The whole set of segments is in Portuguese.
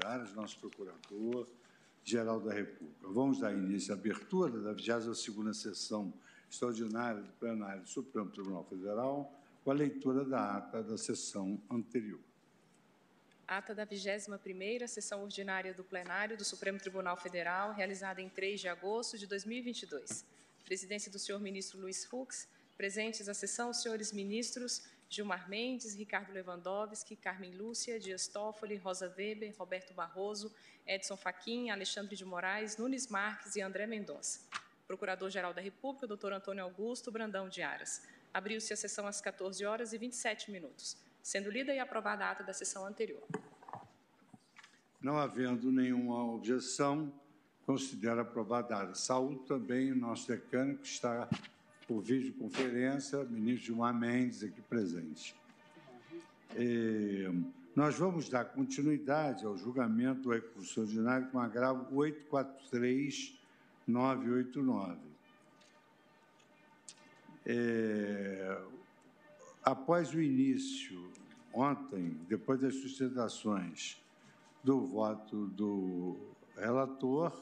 Aras, nosso procurador-geral da República. Vamos dar início à abertura da 22ª sessão extraordinária do plenário do Supremo Tribunal Federal, com a leitura da ata da sessão anterior. Ata da 21ª sessão ordinária do plenário do Supremo Tribunal Federal, realizada em 3 de agosto de 2022. Presidência do senhor ministro Luiz Fux, presentes à sessão senhores ministros Gilmar Mendes, Ricardo Lewandowski, Carmen Lúcia, Dias Toffoli, Rosa Weber, Roberto Barroso, Edson Fachin, Alexandre de Moraes, Nunes Marques e André Mendonça. Procurador-Geral da República, doutor Antônio Augusto Brandão de Aras. Abriu-se a sessão às 14 horas e 27 minutos, sendo lida e aprovada a ata da sessão anterior. Não havendo nenhuma objeção, considero aprovada a ata. Saúdo também o nosso decano, que está por videoconferência, ministro Gilmar Mendes, aqui presente. E, nós vamos dar continuidade ao julgamento do recurso ordinário com agravo 843-989. É, após o início, ontem, depois das sustentações do voto do relator,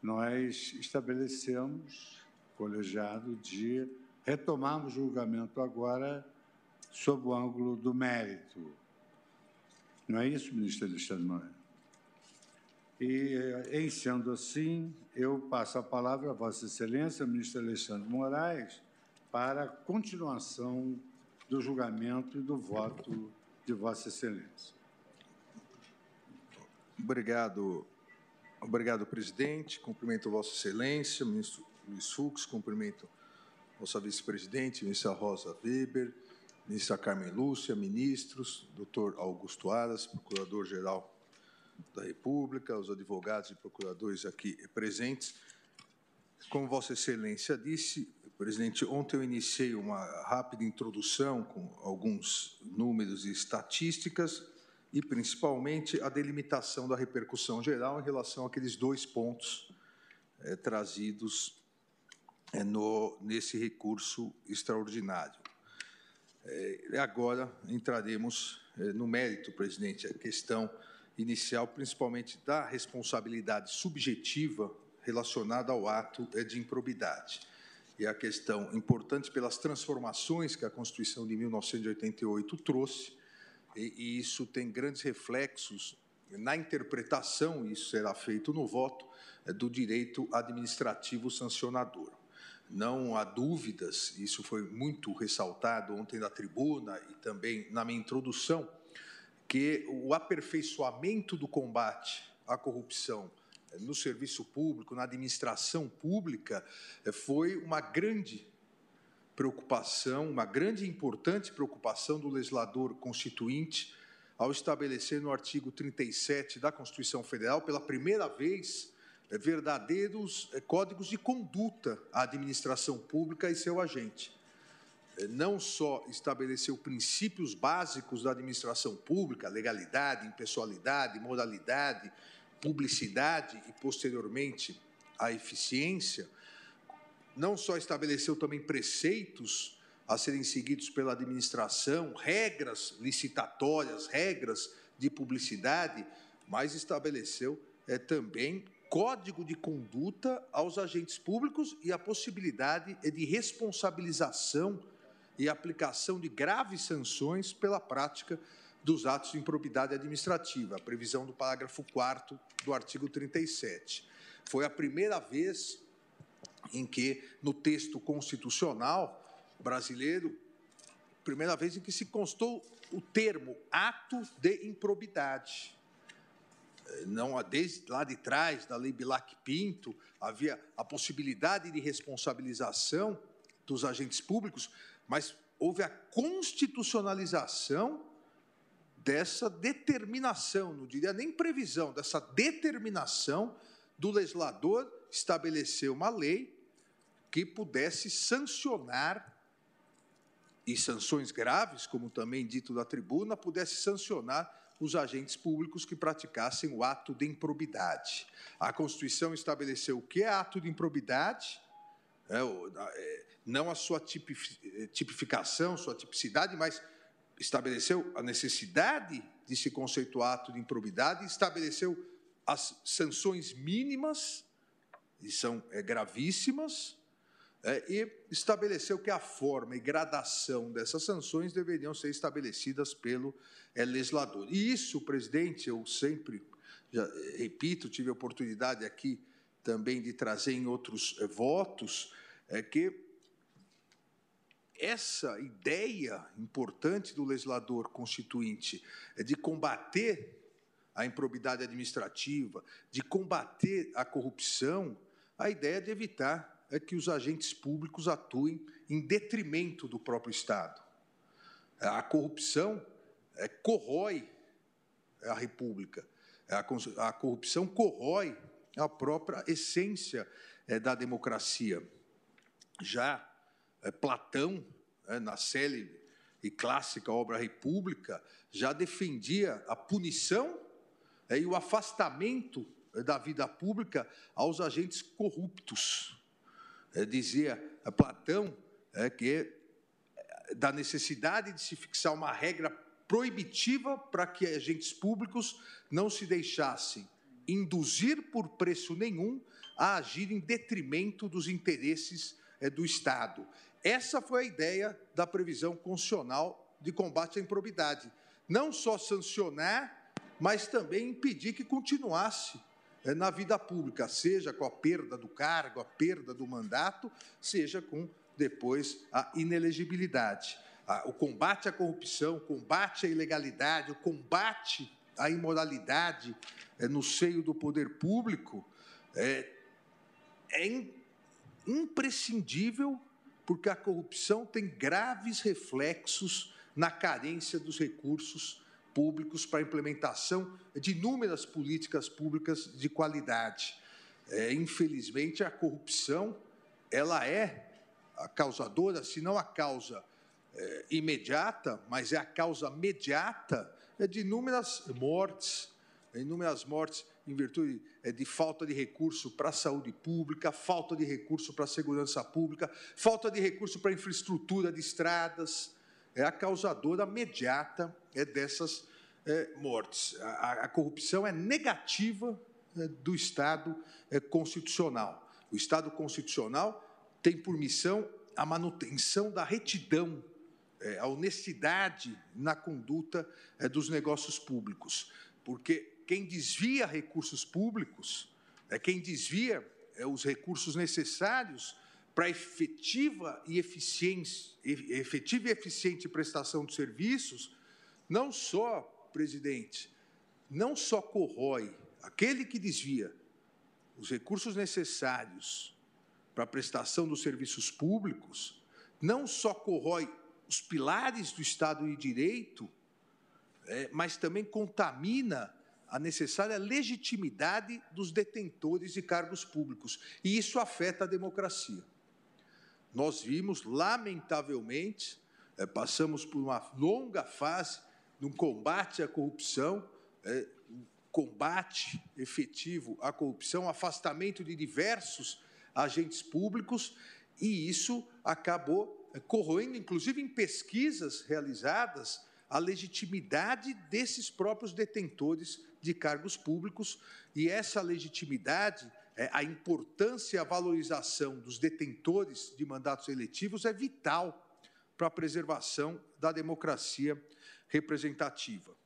nós estabelecemos colegiado de retomarmos julgamento agora sob o ângulo do mérito. Não é isso, ministro Alexandre Moraes? E, em sendo assim, eu passo a palavra a Vossa Excelência, ministro Alexandre Moraes, para a continuação do julgamento e do voto de Vossa Excelência. Obrigado, obrigado, presidente. Cumprimento Vossa Excelência, ministro Luiz Fux, cumprimento nossa vice-presidente, ministra Rosa Weber, ministra Carmen Lúcia, ministros, doutor Augusto Aras, procurador-geral da República, os advogados e procuradores aqui presentes. Como Vossa Excelência disse, presidente, ontem eu iniciei uma rápida introdução com alguns números e estatísticas e, principalmente, a delimitação da repercussão geral em relação àqueles dois pontos é, trazidos no, nesse recurso extraordinário. É, agora entraremos é, no mérito, presidente, a questão inicial, principalmente da responsabilidade subjetiva relacionada ao ato é, de improbidade. E a questão importante pelas transformações que a Constituição de 1988 trouxe, e, e isso tem grandes reflexos na interpretação, isso será feito no voto, é, do direito administrativo sancionador. Não há dúvidas, isso foi muito ressaltado ontem na tribuna e também na minha introdução, que o aperfeiçoamento do combate à corrupção eh, no serviço público, na administração pública, eh, foi uma grande preocupação, uma grande e importante preocupação do legislador constituinte ao estabelecer no artigo 37 da Constituição Federal, pela primeira vez, verdadeiros é, códigos de conduta à administração pública e seu agente. É, não só estabeleceu princípios básicos da administração pública, legalidade, impessoalidade, moralidade, publicidade e, posteriormente, a eficiência, não só estabeleceu também preceitos a serem seguidos pela administração, regras licitatórias, regras de publicidade, mas estabeleceu é, também código de conduta aos agentes públicos e a possibilidade de responsabilização e aplicação de graves sanções pela prática dos atos de improbidade administrativa, a previsão do parágrafo 4 do artigo 37. Foi a primeira vez em que, no texto constitucional brasileiro, primeira vez em que se constou o termo ato de improbidade não desde lá de trás da lei Bilac Pinto havia a possibilidade de responsabilização dos agentes públicos, mas houve a constitucionalização dessa determinação, não diria nem previsão, dessa determinação do legislador estabelecer uma lei que pudesse sancionar e sanções graves, como também dito da tribuna, pudesse sancionar os agentes públicos que praticassem o ato de improbidade. A Constituição estabeleceu o que é ato de improbidade, é, é, não a sua tipificação, sua tipicidade, mas estabeleceu a necessidade de se conceituar ato de improbidade estabeleceu as sanções mínimas, e são é, gravíssimas, é, e estabeleceu que a forma e gradação dessas sanções deveriam ser estabelecidas pelo é, legislador. E isso, presidente, eu sempre já, repito, tive a oportunidade aqui também de trazer em outros é, votos, é que essa ideia importante do legislador constituinte é de combater a improbidade administrativa, de combater a corrupção, a ideia de evitar é que os agentes públicos atuem em detrimento do próprio Estado. A corrupção é, corrói a República, a, corrupção corrói a própria essência é, da democracia. Já é, Platão, na célebre e clássica obra República, já defendia a punição e o afastamento da vida pública aos agentes corruptos. É, dizia Platão é, que é, da necessidade de se fixar uma regra proibitiva para que agentes públicos não se deixassem induzir por preço nenhum a agir em detrimento dos interesses é, do Estado. Essa foi a ideia da previsão constitucional de combate à improbidade. Não só sancionar, mas também impedir que continuasse é, na vida pública, seja com a perda do cargo, a perda do mandato, seja com depois a inelegibilidade. O combate à corrupção, o combate à ilegalidade, o combate à imoralidade é, no seio do poder público é, é imprescindível porque a corrupção tem graves reflexos na carência dos recursos públicos para a implementação de inúmeras políticas públicas de qualidade. É, infelizmente, a corrupção ela é a causadora, se não a causa é, imediata, mas é a causa mediata é de inúmeras mortes, inúmeras mortes em virtude é, de falta de recurso para a saúde pública, falta de recurso para a segurança pública, falta de recurso para a infraestrutura de estradas, é a causadora imediata é dessas é, mortes. A, corrupção é negativa é, do Estado é, constitucional. O Estado constitucional tem por missão a manutenção da retidão, a honestidade na conduta dos negócios públicos, porque quem desvia recursos públicos é quem desvia os recursos necessários para efetiva e eficiência, efetiva e eficiente prestação de serviços, não só, presidente, não só corrói aquele que desvia os recursos necessários para a prestação dos serviços públicos, não só corrói os pilares do Estado de Direito, é, mas também contamina a necessária legitimidade dos detentores de cargos públicos. E isso afeta a democracia. Nós vimos, lamentavelmente, é, passamos por uma longa fase um combate à corrupção, é, um combate efetivo à corrupção, afastamento de diversos agentes públicos, e isso acabou é, corroendo, inclusive em pesquisas realizadas, a legitimidade desses próprios detentores de cargos públicos, e essa legitimidade é, a importância e a valorização dos detentores de mandatos eletivos é vital para a preservação da democracia representativa.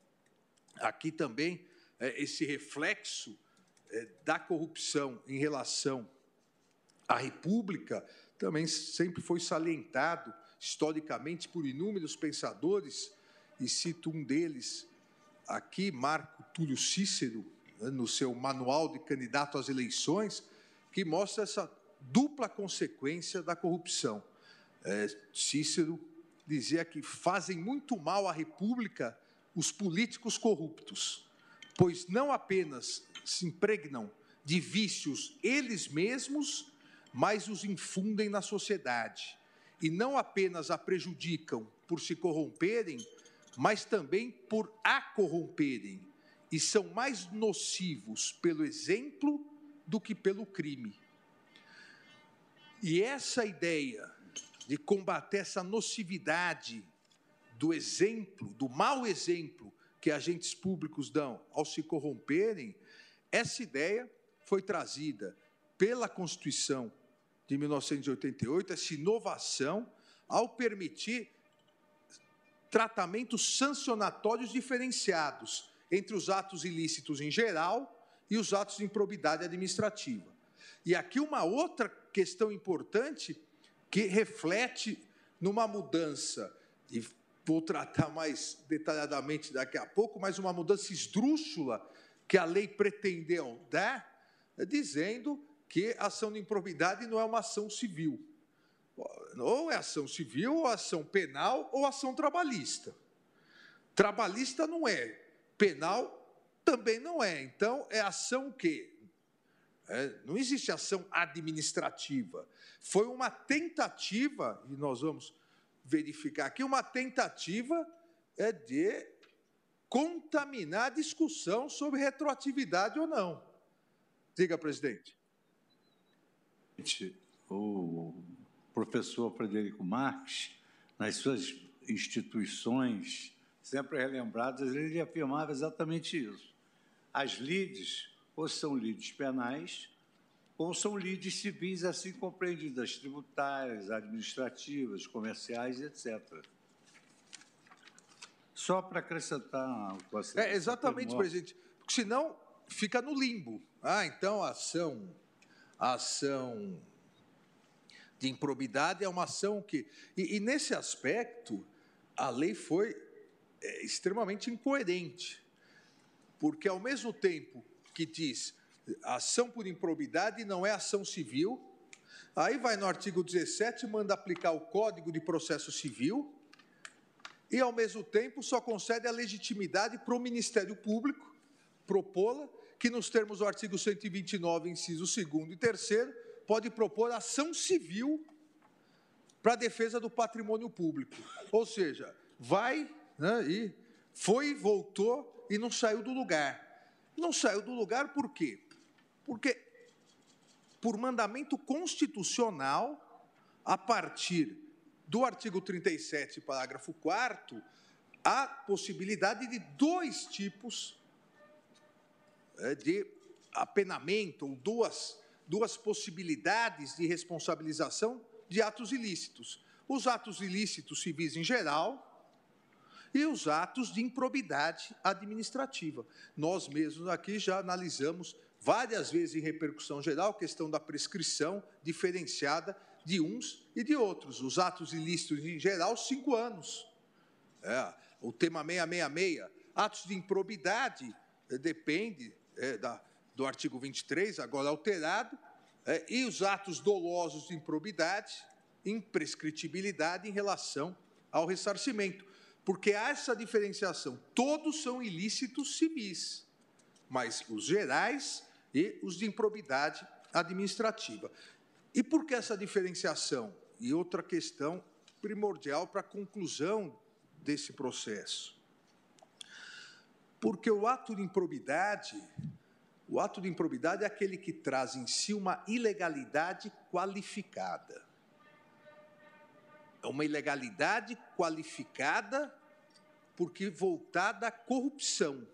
Aqui também é, esse reflexo é, da corrupção em relação à República também sempre foi salientado historicamente por inúmeros pensadores, e cito um deles aqui, Marco Túlio Cícero, no seu manual de candidato às eleições, que mostra essa dupla consequência da corrupção. É, Cícero dizia que fazem muito mal à República os políticos corruptos, pois não apenas se impregnam de vícios eles mesmos, mas os infundem na sociedade. E não apenas a prejudicam por se corromperem, mas também por a corromperem e são mais nocivos pelo exemplo do que pelo crime. E essa ideia de combater essa nocividade do exemplo, do mau exemplo que agentes públicos dão ao se corromperem, essa ideia foi trazida pela Constituição de 1988, essa inovação, ao permitir tratamentos sancionatórios diferenciados entre os atos ilícitos em geral e os atos de improbidade administrativa. E aqui uma outra questão importante que reflete numa mudança, e vou tratar mais detalhadamente daqui a pouco, mas uma mudança esdrúxula que a lei pretendeu dar, dizendo que a ação de improbidade não é uma ação civil. Ou é ação civil, ou ação penal, ou ação trabalhista. Trabalhista não é, penal também não é. Então, é ação o quê? É, não existe ação administrativa. Foi uma tentativa, e nós vamos verificar aqui, uma tentativa é de contaminar a discussão sobre retroatividade ou não. Diga, presidente. O professor Frederico Marques, nas suas instituições sempre relembradas, ele afirmava exatamente isso. As lides, ou são lides penais, ou são lides civis, assim compreendidas, tributárias, administrativas, comerciais, etc. Só para acrescentar o que É, exatamente, presidente. Porque senão fica no limbo. Ah, então a ação, a ação de improbidade é uma ação que. E, e nesse aspecto, a lei foi é, extremamente incoerente. Porque, ao mesmo tempo que diz ação por improbidade não é ação civil, aí vai no artigo 17 manda aplicar o Código de Processo Civil e, ao mesmo tempo, só concede a legitimidade para o Ministério Público propô-la, que, nos termos do artigo 129, inciso 2 e 3, pode propor ação civil para a defesa do patrimônio público. Ou seja, vai né, e foi, voltou e não saiu do lugar. Não saiu do lugar por quê? Porque, por mandamento constitucional, a partir do artigo 37, parágrafo 4, há possibilidade de dois tipos é, de apenamento, ou duas duas possibilidades de responsabilização de atos ilícitos. Os atos ilícitos civis em geral e os atos de improbidade administrativa. Nós mesmos aqui já analisamos várias vezes em repercussão geral a questão da prescrição diferenciada de uns e de outros. Os atos ilícitos em geral, cinco anos. É, o tema 666, atos de improbidade, é, depende é, da, do artigo 23, agora alterado, é, e os atos dolosos de improbidade, imprescritibilidade em relação ao ressarcimento. Porque há essa diferenciação. Todos são ilícitos civis, mas os gerais e os de improbidade administrativa. E por que essa diferenciação? E outra questão primordial para a conclusão desse processo. Porque o ato de improbidade o ato de improbidade é aquele que traz em si uma ilegalidade qualificada. É uma ilegalidade qualificada porque voltada à corrupção.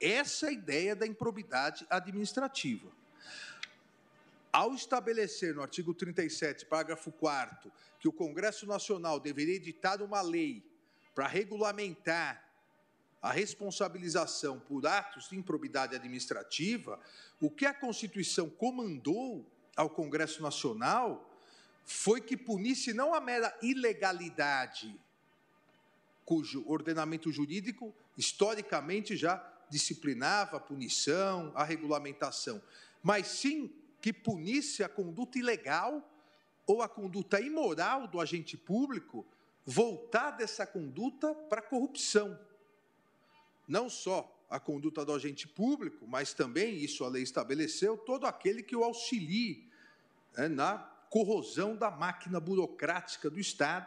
Essa é a ideia da improbidade administrativa. Ao estabelecer no artigo 37, parágrafo 4 que o Congresso Nacional deveria editar uma lei para regulamentar a responsabilização por atos de improbidade administrativa, o que a Constituição comandou ao Congresso Nacional foi que punisse não a mera ilegalidade, cujo ordenamento jurídico historicamente já disciplinava a punição, a regulamentação, mas sim que punisse a conduta ilegal ou a conduta imoral do agente público voltar dessa conduta para a corrupção. Não só a conduta do agente público, mas também, isso a lei estabeleceu, todo aquele que o auxilie né, na corrosão da máquina burocrática do Estado,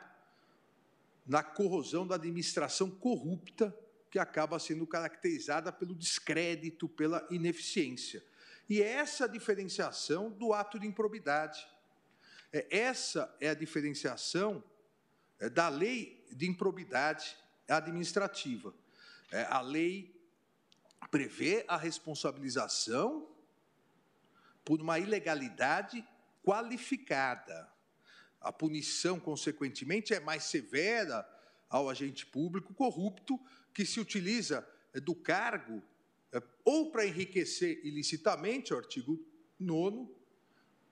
na corrosão da administração corrupta, que acaba sendo caracterizada pelo descrédito, pela ineficiência. E é essa diferenciação do ato de improbidade. É, essa é a diferenciação é, da lei de improbidade administrativa. A lei prevê a responsabilização por uma ilegalidade qualificada. A punição, consequentemente, é mais severa ao agente público corrupto que se utiliza é, do cargo é, ou para enriquecer ilicitamente, o artigo 9,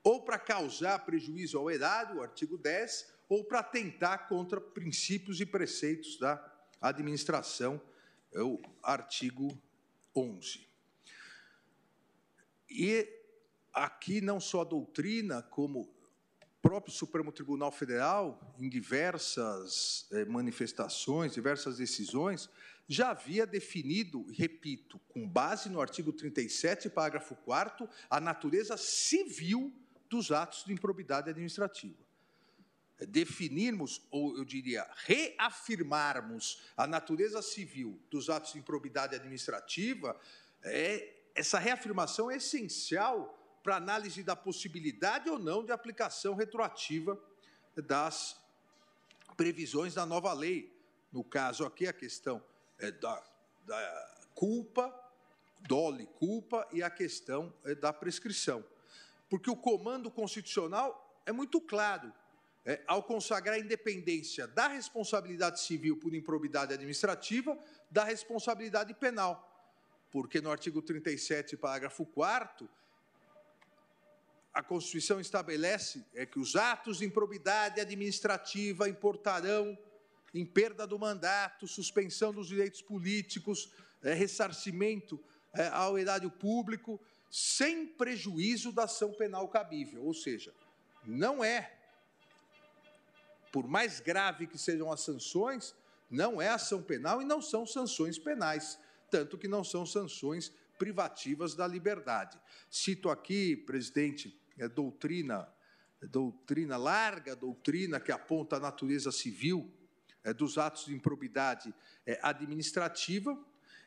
ou para causar prejuízo ao erário, o artigo 10, ou para atentar contra princípios e preceitos da administração, é o artigo 11. E aqui não só a doutrina, como o próprio Supremo Tribunal Federal, em diversas eh, manifestações, diversas decisões, já havia definido, repito, com base no artigo 37, parágrafo 4 a natureza civil dos atos de improbidade administrativa. É definirmos, ou eu diria, reafirmarmos a natureza civil dos atos de improbidade administrativa, é, essa reafirmação é essencial para análise da possibilidade ou não de aplicação retroativa das previsões da nova lei. No caso aqui, a questão é da, da culpa, dole culpa, e a questão é da prescrição. Porque o comando constitucional é muito claro é, ao consagrar a independência da responsabilidade civil por improbidade administrativa da responsabilidade penal. Porque no artigo 37, parágrafo 4 a Constituição estabelece é que os atos de improbidade administrativa importarão em perda do mandato, suspensão dos direitos políticos, é, ressarcimento é, ao erário público, sem prejuízo da ação penal cabível. Ou seja, não é por mais grave que sejam as sanções, não é ação penal e não são sanções penais, tanto que não são sanções privativas da liberdade. Cito aqui, presidente, é doutrina, doutrina larga, doutrina que aponta a natureza civil é, dos atos de improbidade é, administrativa,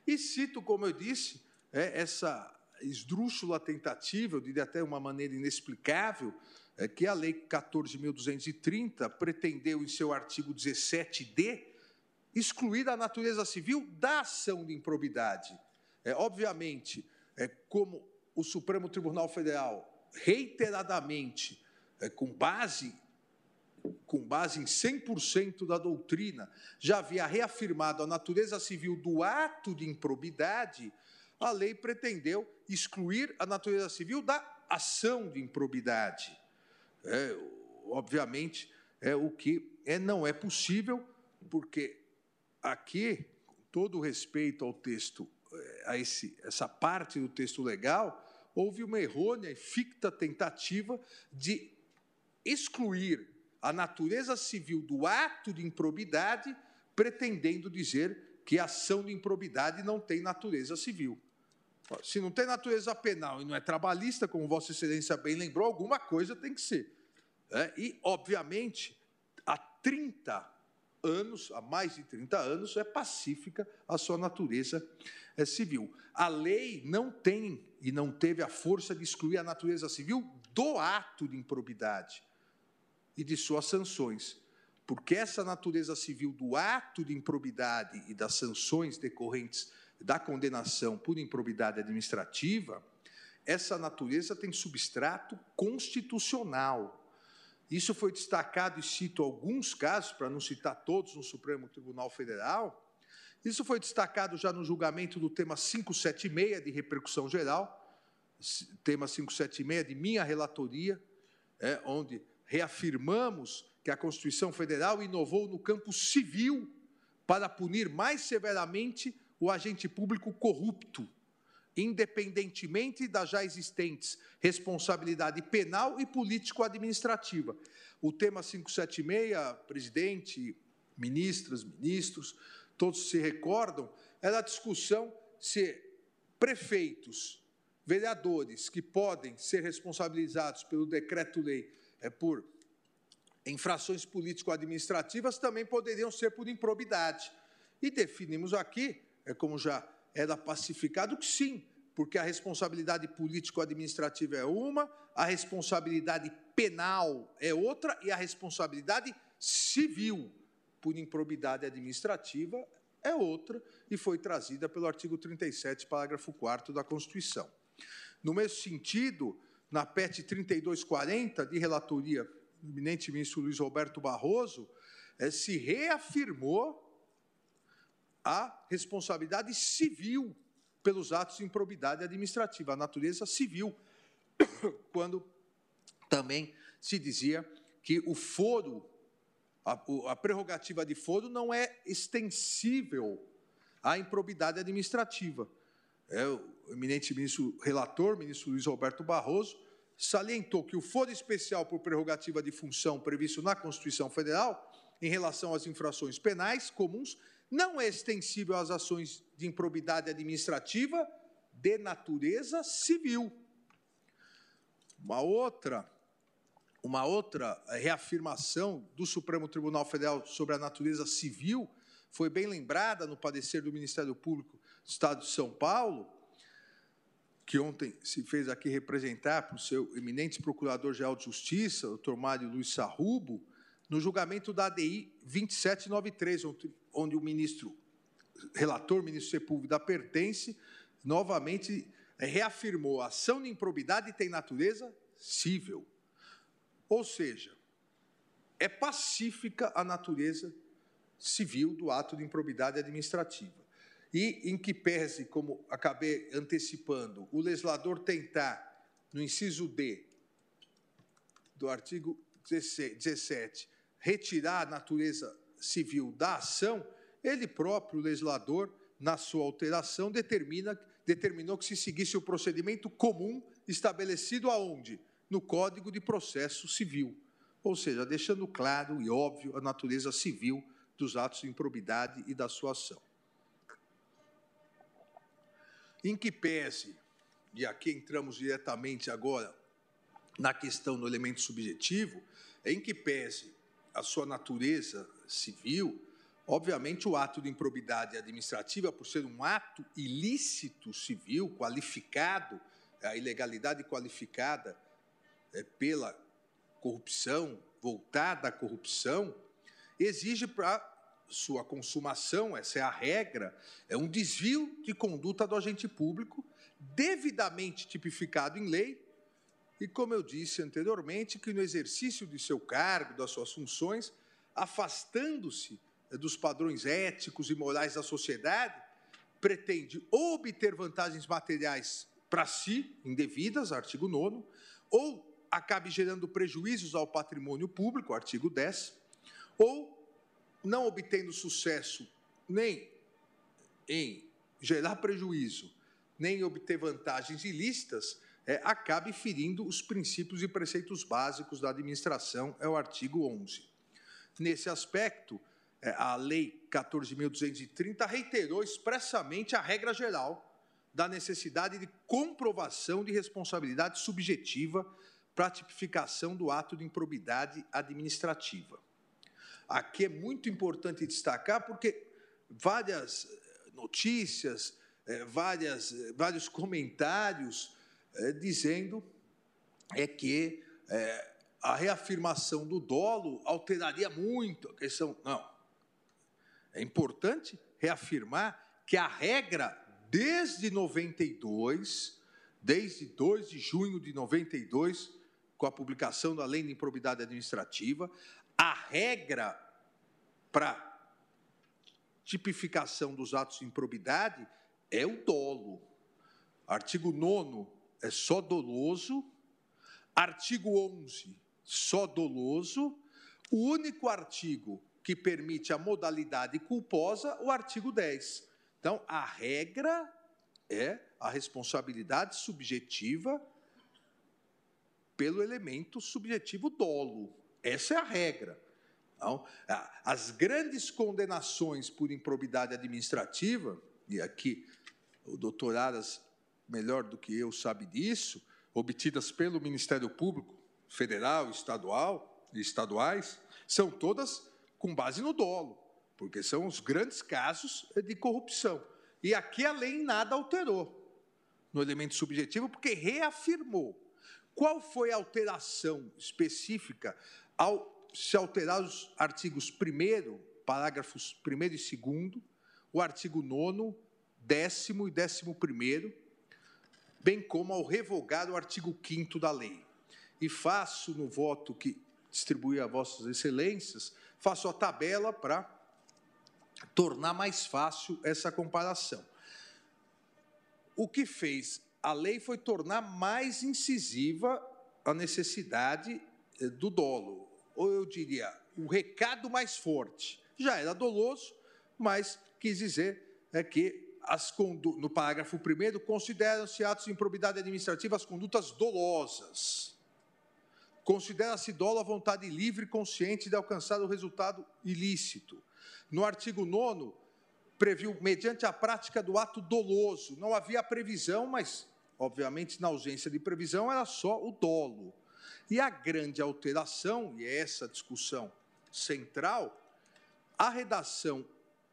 e cito, como eu disse, é, essa esdrúxula tentativa, eu diria até uma maneira inexplicável, é que a Lei 14.230 pretendeu, em seu artigo 17d, excluir a natureza civil da ação de improbidade. É, obviamente, é, como o Supremo Tribunal Federal reiteradamente, é, com base com base em 100% da doutrina, já havia reafirmado a natureza civil do ato de improbidade, a lei pretendeu excluir a natureza civil da ação de improbidade. É, obviamente, é o que é, não é possível, porque aqui, com todo respeito ao texto, a esse, essa parte do texto legal, houve uma errônea e ficta tentativa de excluir a natureza civil do ato de improbidade, pretendendo dizer que a ação de improbidade não tem natureza civil. Se não tem natureza penal e não é trabalhista, como Vossa Excelência bem lembrou, alguma coisa tem que ser. É, e, obviamente, há 30 anos, há mais de 30 anos, é pacífica a sua natureza é, civil. A lei não tem e não teve a força de excluir a natureza civil do ato de improbidade e de suas sanções. Porque essa natureza civil do ato de improbidade e das sanções decorrentes da condenação por improbidade administrativa, essa natureza tem substrato constitucional. Isso foi destacado, e cito alguns casos, para não citar todos, no Supremo Tribunal Federal. Isso foi destacado já no julgamento do tema 576 de repercussão geral, tema 576 de minha relatoria, é, onde reafirmamos que a Constituição Federal inovou no campo civil para punir mais severamente o agente público corrupto, independentemente das já existentes responsabilidade penal e político-administrativa. O tema 576, presidente, ministras, ministros, todos se recordam, era a discussão se prefeitos, vereadores que podem ser responsabilizados pelo decreto-lei é, por infrações político-administrativas também poderiam ser por improbidade. E definimos aqui é como já era pacificado, que sim, porque a responsabilidade político-administrativa é uma, a responsabilidade penal é outra e a responsabilidade civil por improbidade administrativa é outra e foi trazida pelo artigo 37, parágrafo 4 da Constituição. No mesmo sentido, na PET 3240, de relatoria do eminente ministro Luiz Roberto Barroso, é, se reafirmou a responsabilidade civil pelos atos de improbidade administrativa, a natureza civil, quando também se dizia que o foro, a, a prerrogativa de foro não é extensível à improbidade administrativa. É, o eminente ministro relator, ministro Luiz Roberto Barroso, salientou que o foro especial por prerrogativa de função previsto na Constituição Federal em relação às infrações penais comuns não é extensível às ações de improbidade administrativa de natureza civil. Uma outra, uma outra reafirmação do Supremo Tribunal Federal sobre a natureza civil foi bem lembrada no parecer do Ministério Público do Estado de São Paulo, que ontem se fez aqui representar por seu eminente Procurador-Geral de Justiça, doutor Mário Luiz Sarrubo, no julgamento da ADI 2793, onde o ministro, relator, ministro Sepúlveda, pertence, novamente reafirmou a ação de improbidade tem natureza cível. Ou seja, é pacífica a natureza civil do ato de improbidade administrativa. E em que pese, como acabei antecipando, o legislador tentar, no inciso D do artigo 17, retirar a natureza civil da ação, ele próprio, o legislador, na sua alteração, determina, determinou que se seguisse o procedimento comum estabelecido aonde? No Código de Processo Civil. Ou seja, deixando claro e óbvio a natureza civil dos atos de improbidade e da sua ação. Em que pese, e aqui entramos diretamente agora na questão do elemento subjetivo, em que pese a sua natureza civil, obviamente o ato de improbidade administrativa, por ser um ato ilícito civil, qualificado, a ilegalidade qualificada é, pela corrupção, voltada à corrupção, exige para sua consumação, essa é a regra, é um desvio de conduta do agente público, devidamente tipificado em lei, e como eu disse anteriormente, que no exercício de seu cargo, das suas funções, afastando-se eh, dos padrões éticos e morais da sociedade, pretende ou obter vantagens materiais para si, indevidas, artigo 9, ou acabe gerando prejuízos ao patrimônio público, artigo 10, ou não obtendo sucesso nem em gerar prejuízo, nem em obter vantagens ilícitas, é, acabe ferindo os princípios e preceitos básicos da administração, é o artigo 11. Nesse aspecto, é, a Lei 14.230 reiterou expressamente a regra geral da necessidade de comprovação de responsabilidade subjetiva para a tipificação do ato de improbidade administrativa. Aqui é muito importante destacar, porque várias eh, notícias, eh, várias, eh, vários comentários dizendo é que a reafirmação do dolo alteraria muito a questão. Não. É importante reafirmar que a regra, desde 92, desde 2 de junho de 92, com a publicação da Lei de Improbidade Administrativa, a regra para tipificação dos atos de improbidade é o dolo. Artigo 9 é só doloso. Artigo 11, só doloso. O único artigo que permite a modalidade culposa, o artigo 10. Então, a regra é a responsabilidade subjetiva pelo elemento subjetivo dolo. Essa é a regra. Então, as grandes condenações por improbidade administrativa, e aqui o doutor Aras, melhor do que eu, sabe disso, obtidas pelo Ministério Público Federal, Estadual e estaduais, são todas com base no dolo, porque são os grandes casos de corrupção. E aqui a lei nada alterou no elemento subjetivo, porque reafirmou. Qual foi a alteração específica ao se alterar os artigos 1, parágrafos 1 e 2, o artigo 9, décimo e décimo primeiro, bem como ao revogar o artigo 5 da lei. E faço no voto que distribuí a vossas excelências, faço a tabela para tornar mais fácil essa comparação. O que fez a lei foi tornar mais incisiva a necessidade eh, do dolo, ou eu diria, o recado mais forte. Já era doloso, mas quis dizer é que as no parágrafo 1 consideram-se atos de improbidade administrativa as condutas dolosas. Considera-se dolo a vontade livre e consciente de alcançar o resultado ilícito. No artigo 9 previu mediante a prática do ato doloso. Não havia previsão, mas obviamente na ausência de previsão era só o dolo. E a grande alteração, e é essa discussão central, a redação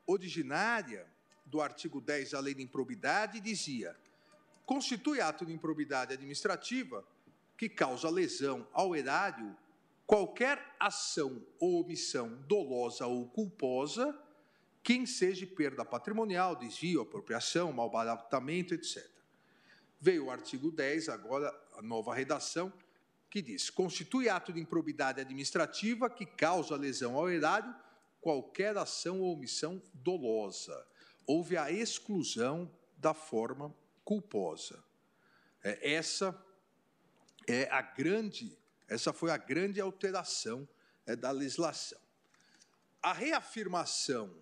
originária do artigo 10 da Lei de Improbidade dizia: constitui ato de improbidade administrativa que causa lesão ao erário qualquer ação ou omissão dolosa ou culposa que enseje perda patrimonial, desvio, apropriação, malbaratamento, etc. Veio o artigo 10, agora a nova redação, que diz: constitui ato de improbidade administrativa que causa lesão ao erário qualquer ação ou omissão dolosa. Houve a exclusão da forma culposa. É, essa é a grande, essa foi a grande alteração é, da legislação. A reafirmação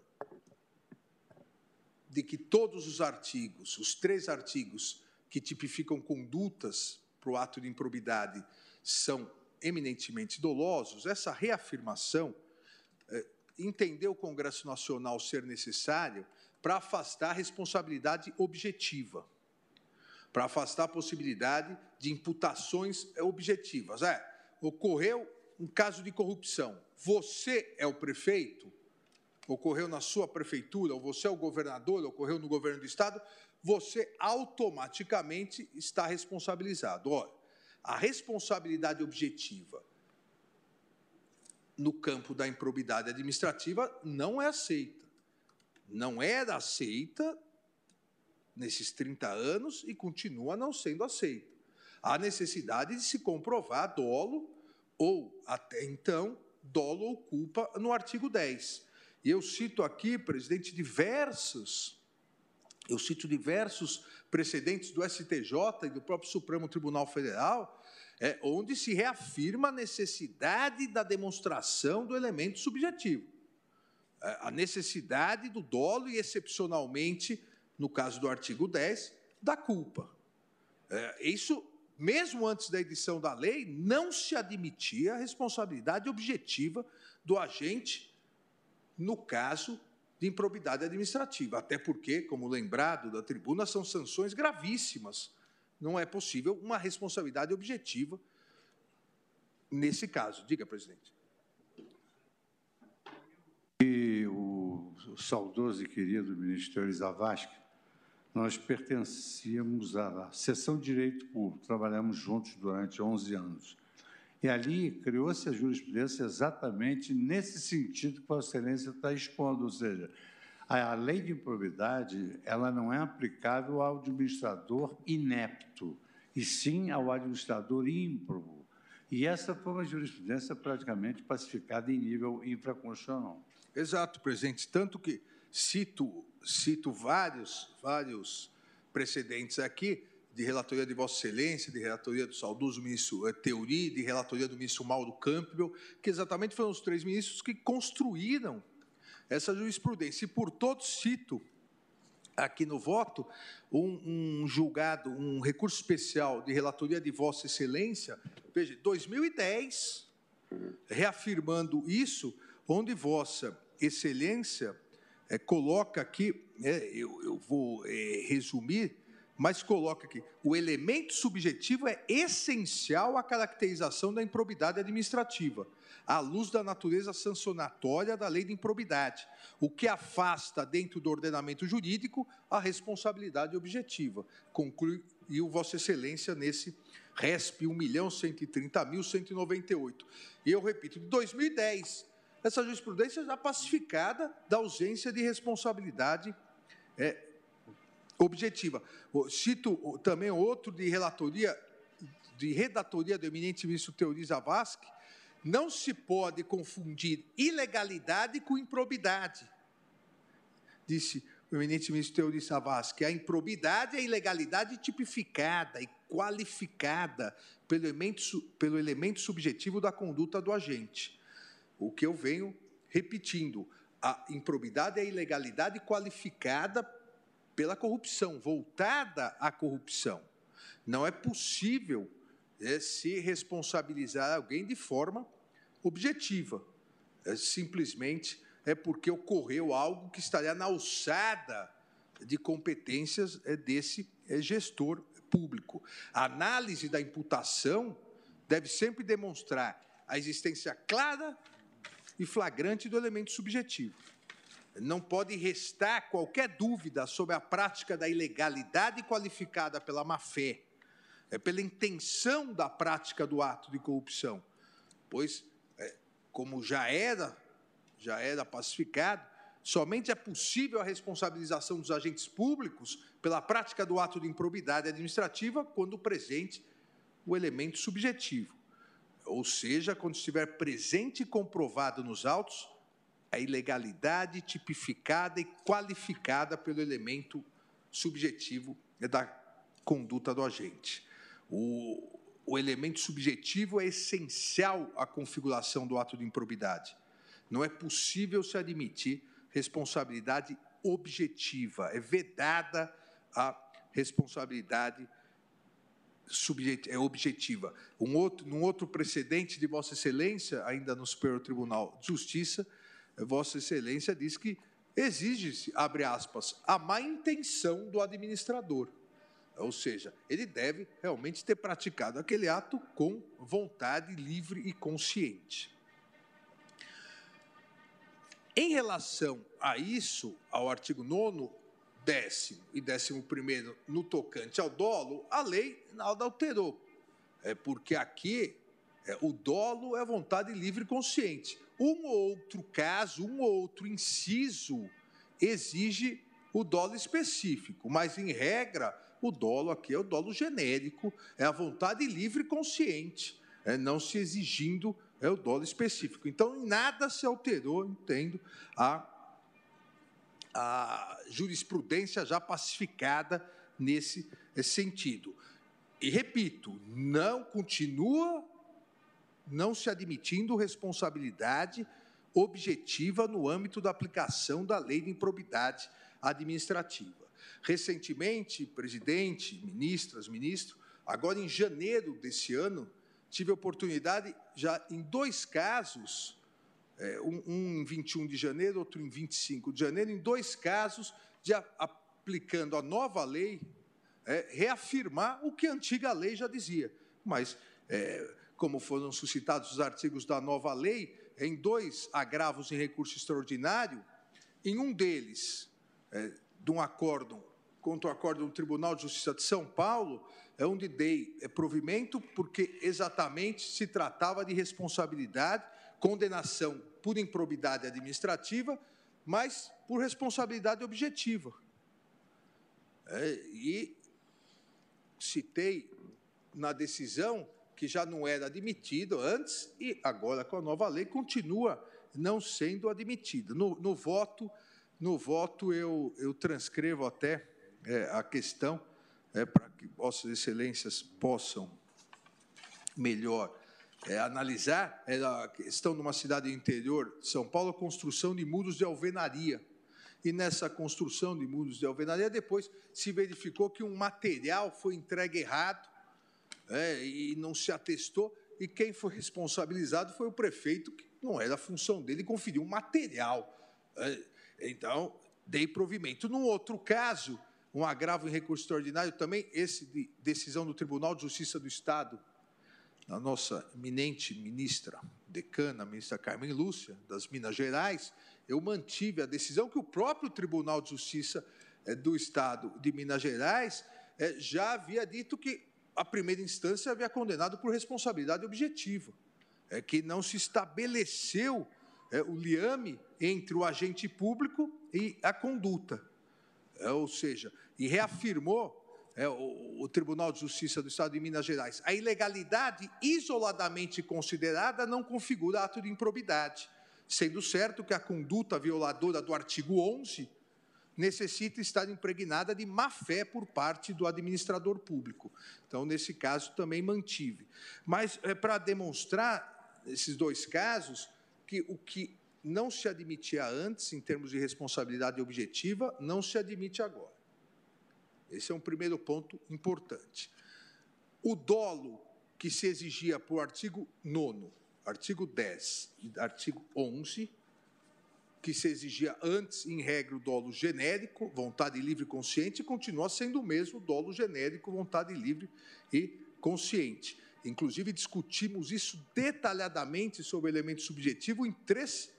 de que todos os artigos, os três artigos que tipificam condutas para o ato de improbidade, são eminentemente dolosos, essa reafirmação eh, entendeu o Congresso Nacional ser necessário para afastar a responsabilidade objetiva, para afastar a possibilidade de imputações objetivas. É, ocorreu um caso de corrupção. Você é o prefeito, ocorreu na sua prefeitura, ou você é o governador, ocorreu no governo do estado, você automaticamente está responsabilizado. Olha, a responsabilidade objetiva no campo da improbidade administrativa não é aceita. Não era aceita nesses 30 anos e continua não sendo aceita. Há necessidade de se comprovar dolo ou, até então, dolo ou culpa no artigo 10. E eu cito aqui, presidente, diversos eu cito diversos precedentes do STJ e do próprio Supremo Tribunal Federal, é, onde se reafirma a necessidade da demonstração do elemento subjetivo. A necessidade do dolo e, excepcionalmente, no caso do artigo 10, da culpa. É, isso, mesmo antes da edição da lei, não se admitia a responsabilidade objetiva do agente no caso de improbidade administrativa, até porque, como lembrado da tribuna, são sanções gravíssimas. Não é possível uma responsabilidade objetiva nesse caso. Diga, presidente. E o, saudoso e querido ministro Elisavasque, nós pertencíamos à seção de Direito Público, trabalhamos juntos durante 11 anos. E ali criou-se a jurisprudência exatamente nesse sentido que Vossa Excelência está expondo, ou seja, a lei de improbidade ela não é aplicável ao administrador inepto, e sim ao administrador ímprobo. E essa foi uma jurisprudência praticamente pacificada em nível infraconstitucional. Exato, presidente. Tanto que cito, cito vários, vários precedentes aqui, de relatoria de Vossa Excelência, de relatoria do saudoso ministro eh, Teori, de relatoria do ministro Mauro Campbell, que exatamente foram os três ministros que construíram essa jurisprudência. E por todos cito aqui no voto um, um, julgado, um recurso especial de relatoria de Vossa Excelência, veja, 2010, reafirmando isso, onde Vossa Excelência é, coloca aqui, é, eu, eu, vou é, resumir, mas coloca aqui: o elemento subjetivo é essencial à caracterização da improbidade administrativa, à luz da natureza sancionatória da lei de improbidade, o que afasta dentro do ordenamento jurídico a responsabilidade objetiva. Concluiu Vossa Excelência nesse RESP 1.130.198. E eu repito, de 2010, essa jurisprudência já pacificada da ausência de responsabilidade é, objetiva. Cito também outro de relatoria, de redatoria do eminente ministro Teori Zavascki, não se pode confundir ilegalidade com improbidade. Disse o eminente ministro Teori Zavascki, a improbidade é a ilegalidade tipificada e qualificada pelo elemento, pelo elemento subjetivo da conduta do agente. O que eu venho repetindo, a improbidade é a ilegalidade qualificada pela corrupção, voltada à corrupção. Não é possível é, se responsabilizar alguém de forma objetiva. É, simplesmente é porque ocorreu algo que estaria na alçada de competências é, desse é, gestor público. A análise da imputação deve sempre demonstrar a existência clara e flagrante do elemento subjetivo. Não pode restar qualquer dúvida sobre a prática da ilegalidade qualificada pela má-fé, é pela intenção da prática do ato de corrupção, pois, é, como já era, já era pacificado, somente é possível a responsabilização dos agentes públicos pela prática do ato de improbidade administrativa quando presente o elemento subjetivo, ou seja, quando estiver presente e comprovado nos autos a ilegalidade tipificada e qualificada pelo elemento subjetivo da conduta do agente. O, o elemento subjetivo é essencial à configuração do ato de improbidade. Não é possível se admitir responsabilidade objetiva, é vedada a responsabilidade é objetiva. Um outro, num outro precedente de Vossa Excelência, ainda no Superior Tribunal de Justiça, Vossa Excelência diz que exige-se, abre aspas, a má intenção do administrador. Ou seja, ele deve realmente ter praticado aquele ato com vontade livre e consciente. Em relação a isso, ao artigo 9, décimo e décimo primeiro no tocante ao dolo, a lei nada alterou. É porque aqui é, o dolo é vontade livre e consciente. Um outro caso, um outro inciso exige o dolo específico, mas em regra, o dolo aqui é o dolo genérico, é a vontade livre e consciente, é não se exigindo é o dolo específico. Então, em nada se alterou, entendo, a, a jurisprudência já pacificada nesse sentido. E repito, não continua não se admitindo responsabilidade objetiva no âmbito da aplicação da lei de improbidade administrativa. Recentemente, presidente, ministras, ministro, agora em janeiro desse ano, tive a oportunidade, já em dois casos, um, um em 21 de janeiro, outro em 25 de janeiro, em dois casos, de aplicando a nova lei, é, reafirmar o que a antiga lei já dizia. Mas é, como foram suscitados os artigos da nova lei, em dois agravos em recurso extraordinário, em um deles, é, de um acórdão, contra o acórdão do Tribunal de Justiça de São Paulo, é onde dei é, provimento, porque exatamente se tratava de responsabilidade, condenação por improbidade administrativa, mas por responsabilidade objetiva. É, e citei na decisão que já não era admitido antes e agora com a nova lei continua não sendo admitido. No, no voto, no voto eu, eu transcrevo até é, a questão é, para que vossas excelências possam melhor é, analisar é a questão de uma cidade interior de São Paulo, a construção de muros de alvenaria. E nessa construção de muros de alvenaria, depois se verificou que um material foi entregue errado, é, e não se atestou, e quem foi responsabilizado foi o prefeito, que não era a função dele conferir um material. É, então, dei provimento. Num outro caso, um agravo em recurso extraordinário, também esse de decisão do Tribunal de Justiça do Estado, da nossa eminente ministra decana, a ministra Carmen Lúcia, das Minas Gerais, eu mantive a decisão que o próprio Tribunal de Justiça é, do Estado de Minas Gerais é, já havia dito que a primeira instância havia condenado por responsabilidade objetiva, é que não se estabeleceu é, o liame entre o agente público e a conduta. é, ou seja, e reafirmou é, o, o, Tribunal de Justiça do Estado de Minas Gerais, a ilegalidade isoladamente considerada não configura ato de improbidade, sendo certo que a conduta violadora do artigo 11 necessita estar impregnada de má-fé por parte do administrador público. Então, nesse caso, também mantive. Mas, é, para demonstrar esses dois casos, que o que não se admitia antes, em termos de responsabilidade objetiva, não se admite agora. Esse é um primeiro ponto importante. O dolo que se exigia por artigo 9, artigo 10 e artigo 11, que se exigia antes, em regra, o dolo genérico, vontade livre e consciente, continua sendo o mesmo dolo genérico, vontade livre e consciente. Inclusive, discutimos isso detalhadamente sobre o elemento subjetivo em três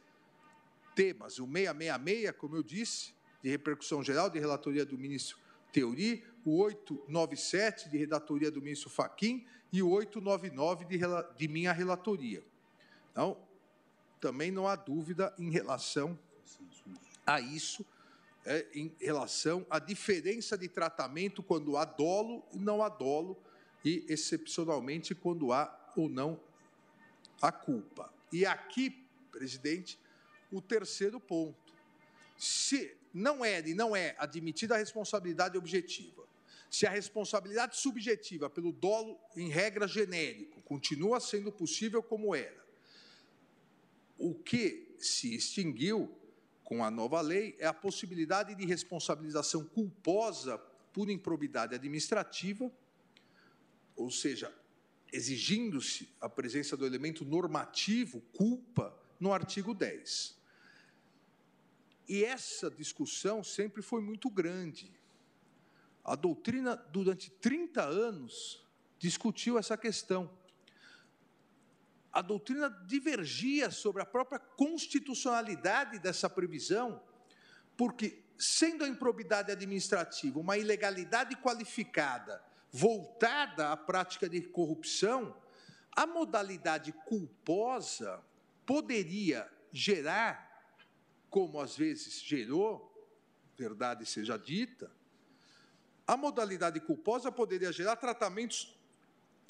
temas. O 666, como eu disse, de repercussão geral, de relatoria do ministro Teori, o 897, de redatoria do ministro Faquim, e o 899, de, de minha relatoria. Então, também não há dúvida em relação a isso, é, em relação à diferença de tratamento quando há dolo e não há dolo, e excepcionalmente quando há ou não a culpa. E aqui, presidente, o terceiro ponto. Se não é e não é admitida a responsabilidade objetiva, se a responsabilidade subjetiva pelo dolo, em regra genérico, continua sendo possível como era, o que se extinguiu com a nova lei é a possibilidade de responsabilização culposa por improbidade administrativa, ou seja, exigindo-se a presença do elemento normativo, culpa, no artigo 10. E essa discussão sempre foi muito grande. A doutrina, durante 30 anos, discutiu essa questão a doutrina divergia sobre a própria constitucionalidade dessa previsão, porque, sendo a improbidade administrativa uma ilegalidade qualificada voltada à prática de corrupção, a modalidade culposa poderia gerar, como às vezes gerou, verdade seja dita, a modalidade culposa poderia gerar tratamentos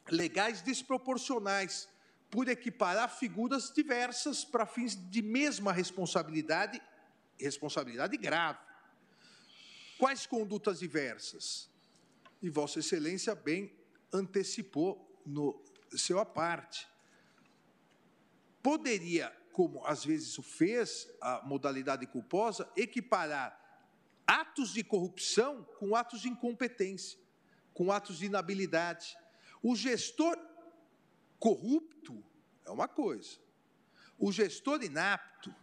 legais desproporcionais por equiparar figuras diversas para fins de mesma responsabilidade, responsabilidade grave. Quais condutas diversas? E Vossa Excelência bem antecipou no seu aparte. Poderia, como às vezes o fez, a modalidade culposa, equiparar atos de corrupção com atos de incompetência, com atos de inabilidade. O gestor corrupto é uma coisa. O gestor inapto,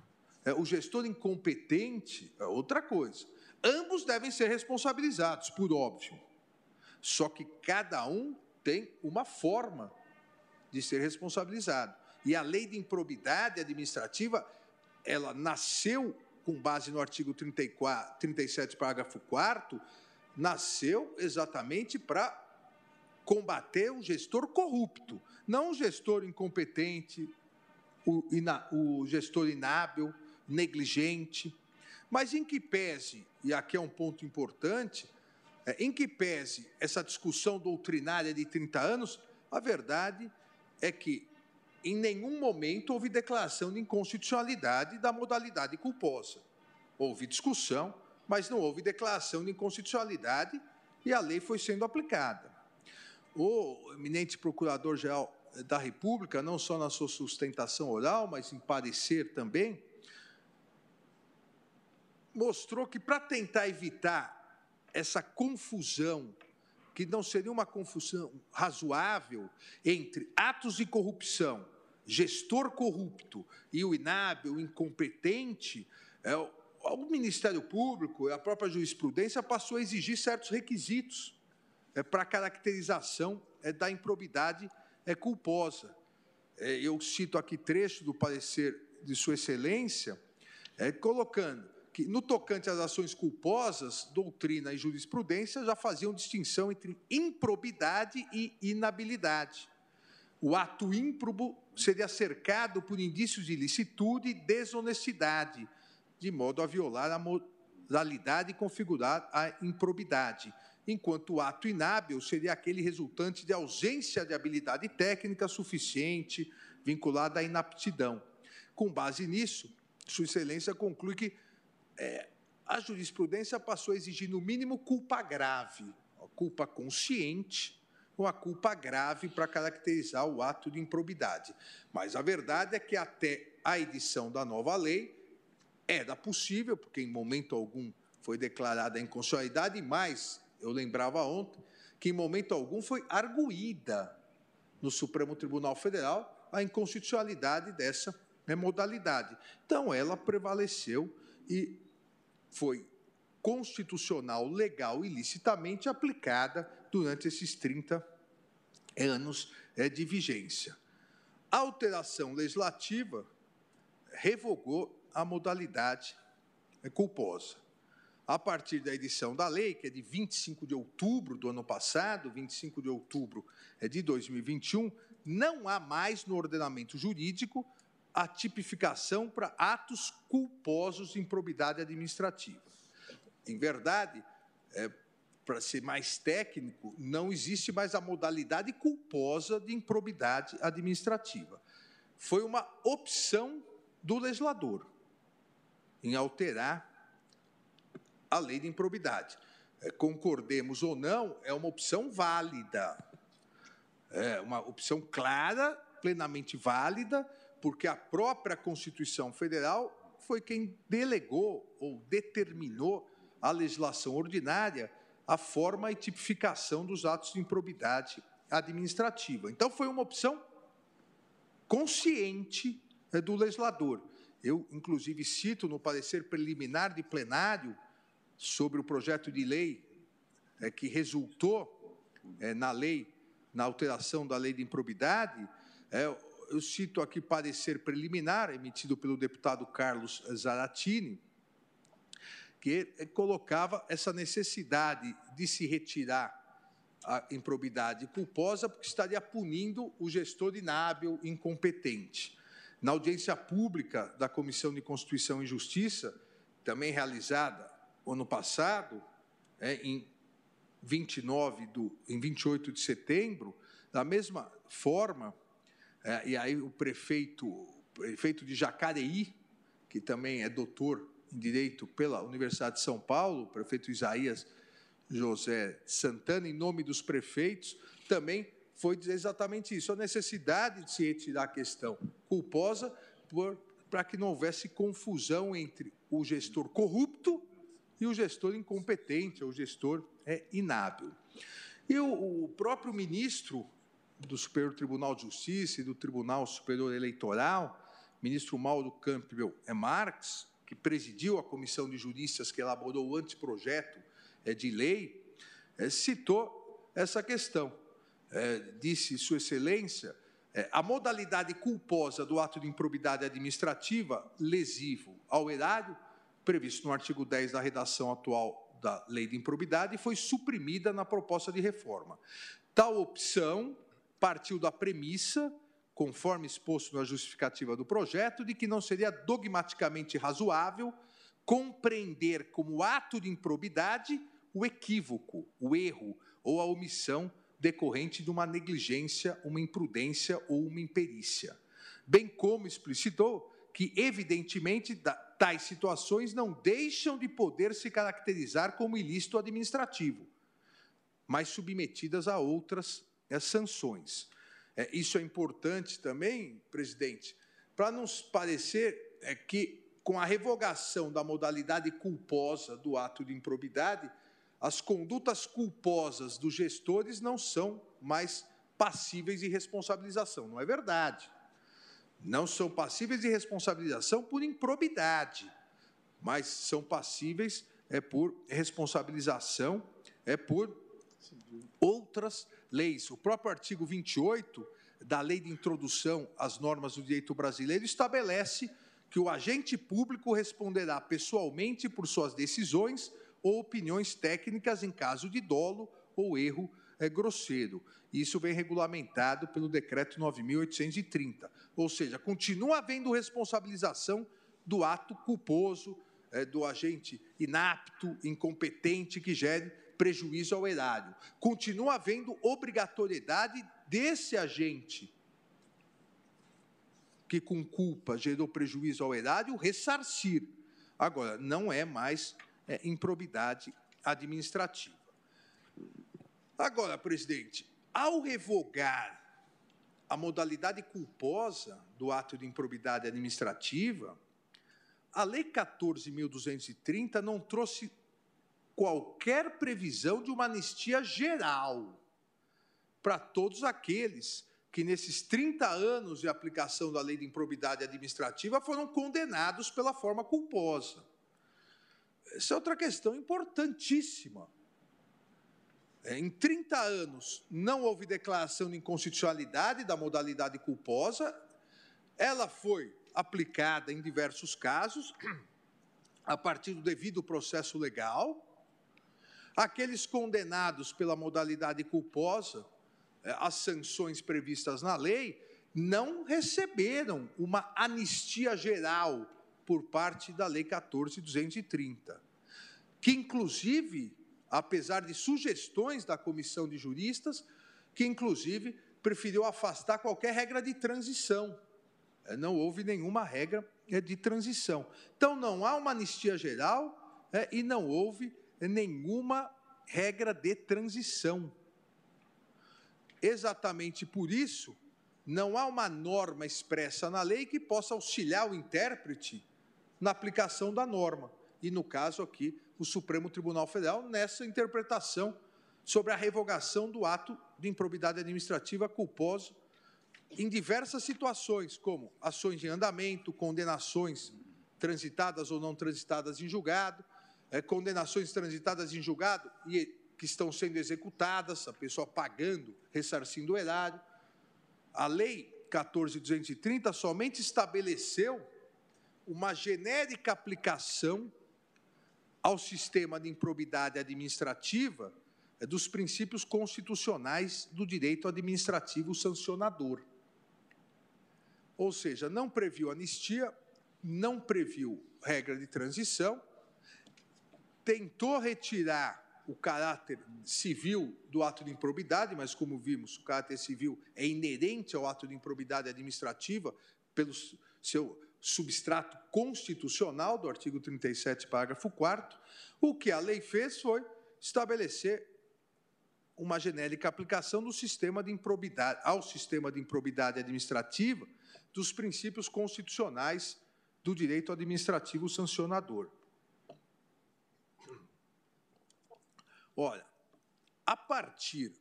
é, o gestor incompetente é outra coisa. Ambos devem ser responsabilizados, por óbvio. Só que cada um tem uma forma de ser responsabilizado. E a lei de improbidade administrativa, ela nasceu com base no artigo 34, 37, parágrafo 4 nasceu exatamente para combater o gestor corrupto, não o gestor incompetente, o, ina, o gestor inábil, negligente, mas em que pese, e aqui é um ponto importante, é, em que pese essa discussão doutrinária de 30 anos, a verdade é que em nenhum momento houve declaração de inconstitucionalidade da modalidade culposa. Houve discussão, mas não houve declaração de inconstitucionalidade e a lei foi sendo aplicada o eminente procurador-geral da República, não só na sua sustentação oral, mas em parecer também, mostrou que para tentar evitar essa confusão, que não seria uma confusão razoável entre atos de corrupção, gestor corrupto e o inábil, o incompetente, é, o Ministério Público, a própria jurisprudência passou a exigir certos requisitos é, para a caracterização é, da improbidade é, culposa. É, eu cito aqui trecho do parecer de Sua Excelência, é, colocando que, no tocante às ações culposas, doutrina e jurisprudência já faziam distinção entre improbidade e inabilidade. O ato ímprobo seria cercado por indícios de ilicitude e desonestidade, de modo a violar a modalidade configurar a improbidade, enquanto o ato inábil seria aquele resultante de ausência de habilidade técnica suficiente vinculada à inaptidão. Com base nisso, Sua Excelência conclui que é, a jurisprudência passou a exigir, no mínimo, culpa grave, culpa consciente ou a culpa grave para caracterizar o ato de improbidade. Mas a verdade é que até a edição da nova lei era possível, porque em momento algum foi declarada a inconstitucionalidade, mas eu lembrava ontem que em momento algum foi arguída no Supremo Tribunal Federal a inconstitucionalidade dessa modalidade. Então, ela prevaleceu e foi constitucional, legal e licitamente aplicada durante esses 30 anos é, de vigência. A alteração legislativa revogou a modalidade é, culposa a partir da edição da lei, que é de 25 de outubro do ano passado, 25 de outubro é de 2021, não há mais no ordenamento jurídico a tipificação para atos culposos de improbidade administrativa. Em verdade, para ser mais técnico, não existe mais a modalidade culposa de improbidade administrativa. Foi uma opção do legislador em alterar a lei de improbidade. É, concordemos ou não, é uma opção válida. É uma opção clara, plenamente válida, porque a própria Constituição Federal foi quem delegou ou determinou a legislação ordinária a forma e tipificação dos atos de improbidade administrativa. Então, foi uma opção consciente é, do legislador. Eu, inclusive, cito no parecer preliminar de plenário sobre o projeto de lei é, que resultou é, na lei, na alteração da lei de improbidade, eu cito aqui parecer preliminar emitido pelo deputado Carlos Zaratini, que colocava essa necessidade de se retirar a improbidade culposa, porque estaria punindo o gestor inábil, incompetente. Na audiência pública da Comissão de Constituição e Justiça, também realizada ano passado, é, em 29 do, em 28 de setembro, da mesma forma, é, e aí o prefeito, o prefeito de Jacareí, que também é doutor em direito pela Universidade de São Paulo, o prefeito Isaías José Santana, em nome dos prefeitos, também foi dizer exatamente isso, a necessidade de se retirar a questão culposa para que não houvesse confusão entre o gestor corrupto e o gestor incompetente, o gestor é inábil. E o, o próprio ministro do Superior Tribunal de Justiça e do Tribunal Superior Eleitoral, ministro Mauro Campbell é Marx, que presidiu a comissão de juristas que elaborou o anteprojeto é, de lei, é, citou essa questão. É, disse Sua Excelência, a modalidade culposa do ato de improbidade administrativa lesivo ao erário previsto no artigo 10 da redação atual da Lei de Improbidade, foi suprimida na proposta de reforma. Tal opção partiu da premissa, conforme exposto na justificativa do projeto, de que não seria dogmaticamente razoável compreender como ato de improbidade o equívoco, o erro ou a omissão decorrente de uma negligência, uma imprudência ou uma imperícia. Bem como explicitou que, evidentemente, tais situações não deixam de poder se caracterizar como ilícito administrativo, mas submetidas a outras é, sanções. É, isso é importante também, presidente, para nos parecer é, que, com a revogação da modalidade culposa do ato de improbidade, as condutas culposas dos gestores não são mais passíveis de responsabilização. Não é verdade não são passíveis de responsabilização por improbidade, mas são passíveis é por responsabilização é por outras leis. O próprio artigo 28 da Lei de Introdução às Normas do Direito Brasileiro estabelece que o agente público responderá pessoalmente por suas decisões ou opiniões técnicas em caso de dolo ou erro é, grosseiro. Isso vem regulamentado pelo decreto 9.830. Ou seja, continua havendo responsabilização do ato culposo é, do agente inapto, incompetente, que gere prejuízo ao erário. Continua havendo obrigatoriedade desse agente que, com culpa, gerou prejuízo ao erário, ressarcir. Agora, não é mais é, improbidade administrativa. Agora, presidente, ao revogar a modalidade culposa do ato de improbidade administrativa, a Lei 14.230 não trouxe qualquer previsão de uma anistia geral para todos aqueles que, nesses 30 anos de aplicação da lei de improbidade administrativa, foram condenados pela forma culposa. Essa é outra questão importantíssima. É, em 30 anos, não houve declaração de inconstitucionalidade da modalidade culposa, ela foi aplicada em diversos casos, a partir do devido processo legal. Aqueles condenados pela modalidade culposa, é, as sanções previstas na lei, não receberam uma anistia geral por parte da Lei 14.230, que, inclusive, apesar de sugestões da comissão de juristas, que, inclusive, preferiu afastar qualquer regra de transição é, não houve nenhuma regra é, de transição. Então, não há uma anistia geral e não houve nenhuma regra de transição. Exatamente por isso, não há uma norma expressa na lei que possa auxiliar o intérprete na aplicação da norma. E, no caso aqui, o Supremo Tribunal Federal, nessa interpretação sobre a revogação do ato de improbidade administrativa culposo em diversas situações, como ações de andamento, condenações transitadas ou não transitadas em julgado, é, condenações transitadas em julgado e que estão sendo executadas, a pessoa pagando, ressarcindo o erário. A Lei 14.230 somente estabeleceu uma genérica aplicação ao sistema de improbidade administrativa é, dos princípios constitucionais do direito administrativo sancionador. Ou seja, não previu anistia, não previu regra de transição, tentou retirar o caráter civil do ato de improbidade, mas como vimos, o caráter civil é inerente ao ato de improbidade administrativa pelo seu substrato constitucional do artigo 37, parágrafo 4 O que a lei fez foi estabelecer uma genérica aplicação do sistema de improbidade ao sistema de improbidade administrativa dos princípios constitucionais do direito administrativo sancionador. Olha, a partir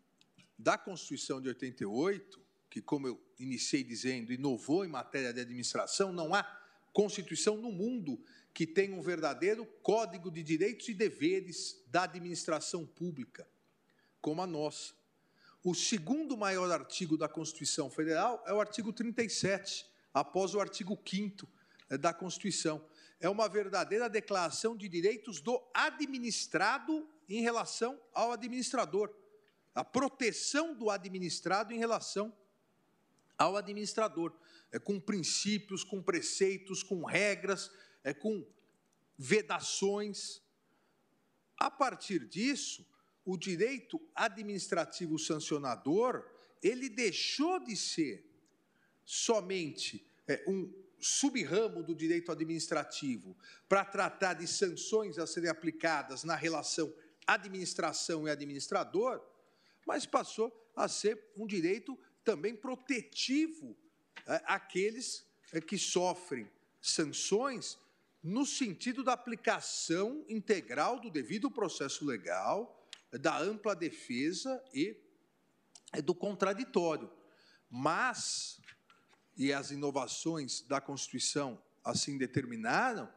da Constituição de 88, que, como eu iniciei dizendo, inovou em matéria de administração, não há Constituição no mundo que tenha um verdadeiro código de direitos e deveres da administração pública, como a nossa. O segundo maior artigo da Constituição Federal é o artigo 37, após o artigo 5 eh, da Constituição. É uma verdadeira declaração de direitos do administrado em relação ao administrador. A proteção do administrado em relação ao administrador. É com princípios, com preceitos, com regras, é com vedações. A partir disso, o direito administrativo sancionador, ele deixou de ser somente é, um subramo do direito administrativo para tratar de sanções a serem aplicadas na relação administração e administrador, mas passou a ser um direito também protetivo é, àqueles é, que sofrem sanções no sentido da aplicação integral do devido processo legal da ampla defesa e do contraditório. Mas, e as inovações da Constituição assim determinaram,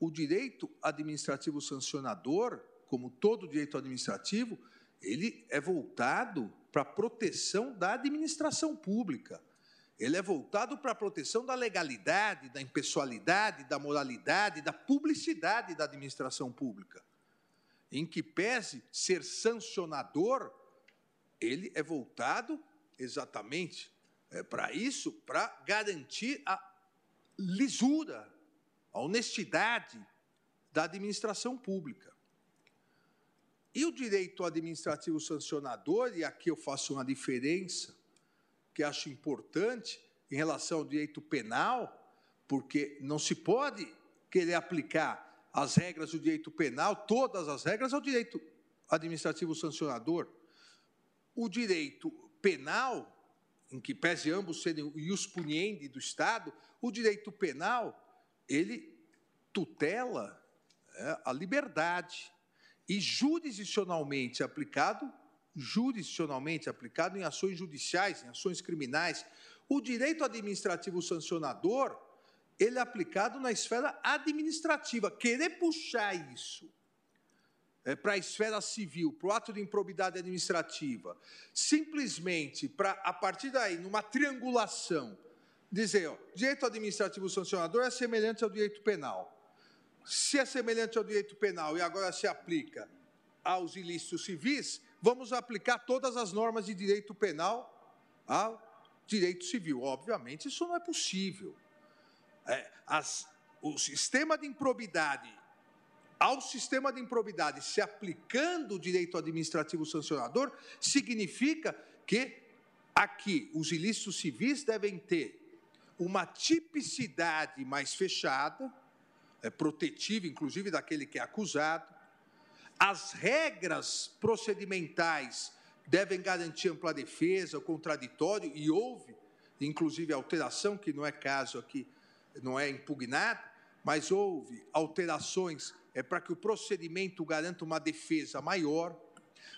o direito administrativo sancionador, como todo direito administrativo, ele é voltado para a proteção da administração pública. Ele é voltado para a proteção da legalidade, da impessoalidade, da moralidade, da publicidade da administração pública em que pese ser sancionador, ele é voltado exatamente é, para isso, para garantir a lisura, a honestidade da administração pública. E o direito administrativo sancionador, e aqui eu faço uma diferença que acho importante em relação ao direito penal, porque não se pode querer aplicar as regras do direito penal, todas as regras, ao direito administrativo sancionador. O direito penal, em que pese ambos serem o ius puniendi do Estado, o direito penal, ele tutela é, a liberdade e jurisdicionalmente aplicado, jurisdicionalmente aplicado em ações judiciais, em ações criminais. O direito administrativo sancionador, ele é aplicado na esfera administrativa. Querer puxar isso é, para a esfera civil, para o ato de improbidade administrativa, simplesmente para, a partir daí, numa triangulação, dizer, ó, direito administrativo sancionador é semelhante ao direito penal. Se é semelhante ao direito penal e agora se aplica aos ilícitos civis, vamos aplicar todas as normas de direito penal ao direito civil. Obviamente, isso não é possível. É, as, o sistema de improbidade, ao sistema de improbidade se aplicando o direito administrativo sancionador, significa que aqui os ilícitos civis devem ter uma tipicidade mais fechada, protetiva, inclusive, daquele que é acusado. As regras procedimentais devem garantir ampla defesa, o contraditório, e houve, inclusive, alteração, que não é caso aqui, não é impugnado, mas houve alterações é, para que o procedimento garanta uma defesa maior,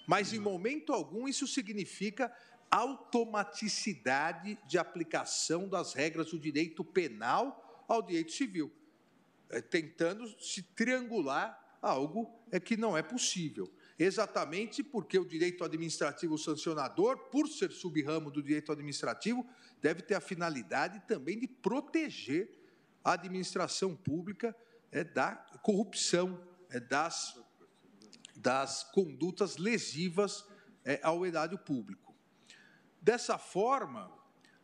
mas em momento algum isso significa automaticidade de aplicação das regras do direito penal ao direito civil, é, tentando se triangular algo é que não é possível. Exatamente porque o direito administrativo sancionador, por ser subramo do direito administrativo, deve ter a finalidade também de proteger a administração pública é, da corrupção, é, das, das condutas lesivas ao erário público. Dessa forma,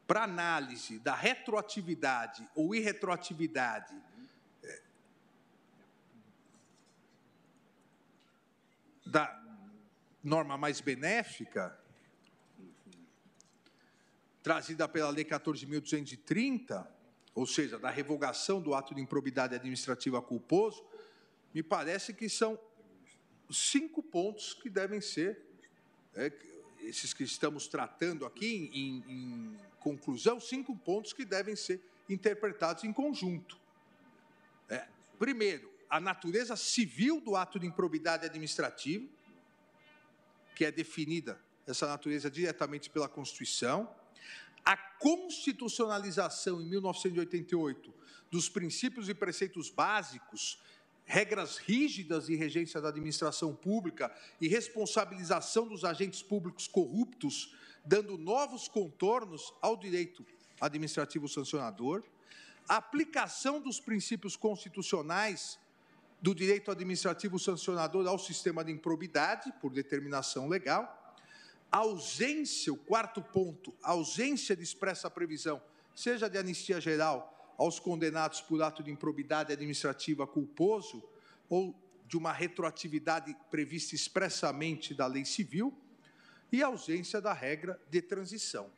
para análise da retroatividade ou irretroatividade é, da norma mais benéfica, trazida pela Lei 14.230, ou seja, da revogação do ato de improbidade administrativa culposo, me parece que são cinco pontos que devem ser é, esses que estamos tratando aqui, em, em conclusão, cinco pontos que devem ser interpretados em conjunto. É, primeiro, a natureza civil do ato de improbidade administrativa, que é definida, essa natureza, diretamente pela Constituição, a constitucionalização, em 1988, dos princípios e preceitos básicos regras rígidas de regência da administração pública e responsabilização dos agentes públicos corruptos, dando novos contornos ao direito administrativo sancionador, a aplicação dos princípios constitucionais do direito administrativo sancionador ao sistema de improbidade, por determinação legal, ausência, o quarto ponto, ausência de expressa previsão, seja de anistia geral aos condenados por ato de improbidade administrativa culposo ou de uma retroatividade prevista expressamente da lei civil e ausência da regra de transição.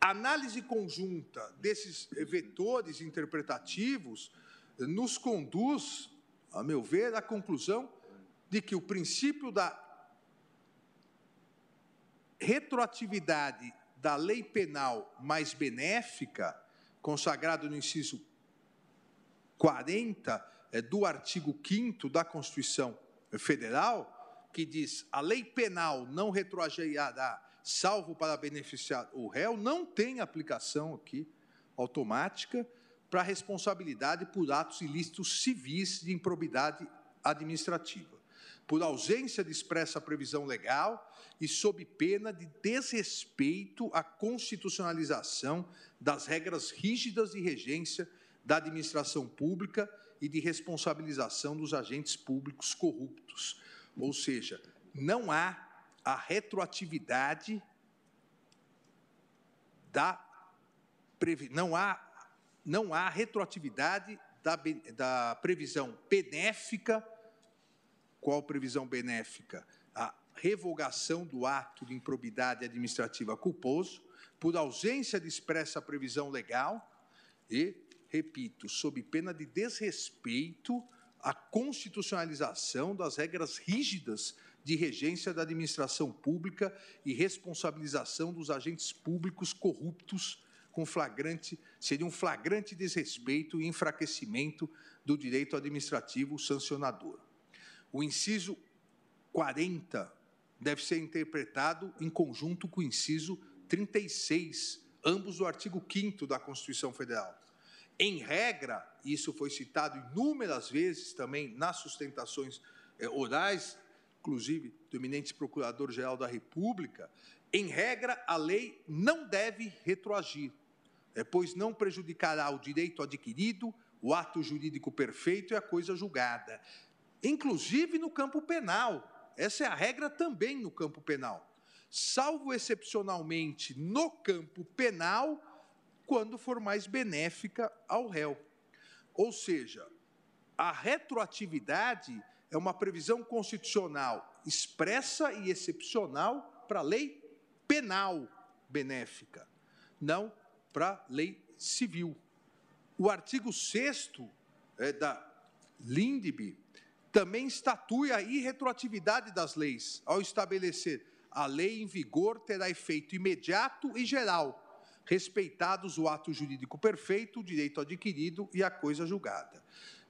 A análise conjunta desses vetores interpretativos nos conduz, a meu ver, à conclusão de que o princípio da retroatividade da lei penal mais benéfica consagrado no inciso 40 é, do artigo 5 da Constituição Federal, que diz: a lei penal não retroagerará, salvo para beneficiar o réu, não tem aplicação aqui automática para responsabilidade por atos ilícitos civis de improbidade administrativa, por ausência de expressa previsão legal e sob pena de desrespeito à constitucionalização das regras rígidas de regência da administração pública e de responsabilização dos agentes públicos corruptos. Ou seja, não há a retroatividade da não há não há retroatividade da, da previsão benéfica. Qual previsão benéfica? A revogação do ato de improbidade administrativa culposo, por ausência de expressa previsão legal e, repito, sob pena de desrespeito à constitucionalização das regras rígidas de regência da administração pública e responsabilização dos agentes públicos corruptos com flagrante, seria um flagrante desrespeito e enfraquecimento do direito administrativo sancionador. O inciso 40 deve ser interpretado em conjunto com o inciso 36, ambos do artigo 5 da Constituição Federal. Em regra, isso foi citado inúmeras vezes também nas sustentações eh, orais, inclusive do eminente Procurador-Geral da República, em regra, a lei não deve retroagir, pois não prejudicará o direito adquirido, o ato jurídico perfeito e a coisa julgada. Inclusive no campo penal. Essa é a regra também no campo penal. Salvo excepcionalmente no campo penal, quando for mais benéfica ao réu. Ou seja, a retroatividade é uma previsão constitucional expressa e excepcional para a lei penal benéfica, não para lei civil. O artigo 6 é, da LINDB também estatui a irretroatividade das leis, ao estabelecer a lei em vigor terá efeito imediato e geral, respeitados o ato jurídico perfeito, o direito adquirido e a coisa julgada.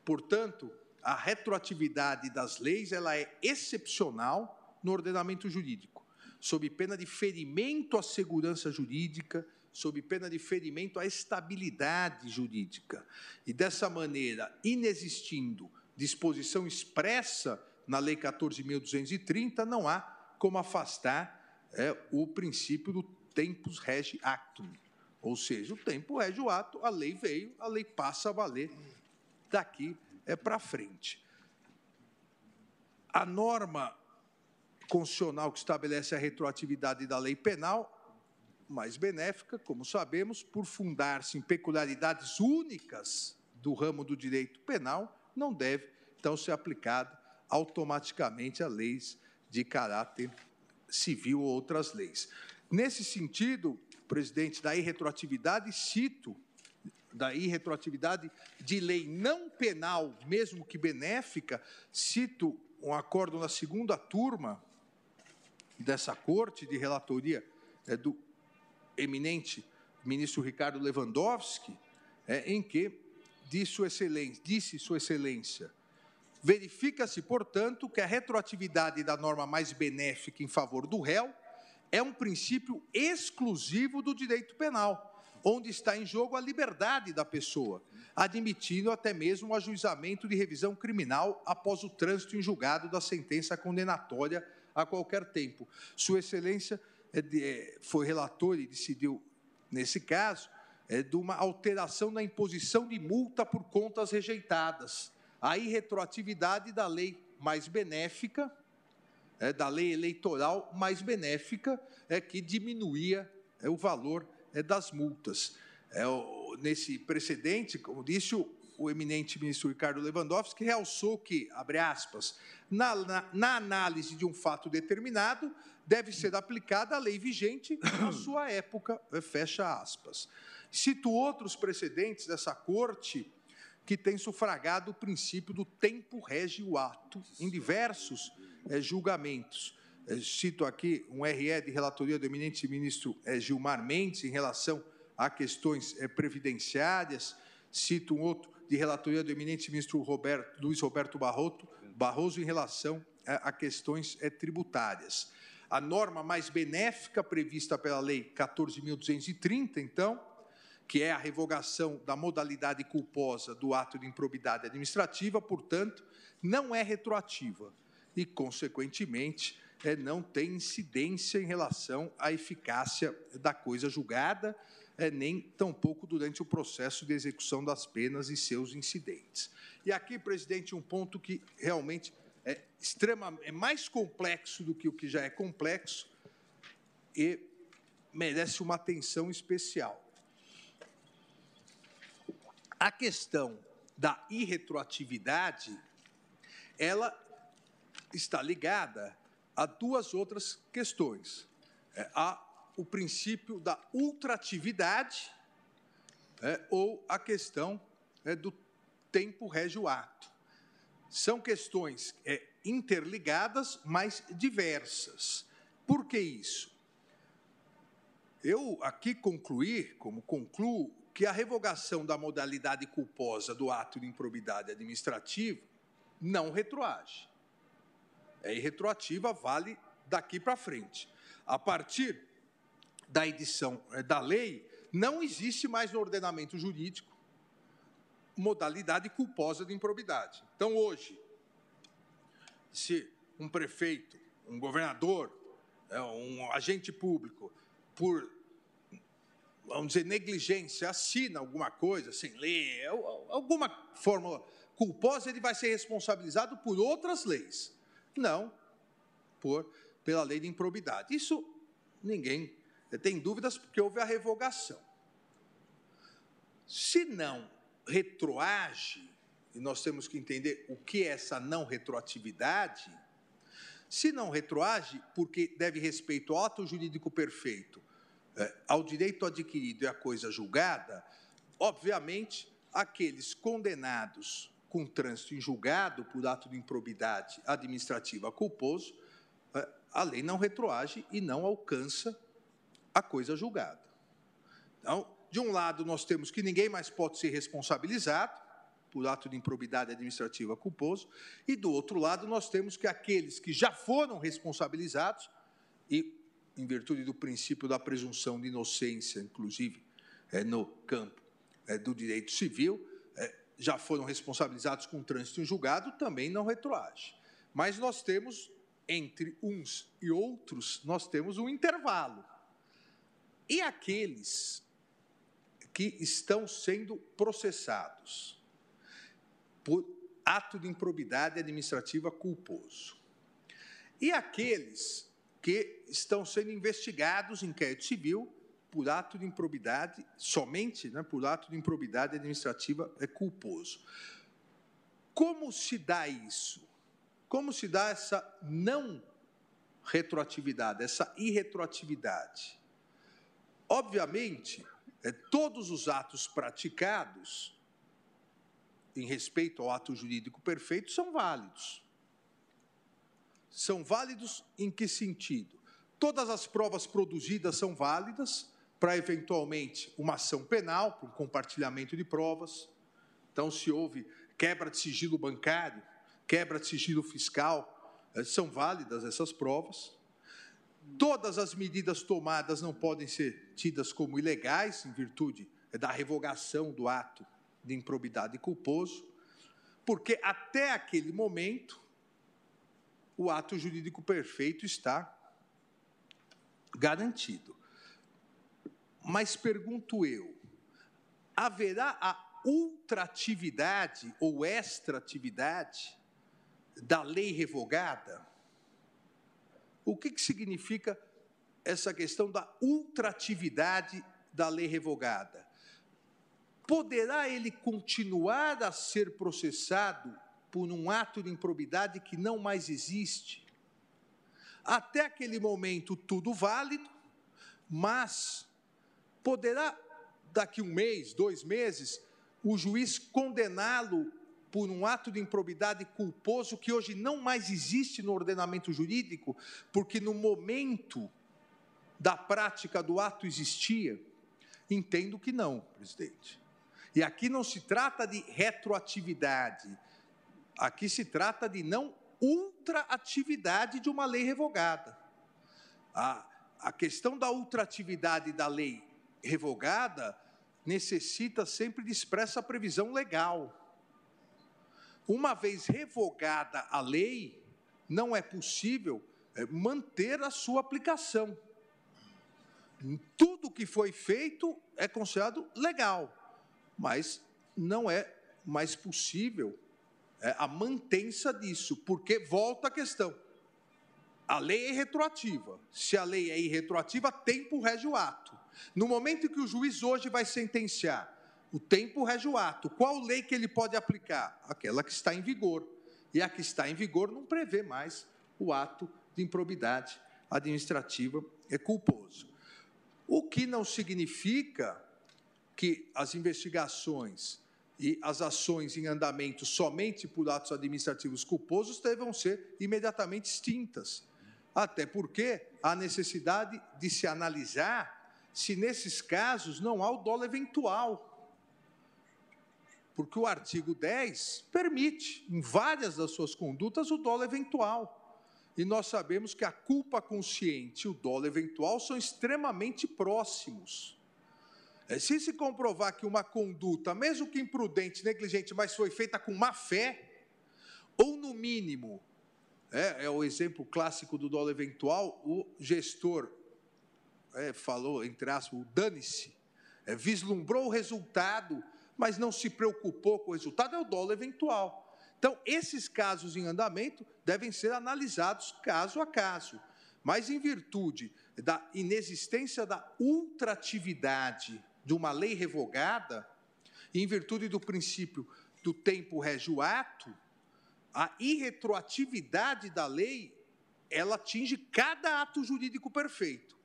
Portanto, a retroatividade das leis ela é excepcional no ordenamento jurídico, sob pena de ferimento à segurança jurídica, sob pena de ferimento à estabilidade jurídica. E dessa maneira, inexistindo disposição expressa na Lei 14.230, não há como afastar é, o princípio do tempus regi actum. Ou seja, o tempo rege o ato, a lei veio, a lei passa a valer daqui é para frente. A norma constitucional que estabelece a retroatividade da lei penal, mais benéfica, como sabemos, por fundar-se em peculiaridades únicas do ramo do direito penal, não deve, então, ser aplicada automaticamente a leis de caráter civil ou outras leis. Nesse sentido, presidente, da irretroatividade, cito da irretroatividade de lei não penal, mesmo que benéfica, cito um acordo na segunda turma dessa corte de relatoria é, do eminente ministro Ricardo Lewandowski, é, em que disse Sua Excelência, disse Sua Excelência, verifica-se, portanto, que a retroatividade da norma mais benéfica em favor do réu é um princípio exclusivo do direito penal, onde está em jogo a liberdade da pessoa, admitindo até mesmo o ajuizamento de revisão criminal após o trânsito em julgado da sentença condenatória a qualquer tempo. Sua Excelência foi relator e decidiu, nesse caso, é, de uma alteração na imposição de multa por contas rejeitadas. A irretroatividade da lei mais benéfica, é, da lei eleitoral mais benéfica, é que diminuía é, o valor é, das multas. É, nesse precedente, como disse o, eminente ministro Ricardo Lewandowski, realçou que, abre aspas, na, na, na análise de um fato determinado, deve ser aplicada a lei vigente na sua época, é, fecha aspas. Cito outros precedentes dessa corte que tem sufragado o princípio do tempo rege o ato em diversos é, julgamentos. É, cito aqui um RE de relatoria do eminente ministro é, Gilmar Mendes em relação a questões previdenciárias, cito um outro de relatoria do eminente ministro Roberto, Luiz Roberto Barroto, Barroso em relação a, a questões é, tributárias. A norma mais benéfica prevista pela Lei 14.230, então, que é a revogação da modalidade culposa do ato de improbidade administrativa, portanto, não é retroativa e, consequentemente, é, não tem incidência em relação à eficácia da coisa julgada, nem tampouco durante o processo de execução das penas e seus incidentes. E aqui, presidente, um ponto que realmente é, extrema, é mais complexo do que o que já é complexo e merece uma atenção especial. A questão da irretroatividade, ela está ligada a duas outras questões. É, há o princípio da ultratividade é, ou a questão é, do tempo régio ato. São questões é, interligadas, mas diversas. Por que isso? Eu aqui concluir, como concluo, que a revogação da modalidade culposa do ato de improbidade administrativa não retroage. É irretroativa, vale daqui para frente. A partir da edição eh, da lei, não existe mais no ordenamento jurídico modalidade culposa de improbidade. Então, hoje, se um prefeito, um governador, é, um agente público, por, vamos dizer, negligência, assina alguma coisa sem ler, alguma fórmula culposa, ele vai ser responsabilizado por outras leis, não por pela lei de improbidade. Isso ninguém tem dúvidas, porque houve a revogação. Se não retroage, e nós temos que entender o que é essa não retroatividade, se não retroage, porque deve respeito ao ato jurídico perfeito, é, ao direito adquirido e à coisa julgada, obviamente, aqueles condenados com trânsito em julgado por ato de improbidade administrativa culposo, é, a lei não retroage e não alcança a coisa julgada. Então, de um lado, nós temos que ninguém mais pode ser responsabilizado por ato de improbidade administrativa culposo, e do outro lado, nós temos que aqueles que já foram responsabilizados, e em virtude do princípio da presunção de inocência, inclusive é, no campo é, do direito civil, é, já foram responsabilizados com trânsito em julgado, também não retroage. Mas nós temos, entre uns e outros, nós temos um intervalo. E aqueles que estão sendo processados por ato de improbidade administrativa culposo. E aqueles que estão sendo investigados em inquérito civil por ato de improbidade, somente né, por ato de improbidade administrativa é culposo. Como se dá isso? Como se dá essa não retroatividade, essa irretroatividade? Obviamente, é, todos os atos praticados em respeito ao ato jurídico perfeito são válidos. São válidos em que sentido? Todas as provas produzidas são válidas para, eventualmente, uma ação penal, para um compartilhamento de provas. Então, se houve quebra de sigilo bancário, quebra de sigilo fiscal, é, são válidas essas provas. Todas as medidas tomadas não podem ser como ilegais, em virtude da revogação do ato de improbidade culposo, porque até aquele momento o ato jurídico perfeito está garantido. Mas pergunto eu, haverá a ultratividade ou extratividade da lei revogada? O que, que significa essa questão da ultratividade da lei revogada? Poderá ele continuar a ser processado por um ato de improbidade que não mais existe? Até aquele momento, tudo válido, mas poderá, daqui um mês, dois meses, o juiz condená-lo por um ato de improbidade culposo que hoje não mais existe no ordenamento jurídico, porque no momento da prática do ato existia? Entendo que não, presidente. E aqui não se trata de retroatividade, aqui se trata de não ultraatividade de uma lei revogada. A, a questão da ultraatividade da lei revogada necessita sempre de expressa previsão legal uma vez revogada a lei, não é possível é, manter a sua aplicação. Tudo que foi feito é considerado legal, mas não é mais possível é, a mantença disso, porque volta a questão. A lei é retroativa. Se a lei é irretroativa, tempo rege o ato. No momento que o juiz hoje vai sentenciar O tempo rege o ato. Qual lei que ele pode aplicar? Aquela que está em vigor. E a que está em vigor não prevê mais o ato de improbidade administrativa é culposo. O que não significa que as investigações e as ações em andamento somente por atos administrativos culposos devam ser imediatamente extintas. Até porque há necessidade de se analisar se nesses casos não há o dolo eventual. Porque o artigo 10 permite, em várias das suas condutas, o dolo eventual. E nós sabemos que a culpa consciente e o dolo eventual são extremamente próximos. É, se se comprovar que uma conduta, mesmo que imprudente, negligente, mas foi feita com má fé, ou no mínimo, é, é o exemplo clássico do dolo eventual, o gestor é, falou, entre aspas, o dane-se, é, vislumbrou o resultado, mas não se preocupou com o resultado, é o dolo eventual. Então, esses casos em andamento devem ser analisados caso a caso. Mas, em virtude da inexistência da ultratividade de uma lei revogada, em virtude do princípio do tempo rege o ato, a irretroatividade da lei, ela atinge cada ato jurídico perfeito.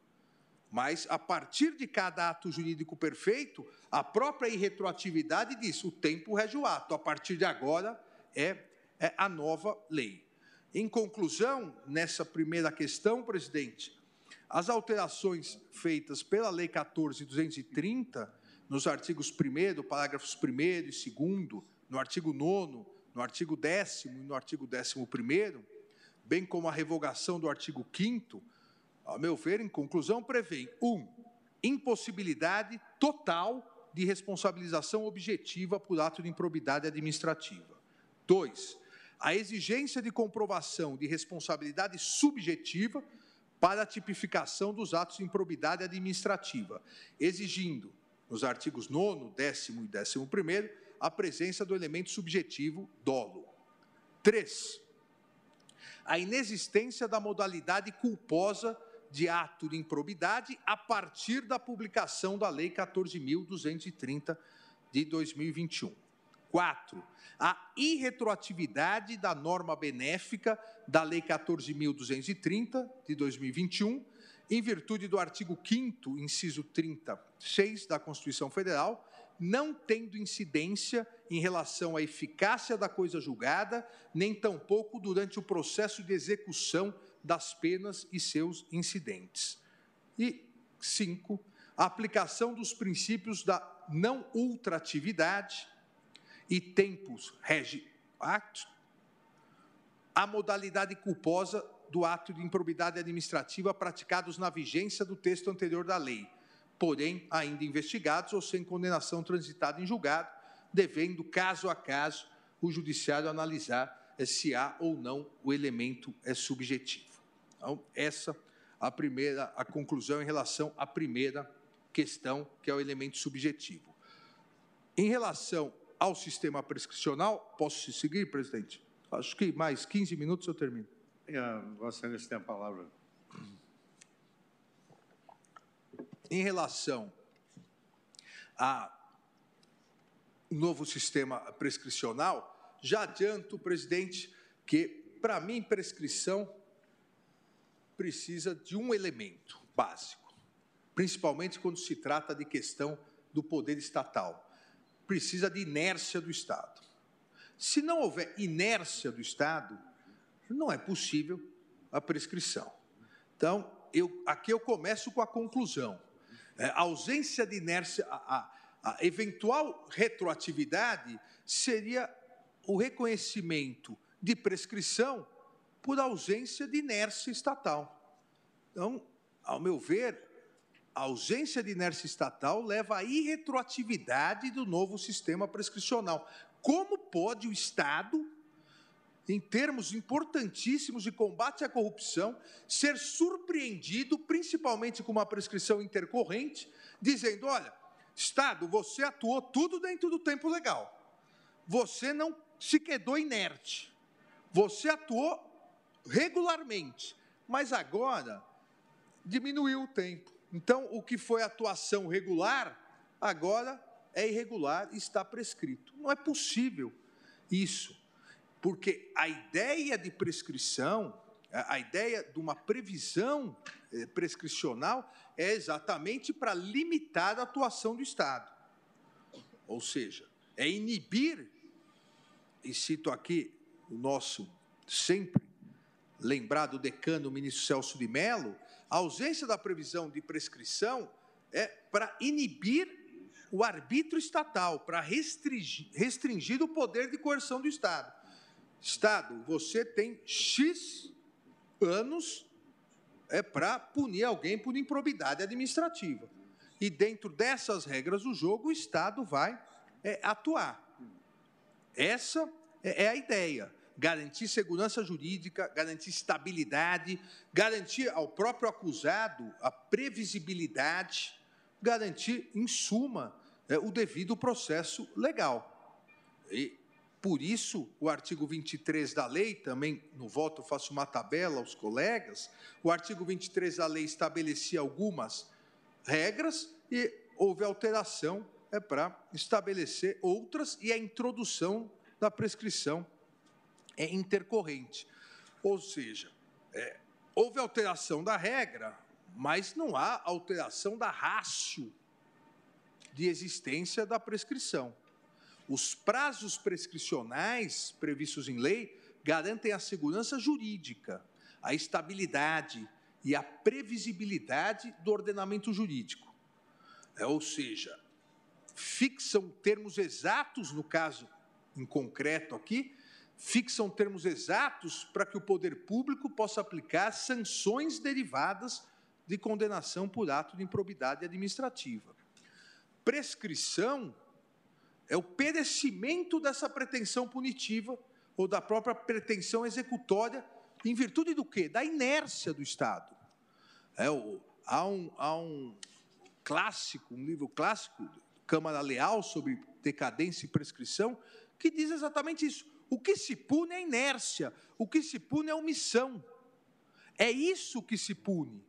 Mas, a partir de cada ato jurídico perfeito, a própria irretroatividade diz: o tempo rege o ato. A partir de agora é, é a nova lei. Em conclusão, nessa primeira questão, presidente, as alterações feitas pela Lei 14.230, nos artigos 1, parágrafos 1 e 2, no artigo 9, no artigo 10 e no artigo 11, bem como a revogação do artigo 5, a meu ver, em conclusão, prevêem: um, impossibilidade total de responsabilização objetiva por ato de improbidade administrativa. Dois, a exigência de comprovação de responsabilidade subjetiva para a tipificação dos atos de improbidade administrativa, exigindo, nos artigos 9, 10 e 11, a presença do elemento subjetivo dolo. 3. A inexistência da modalidade culposa de ato de improbidade a partir da publicação da Lei 14.230 de 2021. 4. A irretroatividade da norma benéfica da Lei 14.230, de 2021, em virtude do artigo 5, inciso 36 da Constituição Federal, não tendo incidência em relação à eficácia da coisa julgada, nem tampouco durante o processo de execução das penas e seus incidentes. E, cinco, a aplicação dos princípios da não ultratividade, e tempos rege ato, a modalidade culposa do ato de improbidade administrativa praticados na vigência do texto anterior da lei, porém ainda investigados ou sem condenação transitada em julgado, devendo, caso a caso, o judiciário analisar se há ou não o elemento é subjetivo. Então, essa a primeira a conclusão em relação à primeira questão, que é o elemento subjetivo. Em relação ao sistema prescricional. Posso seguir, presidente? Acho que mais 15 minutos eu termino. É, Vossa Excelência tem a palavra. Em relação ao novo sistema prescricional, já adianto, presidente, que, para mim, prescrição precisa de um elemento básico, principalmente quando se trata de questão do poder estatal precisa de inércia do Estado. Se não houver inércia do Estado, não é possível a prescrição. Então, eu, aqui eu começo com a conclusão. É, a ausência de inércia, a, a, a eventual retroatividade seria o reconhecimento de prescrição por ausência de inércia estatal. Então, ao meu ver, a ausência de inércia estatal leva à irretroatividade do novo sistema prescricional. Como pode o Estado, em termos importantíssimos de combate à corrupção, ser surpreendido, principalmente com uma prescrição intercorrente, dizendo: olha, Estado, você atuou tudo dentro do tempo legal, você não se quedou inerte, você atuou regularmente, mas agora diminuiu o tempo então, o que foi atuação regular, agora é irregular e está prescrito. Não é possível isso, porque a ideia de prescrição, a ideia de uma previsão eh, prescricional é exatamente para limitar a atuação do Estado. Ou seja, é inibir, e cito aqui o nosso sempre lembrado decano, o ministro Celso de Mello, a ausência da previsão de prescrição é para inibir o arbítrio estatal, para restringir, restringir o poder de coerção do Estado. Estado, você tem X anos é para punir alguém por improbidade administrativa. E dentro dessas regras do jogo, o Estado vai é, atuar. Essa é, é a ideia garantir segurança jurídica, garantir estabilidade, garantir ao próprio acusado a previsibilidade, garantir, em suma, é, o devido processo legal. E, por isso, o artigo 23 da lei, também no voto faço uma tabela aos colegas, o artigo 23 da lei estabelecia algumas regras e houve alteração é para estabelecer outras e a introdução da prescrição é intercorrente. Ou seja, é, houve alteração da regra, mas não há alteração da rácio de existência da prescrição. Os prazos prescricionais previstos em lei garantem a segurança jurídica, a estabilidade e a previsibilidade do ordenamento jurídico. É, ou seja, fixam termos exatos, no caso em concreto aqui, fixam termos exatos para que o poder público possa aplicar sanções derivadas de condenação por ato de improbidade administrativa. Prescrição é o perecimento dessa pretensão punitiva ou da própria pretensão executória, em virtude do quê? Da inércia do Estado. É, o, há, um, há um clássico, um livro clássico, Câmara Leal, sobre decadência e prescrição, que diz exatamente isso. O que se pune é inércia, o que se pune é omissão. É isso que se pune.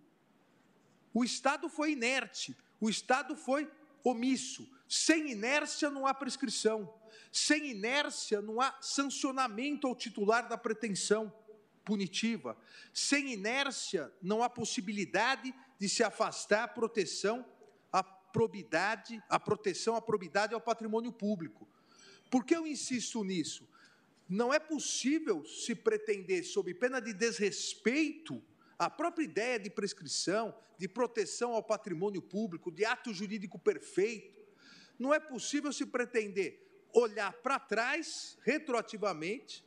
O Estado foi inerte, o Estado foi omisso. Sem inércia não há prescrição. Sem inércia não há sancionamento ao titular da pretensão punitiva. Sem inércia não há possibilidade de se afastar a proteção à probidade, a proteção à probidade ao patrimônio público. Por que eu insisto nisso? Não é possível se pretender, sob pena de desrespeito, a própria ideia de prescrição, de proteção ao patrimônio público, de ato jurídico perfeito. Não é possível se pretender olhar para trás, retroativamente,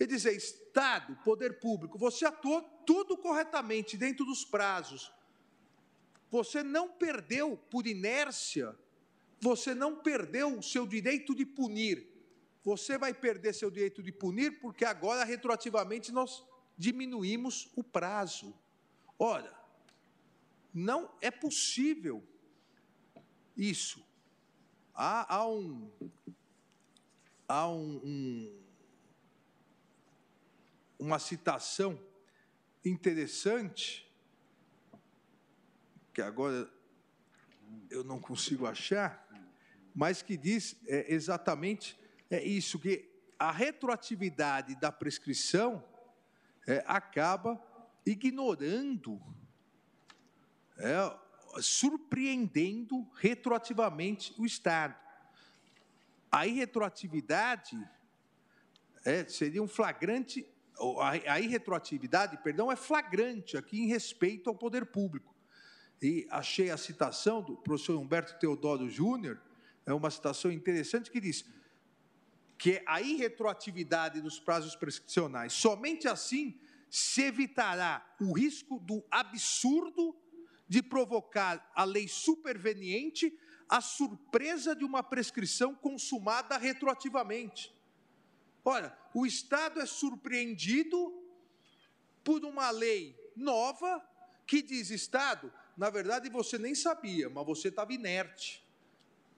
e dizer: Estado, poder público, você atuou tudo corretamente dentro dos prazos. Você não perdeu por inércia, você não perdeu o seu direito de punir você vai perder seu direito de punir, porque agora, retroativamente, nós diminuímos o prazo. Ora, não é possível isso. Há, há um. Há um, um, uma citação interessante, que agora eu não consigo achar, mas que diz é, exatamente é isso, que a retroatividade da prescrição é, acaba ignorando, é, surpreendendo retroativamente o Estado. A irretroatividade é, seria um flagrante, a irretroatividade, perdão, é flagrante aqui em respeito ao poder público. E achei a citação do professor Humberto Teodoro Júnior, é uma citação interessante que diz: que é a irretroatividade dos prazos prescricionais. Somente assim se evitará o risco do absurdo de provocar a lei superveniente a surpresa de uma prescrição consumada retroativamente. Ora, o Estado é surpreendido por uma lei nova que diz: Estado, na verdade você nem sabia, mas você estava inerte.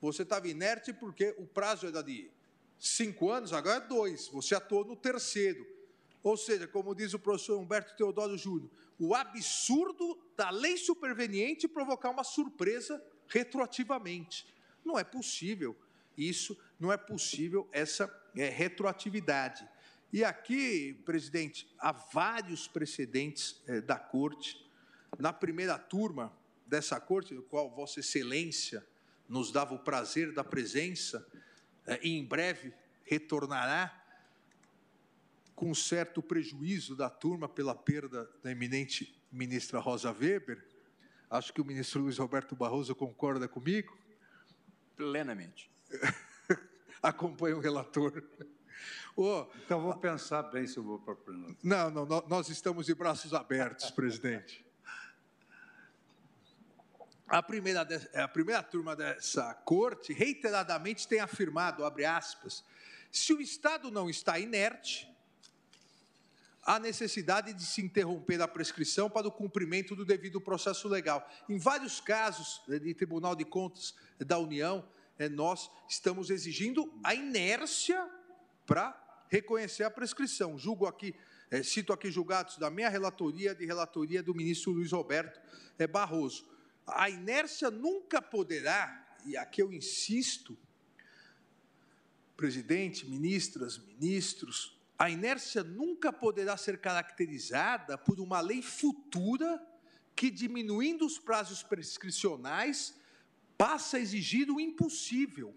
Você estava inerte porque o prazo era de cinco anos, agora é dois, você atuou no terceiro. Ou seja, como diz o professor Humberto Teodoro Júnior, o absurdo da lei superveniente provocar uma surpresa retroativamente. Não é possível isso, não é possível essa é, retroatividade. E aqui, presidente, há vários precedentes é, da Corte. Na primeira turma dessa Corte, no qual Vossa Excelência nos dava o prazer da presença, e em breve retornará, com certo prejuízo da turma pela perda da eminente ministra Rosa Weber. Acho que o ministro Luiz Roberto Barroso concorda comigo. Plenamente. Acompanha o relator. Oh, então, vou pensar bem se eu vou para a plenária. Não, não, nós estamos de braços abertos, presidente. A primeira, a primeira turma dessa corte reiteradamente tem afirmado, abre aspas, se o Estado não está inerte, há necessidade de se interromper a prescrição para o cumprimento do devido processo legal. Em vários casos de Tribunal de Contas da União, é, nós estamos exigindo a inércia para reconhecer a prescrição. Julgo aqui, é, cito aqui julgados da minha relatoria, de relatoria do ministro Luiz Roberto é, Barroso. A inércia nunca poderá, e aqui eu insisto, presidente, ministras, ministros, a inércia nunca poderá ser caracterizada por uma lei futura que, diminuindo os prazos prescricionais, passa a exigir o impossível.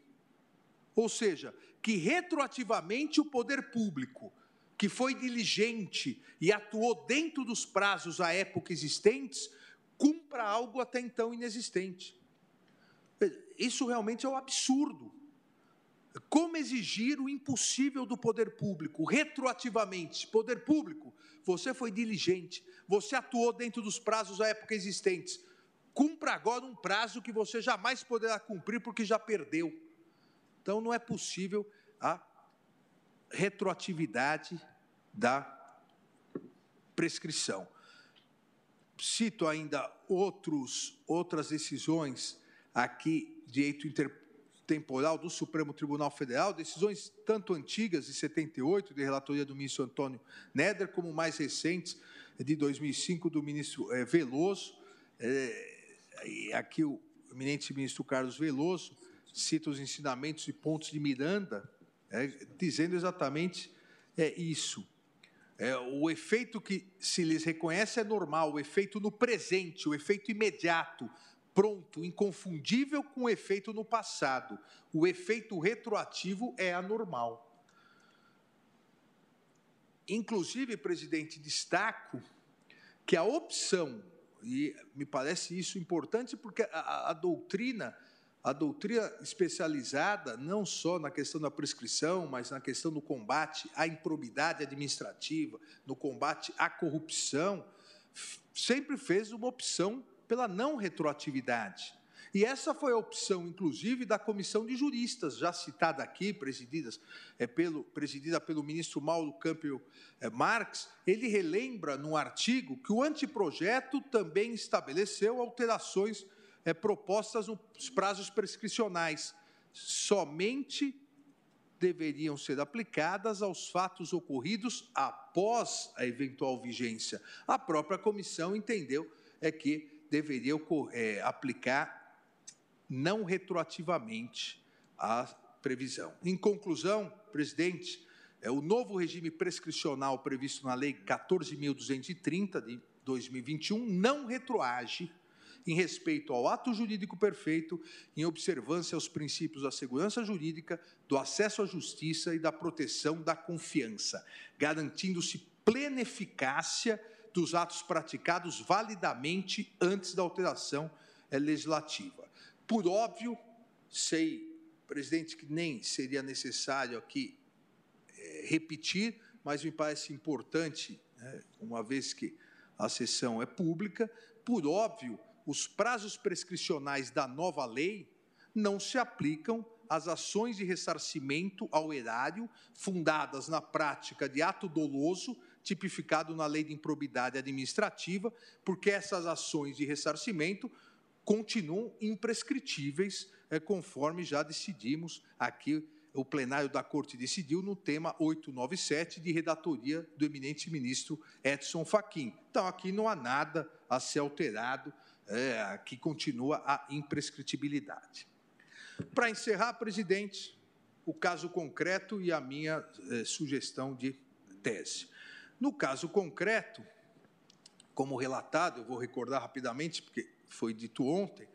Ou seja, que retroativamente o poder público, que foi diligente e atuou dentro dos prazos à época existentes, cumpra algo até então inexistente. Isso realmente é um absurdo. Como exigir o impossível do poder público, retroativamente? Poder público, você foi diligente, você atuou dentro dos prazos à época existentes. Cumpra agora um prazo que você jamais poderá cumprir porque já perdeu. Então, não é possível a retroatividade da prescrição. Cito ainda outros, outras decisões aqui, direito intertemporal do Supremo Tribunal Federal, decisões tanto antigas, de 78, de relatoria do ministro Antônio Neder, como mais recentes, de 2005, do ministro é, Veloso. É, aqui o eminente ministro Carlos Veloso cita os ensinamentos e pontos de Miranda, é, dizendo exatamente é, isso. É, o efeito que se lhes reconhece é normal, o efeito no presente, o efeito imediato, pronto, inconfundível com o efeito no passado. O efeito retroativo é anormal. Inclusive, presidente, destaco que a opção, e me parece isso importante porque a, a doutrina a doutrina especializada não só na questão da prescrição, mas na questão do combate à improbidade administrativa, no combate à corrupção, sempre fez uma opção pela não retroatividade. E essa foi a opção, inclusive, da comissão de juristas, já citada aqui, presididas, é, pelo, presidida pelo ministro Mauro Campbell é, Marx. Ele relembra num artigo que o anteprojeto também estabeleceu alterações é, propostas nos prazos prescricionais. Somente deveriam ser aplicadas aos fatos ocorridos após a eventual vigência. A própria comissão entendeu é que deveria é, aplicar não retroativamente a previsão. Em conclusão, presidente, é, o novo regime prescricional previsto na Lei 14.230 de 2021 não retroage em respeito ao ato jurídico perfeito, em observância aos princípios da segurança jurídica, do acesso à justiça e da proteção da confiança, garantindo-se plena eficácia dos atos praticados validamente antes da alteração eh, legislativa. Por óbvio, sei, presidente, que nem seria necessário aqui é, repetir, mas me parece importante, né, uma vez que a sessão é pública, por óbvio, os prazos prescricionais da nova lei não se aplicam às ações de ressarcimento ao erário fundadas na prática de ato doloso tipificado na lei de improbidade administrativa, porque essas ações de ressarcimento continuam imprescritíveis, é, conforme já decidimos aqui, o plenário da Corte decidiu no tema 897 de redatoria do eminente ministro Edson Fachin. Então, aqui não há nada a ser alterado é, que continua a imprescritibilidade. Para encerrar, presidente, o caso concreto e a minha eh, sugestão de tese. No caso concreto, como relatado, eu vou recordar rapidamente, porque foi dito ontem,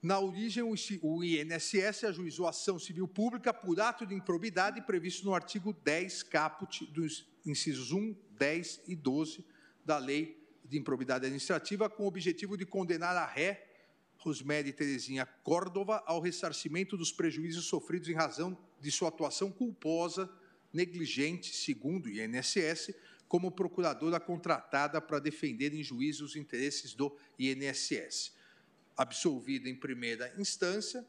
na origem, o INSS ajuizou ação civil pública por ato de improbidade previsto no artigo 10, caput, dos incisos 1, 10 e 12 da Lei de Improbidade Administrativa, com o objetivo de condenar a ré Rosemary Terezinha Córdova ao ressarcimento dos prejuízos sofridos em razão de sua atuação culposa, negligente, segundo o INSS, como procuradora contratada para defender em juízo os interesses do INSS. Absolvida em primeira instância,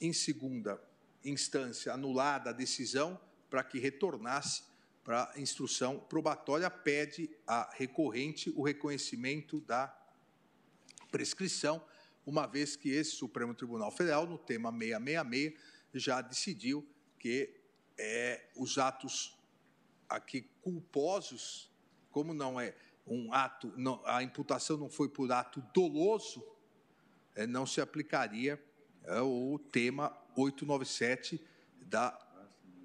em segunda instância, anulada a decisão para que retornasse para instrução probatória, pede a recorrente o reconhecimento da prescrição, uma vez que esse Supremo Tribunal Federal, no tema 666, já decidiu que é, os atos aqui culposos, como não é um ato, não, a imputação não foi por ato doloso, é, não se aplicaria é, o tema 897 da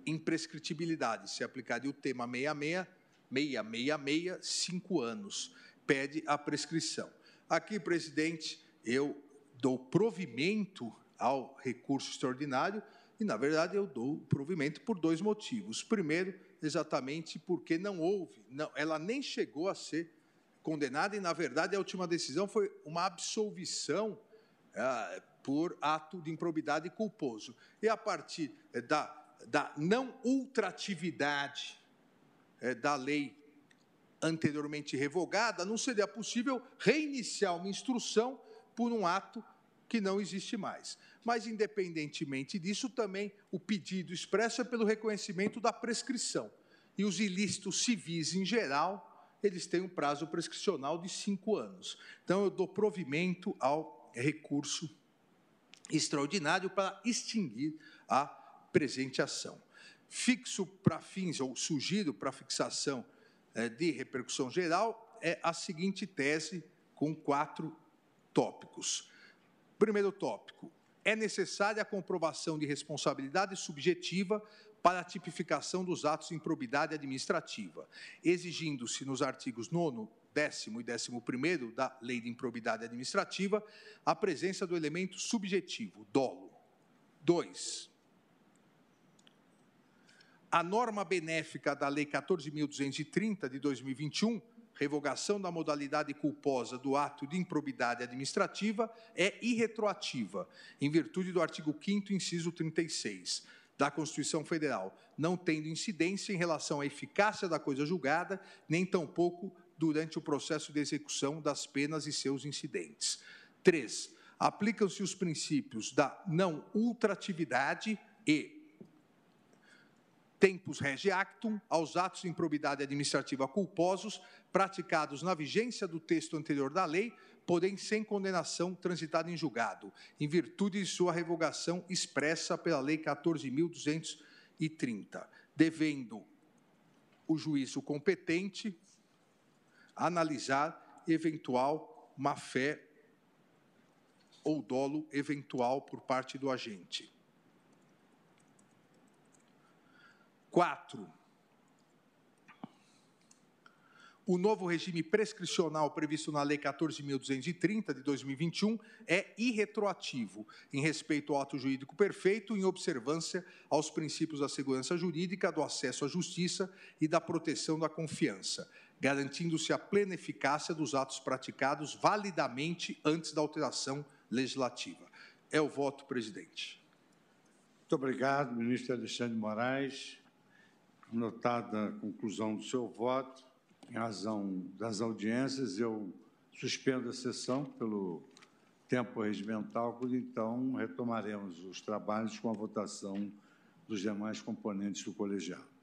imprescritibilidade. Se aplicaria o tema 66, 666, cinco anos. Pede a prescrição. Aqui, presidente, eu dou provimento ao recurso extraordinário e, na verdade, eu dou provimento por dois motivos. Primeiro, exatamente porque não houve, não, ela nem chegou a ser condenada e, na verdade, a última decisão foi uma absolvição é, por ato de improbidade culposo. E a partir é, da, da não ultratividade é, da lei anteriormente revogada, não seria possível reiniciar uma instrução por um ato que não existe mais. Mas, independentemente disso, também o pedido expresso é pelo reconhecimento da prescrição. E os ilícitos civis, em geral, eles têm um prazo prescricional de cinco anos. Então, eu dou provimento ao recurso extraordinário para extinguir a presente ação. Fixo para fins, ou sugiro para fixação é, de repercussão geral, é a seguinte tese com quatro tópicos. Primeiro tópico: é necessária a comprovação de responsabilidade subjetiva para a tipificação dos atos de improbidade administrativa, exigindo-se nos artigos 9, décimo e décimo primeiro da Lei de Improbidade Administrativa a presença do elemento subjetivo, dolo. 2. A norma benéfica da Lei 14.230 de 2021 revogação da modalidade culposa do ato de improbidade administrativa é irretroativa, em virtude do artigo 5 inciso 36 da Constituição Federal, não tendo incidência em relação à eficácia da coisa julgada, nem tampouco durante o processo de execução das penas e seus incidentes. 3. Aplicam-se os princípios da não ultratividade e tempus regi actum aos atos de improbidade administrativa culposos praticados na vigência do texto anterior da lei, porém sem condenação transitada em julgado, em virtude de sua revogação expressa pela Lei 14.230, devendo o juízo competente analisar eventual má-fé ou dolo eventual por parte do agente. Quatro, o novo regime prescricional previsto na Lei 14.230 de 2021 é irretroativo em respeito ao ato jurídico perfeito, em observância aos princípios da segurança jurídica, do acesso à justiça e da proteção da confiança, garantindo-se a plena eficácia dos atos praticados validamente antes da alteração legislativa. É o voto, presidente. Muito obrigado, ministro Alexandre Moraes. Notada a conclusão do seu voto, em razão das audiências, eu suspendo a sessão pelo tempo regimental, então retomaremos os trabalhos com a votação dos demais componentes do colegiado.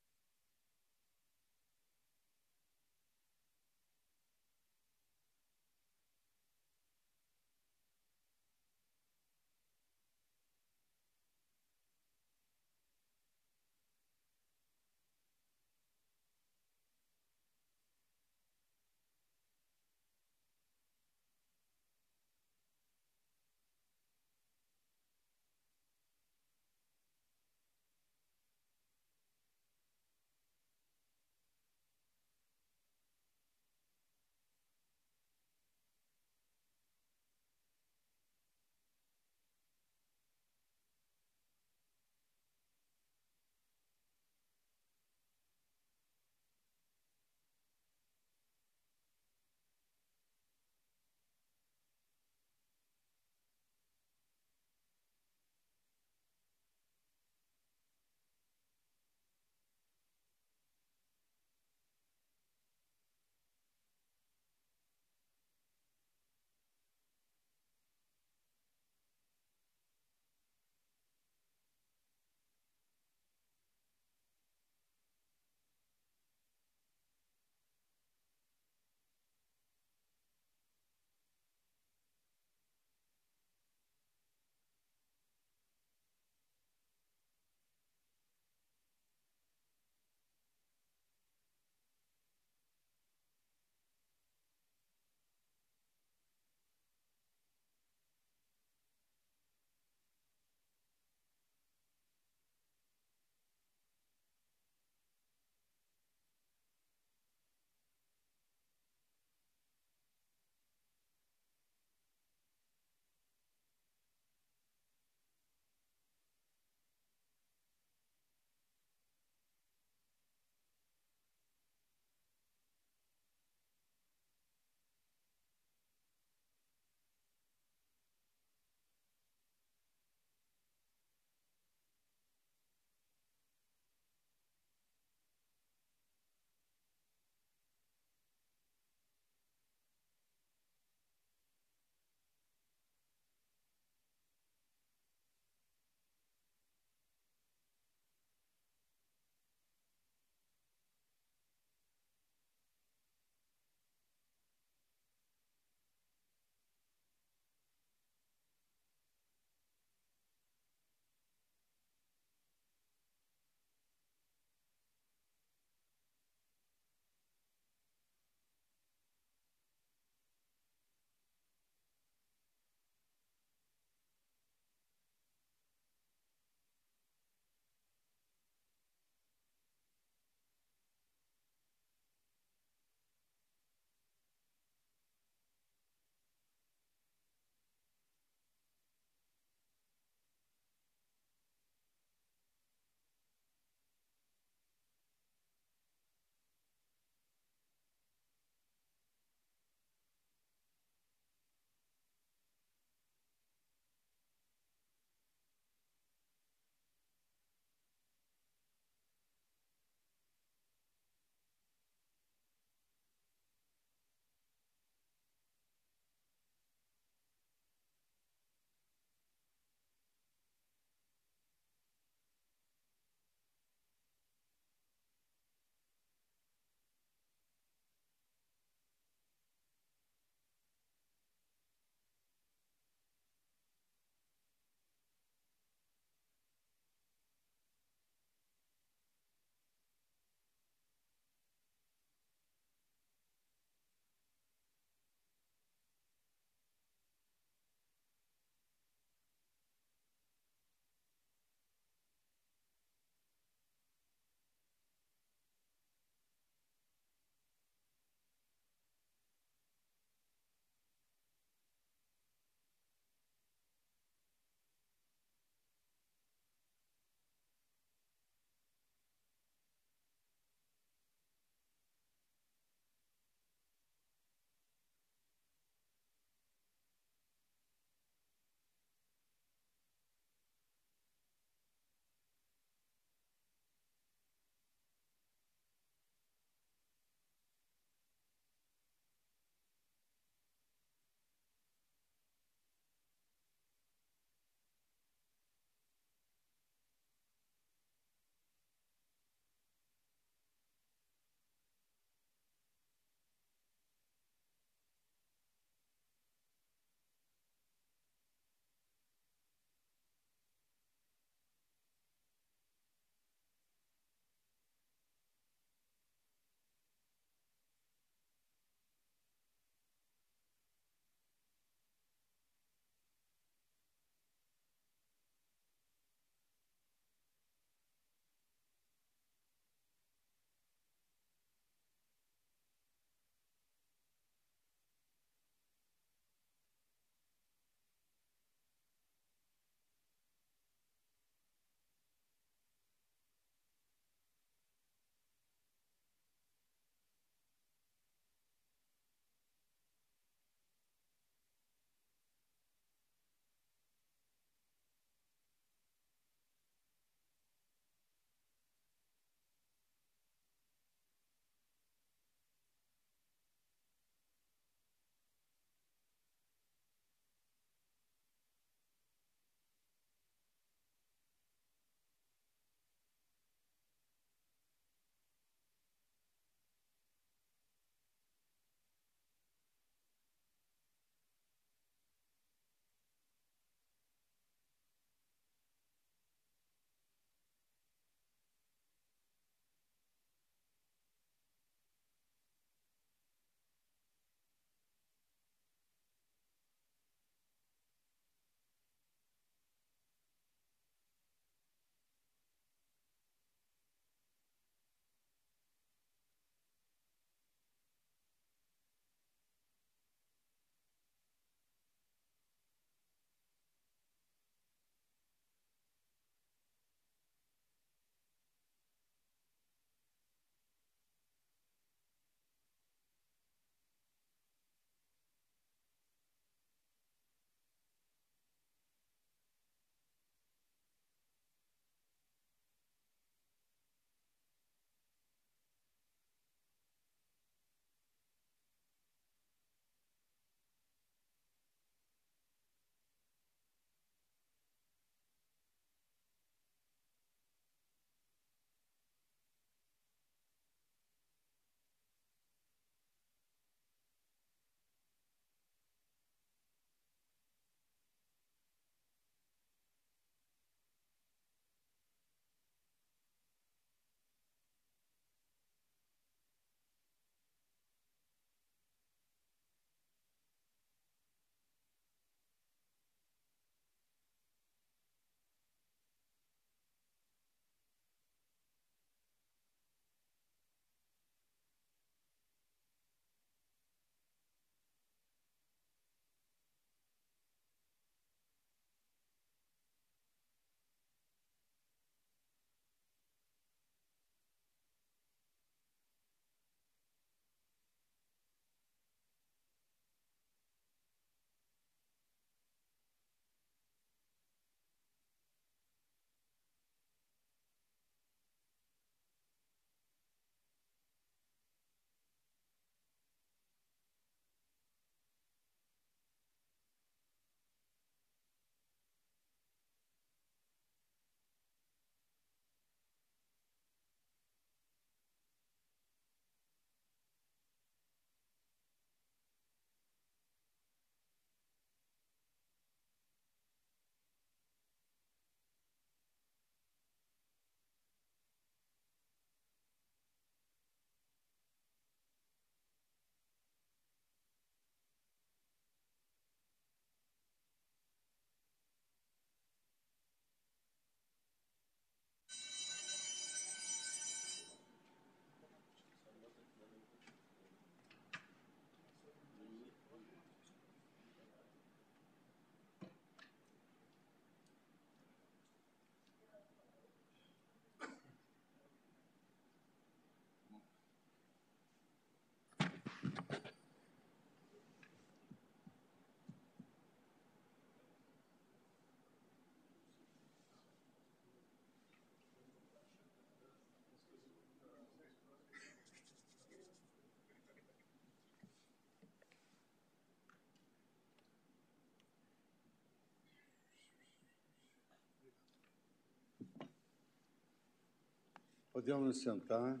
Podemos nos sentar.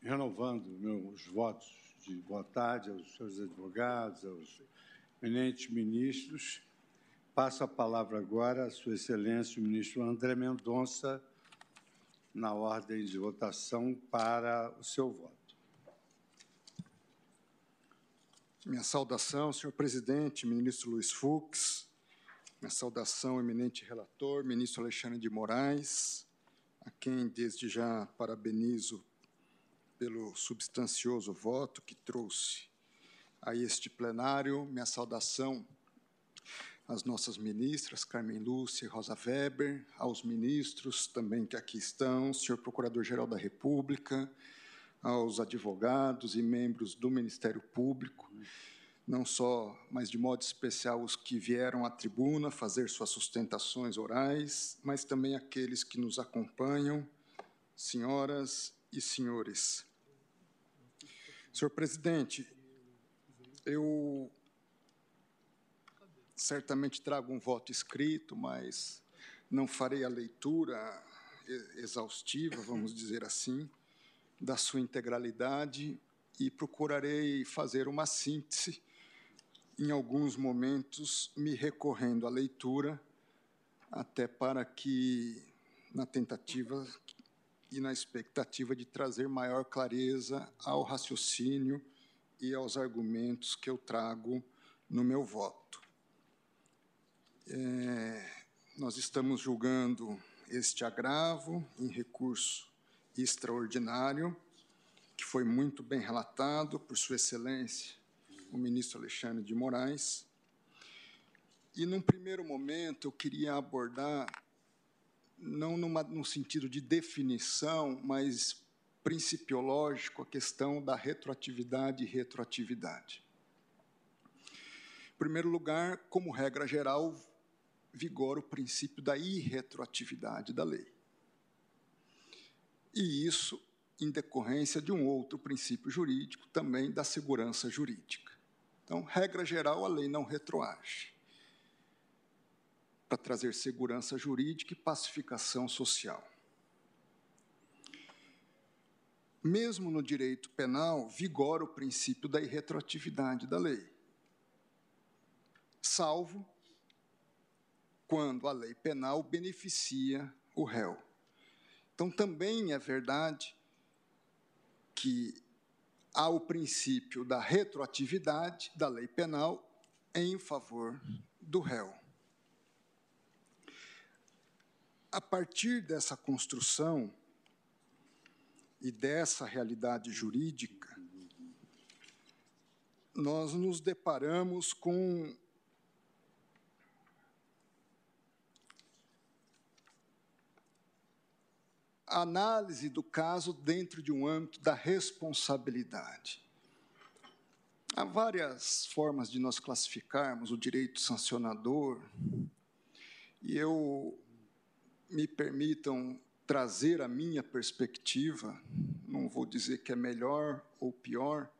Renovando meus votos de boa tarde aos seus advogados, aos eminentes ministros, passo a palavra agora à Sua Excelência, o ministro André Mendonça, na ordem de votação para o seu voto. Minha saudação, senhor presidente, ministro Luiz Fux, minha saudação, eminente relator, ministro Alexandre de Moraes, a quem desde já parabenizo pelo substancioso voto que trouxe a este plenário. Minha saudação às nossas ministras, Carmen Lúcia e Rosa Weber, aos ministros também que aqui estão, senhor Procurador-Geral da República, aos advogados e membros do Ministério Público não só, mas de modo especial os que vieram à tribuna fazer suas sustentações orais, mas também aqueles que nos acompanham, senhoras e senhores. Senhor presidente, eu certamente trago um voto escrito, mas não farei a leitura exaustiva, vamos dizer assim, da sua integralidade e procurarei fazer uma síntese em alguns momentos, me recorrendo à leitura, até para que, na tentativa e na expectativa de trazer maior clareza ao raciocínio e aos argumentos que eu trago no meu voto. É, nós estamos julgando este agravo em recurso extraordinário, que foi muito bem relatado por Sua Excelência, o ministro Alexandre de Moraes. E, num primeiro momento, eu queria abordar, não numa, no sentido de definição, mas principiológico, a questão da retroatividade e retroatividade. Em primeiro lugar, como regra geral, vigora o princípio da irretroatividade da lei. E isso em decorrência de um outro princípio jurídico, também da segurança jurídica. Então, regra geral, a lei não retroage para trazer segurança jurídica e pacificação social. Mesmo no direito penal, vigora o princípio da irretroatividade da lei, salvo quando a lei penal beneficia o réu. Então, também é verdade que há o princípio da retroatividade da lei penal em favor do réu. A partir dessa construção e dessa realidade jurídica, nós nos deparamos com análise do caso dentro de um âmbito da responsabilidade. Há várias formas de nós classificarmos o direito sancionador, e eu me permitam trazer a minha perspectiva, não vou dizer que é melhor ou pior,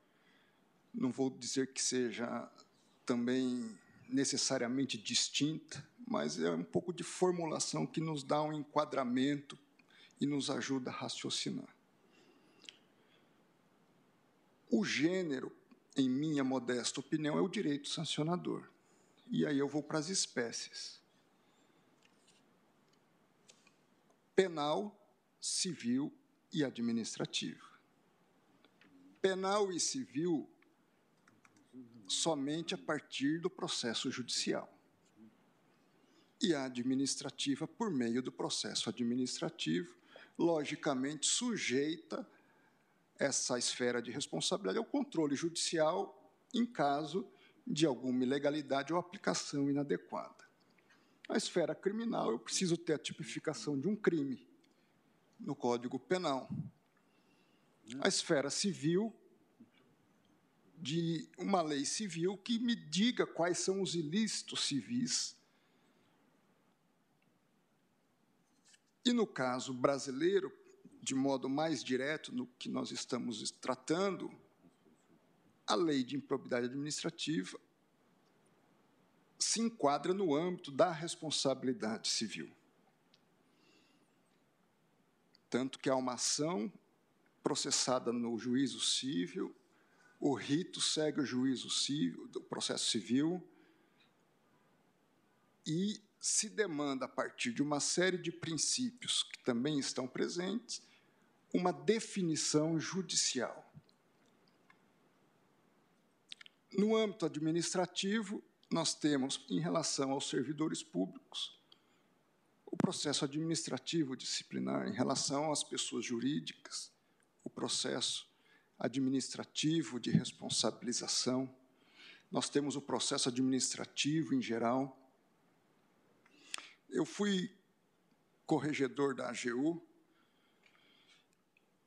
não vou dizer que seja também necessariamente distinta, mas é um pouco de formulação que nos dá um enquadramento e nos ajuda a raciocinar. O gênero, em minha modesta opinião, é o direito sancionador. E aí eu vou para as espécies: penal, civil e administrativo. Penal e civil somente a partir do processo judicial. E a administrativa por meio do processo administrativo, logicamente sujeita essa esfera de responsabilidade ao controle judicial em caso de alguma ilegalidade ou aplicação inadequada. A esfera criminal, eu preciso ter a tipificação de um crime no Código Penal. A esfera civil, de uma lei civil que me diga quais são os ilícitos civis E no caso brasileiro, de modo mais direto no que nós estamos tratando, a lei de improbidade administrativa se enquadra no âmbito da responsabilidade civil. Tanto que há uma ação processada no juízo civil, o rito segue o juízo civil, o processo civil, e se demanda, a partir de uma série de princípios que também estão presentes, uma definição judicial. No âmbito administrativo, nós temos, em relação aos servidores públicos, o processo administrativo disciplinar em relação às pessoas jurídicas, o processo administrativo de responsabilização, nós temos o processo administrativo em geral. Eu fui corregedor da AGU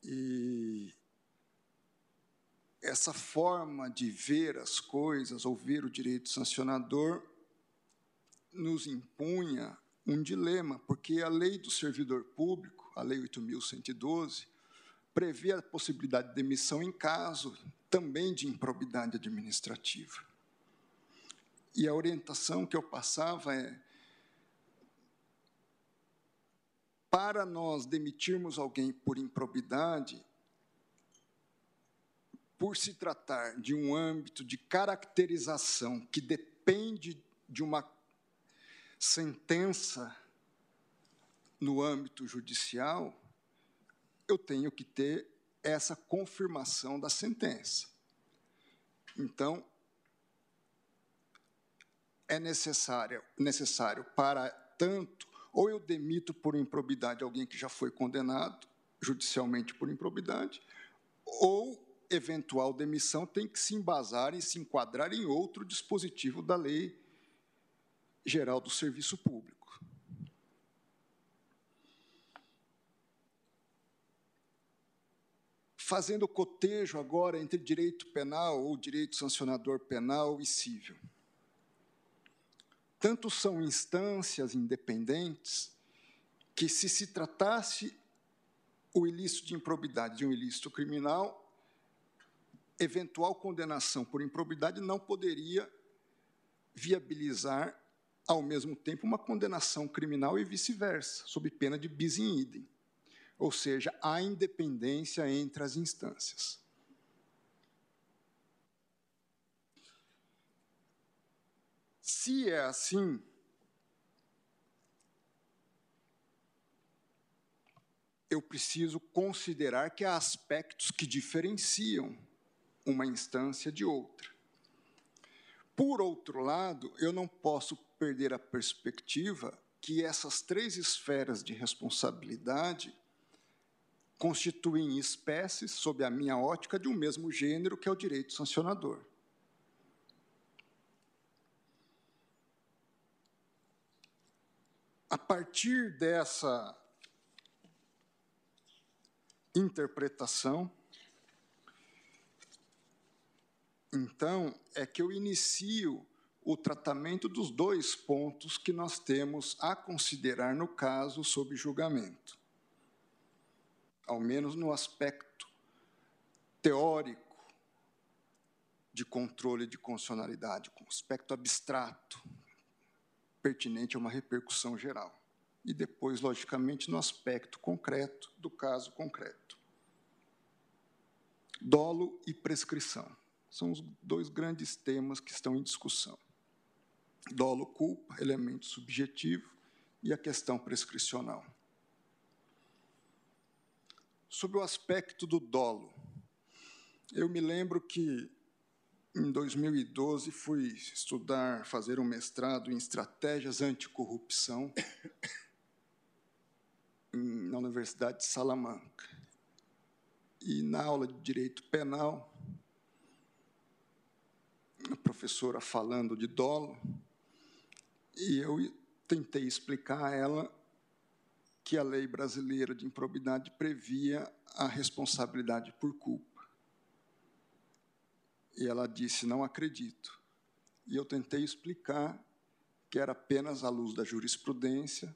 e essa forma de ver as coisas, ou ver o direito sancionador, nos impunha um dilema, porque a lei do servidor público, a Lei 8.112, prevê a possibilidade de demissão em caso também de improbidade administrativa. E a orientação que eu passava é: para nós demitirmos alguém por improbidade, por se tratar de um âmbito de caracterização que depende de uma sentença no âmbito judicial, eu tenho que ter essa confirmação da sentença. Então, é necessário, necessário para tanto, ou eu demito por improbidade alguém que já foi condenado judicialmente por improbidade, ou eventual demissão tem que se embasar e se enquadrar em outro dispositivo da Lei Geral do Serviço Público. Fazendo cotejo agora entre direito penal ou direito sancionador penal e civil. Tanto são instâncias independentes que, se se tratasse o ilícito de improbidade de um ilícito criminal, eventual condenação por improbidade não poderia viabilizar, ao mesmo tempo, uma condenação criminal e vice-versa, sob pena de bis in idem. Ou seja, há independência entre as instâncias. Se é assim, eu preciso considerar que há aspectos que diferenciam uma instância de outra. Por outro lado, eu não posso perder a perspectiva que essas três esferas de responsabilidade constituem espécies, sob a minha ótica, de um mesmo gênero, que é o direito sancionador. A partir dessa interpretação, então, é que eu inicio o tratamento dos dois pontos que nós temos a considerar no caso sob julgamento. Ao menos no aspecto teórico de controle de constitucionalidade, com aspecto abstrato, pertinente a uma repercussão geral. E depois, logicamente, no aspecto concreto do caso concreto. Dolo e prescrição são os dois grandes temas que estão em discussão. Dolo culpa, elemento subjetivo, e a questão prescricional. Sobre o aspecto do dolo, eu me lembro que em 2012 fui estudar, fazer um mestrado em estratégias anticorrupção na Universidade de Salamanca. E na aula de direito penal, a professora falando de dolo, e eu tentei explicar a ela que a lei brasileira de improbidade previa a responsabilidade por culpa. E ela disse: Não acredito. E eu tentei explicar que era apenas à luz da jurisprudência,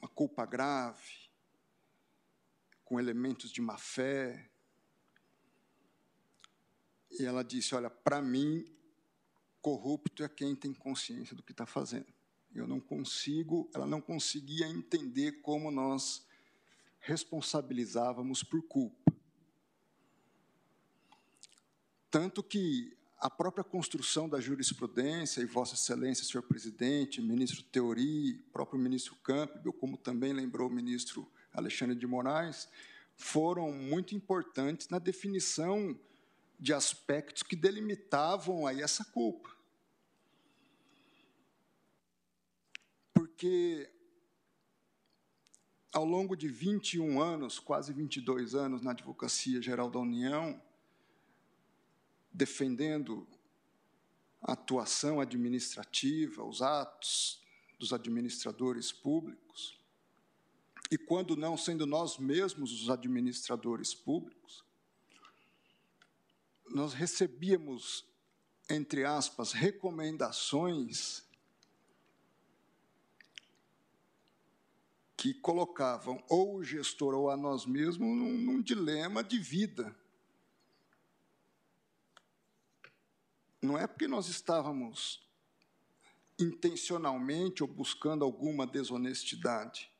uma culpa grave, com elementos de má fé, e ela disse: Olha, para mim, corrupto é quem tem consciência do que está fazendo. Eu não consigo, ela não conseguia entender como nós responsabilizávamos por culpa. Tanto que a própria construção da jurisprudência, e Vossa Excelência, senhor presidente, ministro Teori, próprio ministro Campbell, como também lembrou o ministro Alexandre de Moraes, foram muito importantes na definição de aspectos que delimitavam aí essa culpa. Porque ao longo de 21 anos, quase 22 anos na Advocacia Geral da União, defendendo a atuação administrativa, os atos dos administradores públicos, e quando não sendo nós mesmos os administradores públicos, nós recebíamos, entre aspas, recomendações que colocavam ou o gestor ou a nós mesmos num, num dilema de vida. Não é porque nós estávamos intencionalmente ou buscando alguma desonestidade.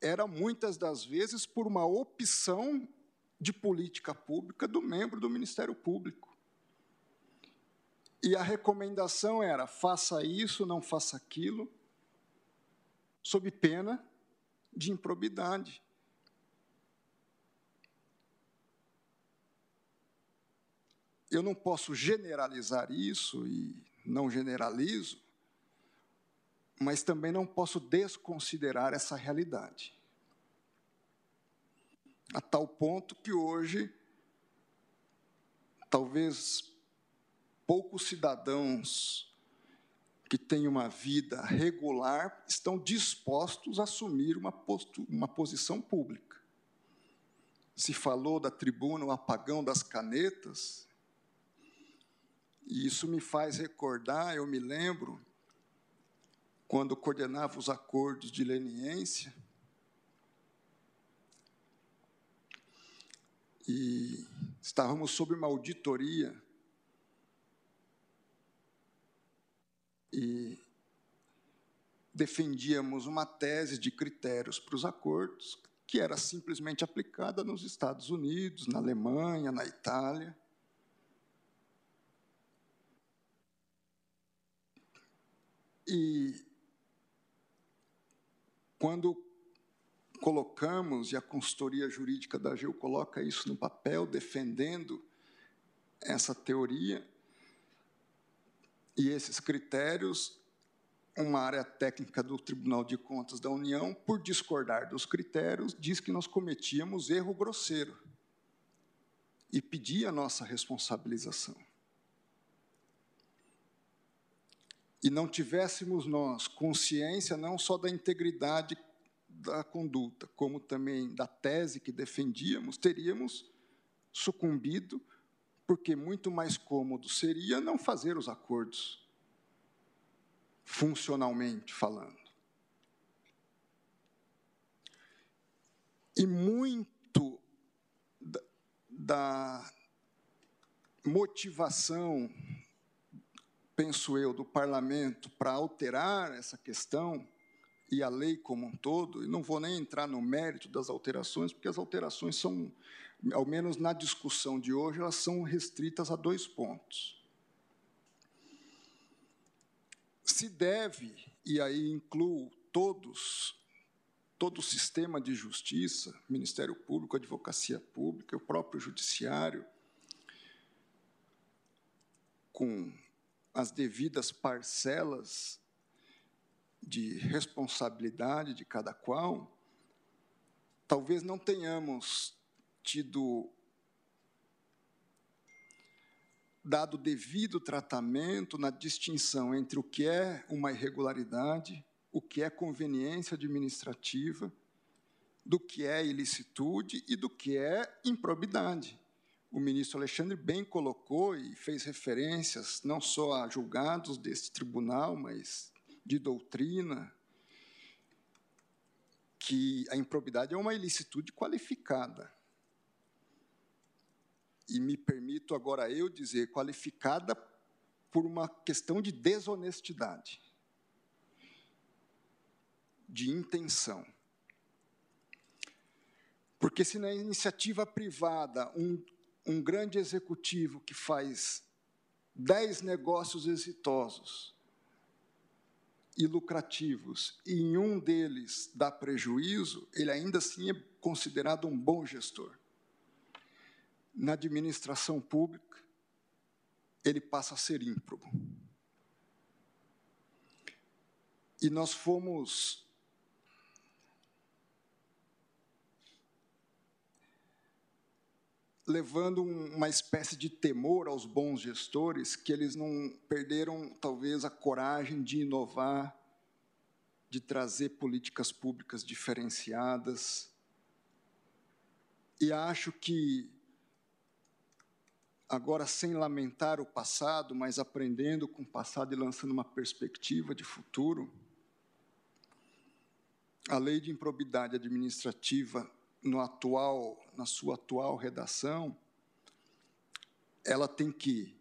Era muitas das vezes por uma opção de política pública do membro do Ministério Público. E a recomendação era: faça isso, não faça aquilo, sob pena de improbidade. Eu não posso generalizar isso e não generalizo, mas também não posso desconsiderar essa realidade a tal ponto que hoje, talvez poucos cidadãos que têm uma vida regular estão dispostos a assumir uma, uma posição pública. Se falou da tribuna, o apagão das canetas, e isso me faz recordar, eu me lembro, quando coordenava os acordos de leniência, e estávamos sob uma auditoria e defendíamos uma tese de critérios para os acordos que era simplesmente aplicada nos Estados Unidos, na Alemanha, na Itália. E quando colocamos, e a consultoria jurídica da AGU coloca isso no papel, defendendo essa teoria e esses critérios, uma área técnica do Tribunal de Contas da União, por discordar dos critérios, diz que nós cometíamos erro grosseiro e pedia a nossa responsabilização. E não tivéssemos nós consciência não só da integridade da conduta, como também da tese que defendíamos, teríamos sucumbido, porque muito mais cômodo seria não fazer os acordos, funcionalmente falando. E muito da, motivação, penso eu, do parlamento para alterar essa questão e a lei como um todo, e não vou nem entrar no mérito das alterações, porque as alterações são, ao menos na discussão de hoje, elas são restritas a dois pontos. Se deve, e aí incluo todos, todo o sistema de justiça, Ministério Público, Advocacia Pública, o próprio Judiciário, com as devidas parcelas de responsabilidade de cada qual, talvez não tenhamos tido dado devido tratamento na distinção entre o que é uma irregularidade, o que é conveniência administrativa, do que é ilicitude e do que é improbidade. O ministro Alexandre bem colocou e fez referências não só a julgados deste tribunal, mas de doutrina que a improbidade é uma ilicitude qualificada. e me permito agora eu dizer, qualificada por uma questão de desonestidade, de intenção. Porque se na iniciativa privada um, um grande executivo que faz dez negócios exitosos e lucrativos, e em um deles dá prejuízo, ele ainda assim é considerado um bom gestor. Na administração pública, ele passa a ser ímprobo. E nós fomos levando uma espécie de temor aos bons gestores, que eles não perderam, talvez, a coragem de inovar, de trazer políticas públicas diferenciadas. E acho que, agora, sem lamentar o passado, mas aprendendo com o passado e lançando uma perspectiva de futuro, a lei de improbidade administrativa no atual, na sua atual redação, ela tem que,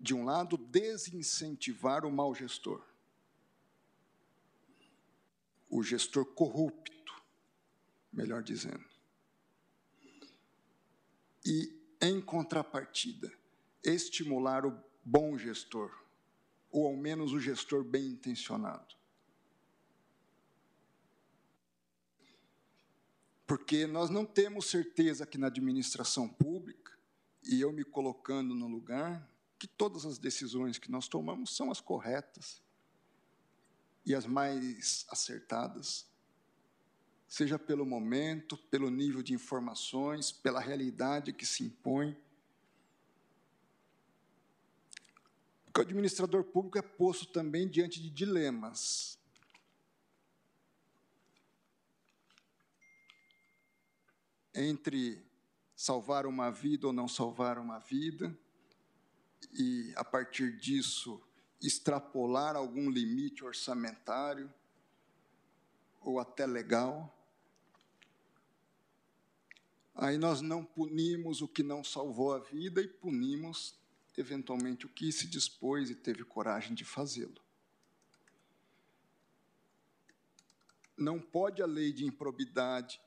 de um lado, desincentivar o mau gestor, o gestor corrupto, melhor dizendo. E, em contrapartida, estimular o bom gestor, ou ao menos o gestor bem intencionado. Porque nós não temos certeza que na administração pública, e eu me colocando no lugar, que todas as decisões que nós tomamos são as corretas e as mais acertadas, seja pelo momento, pelo nível de informações, pela realidade que se impõe. Porque o administrador público é posto também diante de dilemas. Entre salvar uma vida ou não salvar uma vida, e, a partir disso, extrapolar algum limite orçamentário ou até legal. Aí nós não punimos o que não salvou a vida e punimos, eventualmente, o que se dispôs e teve coragem de fazê-lo. Não pode a lei de improbidade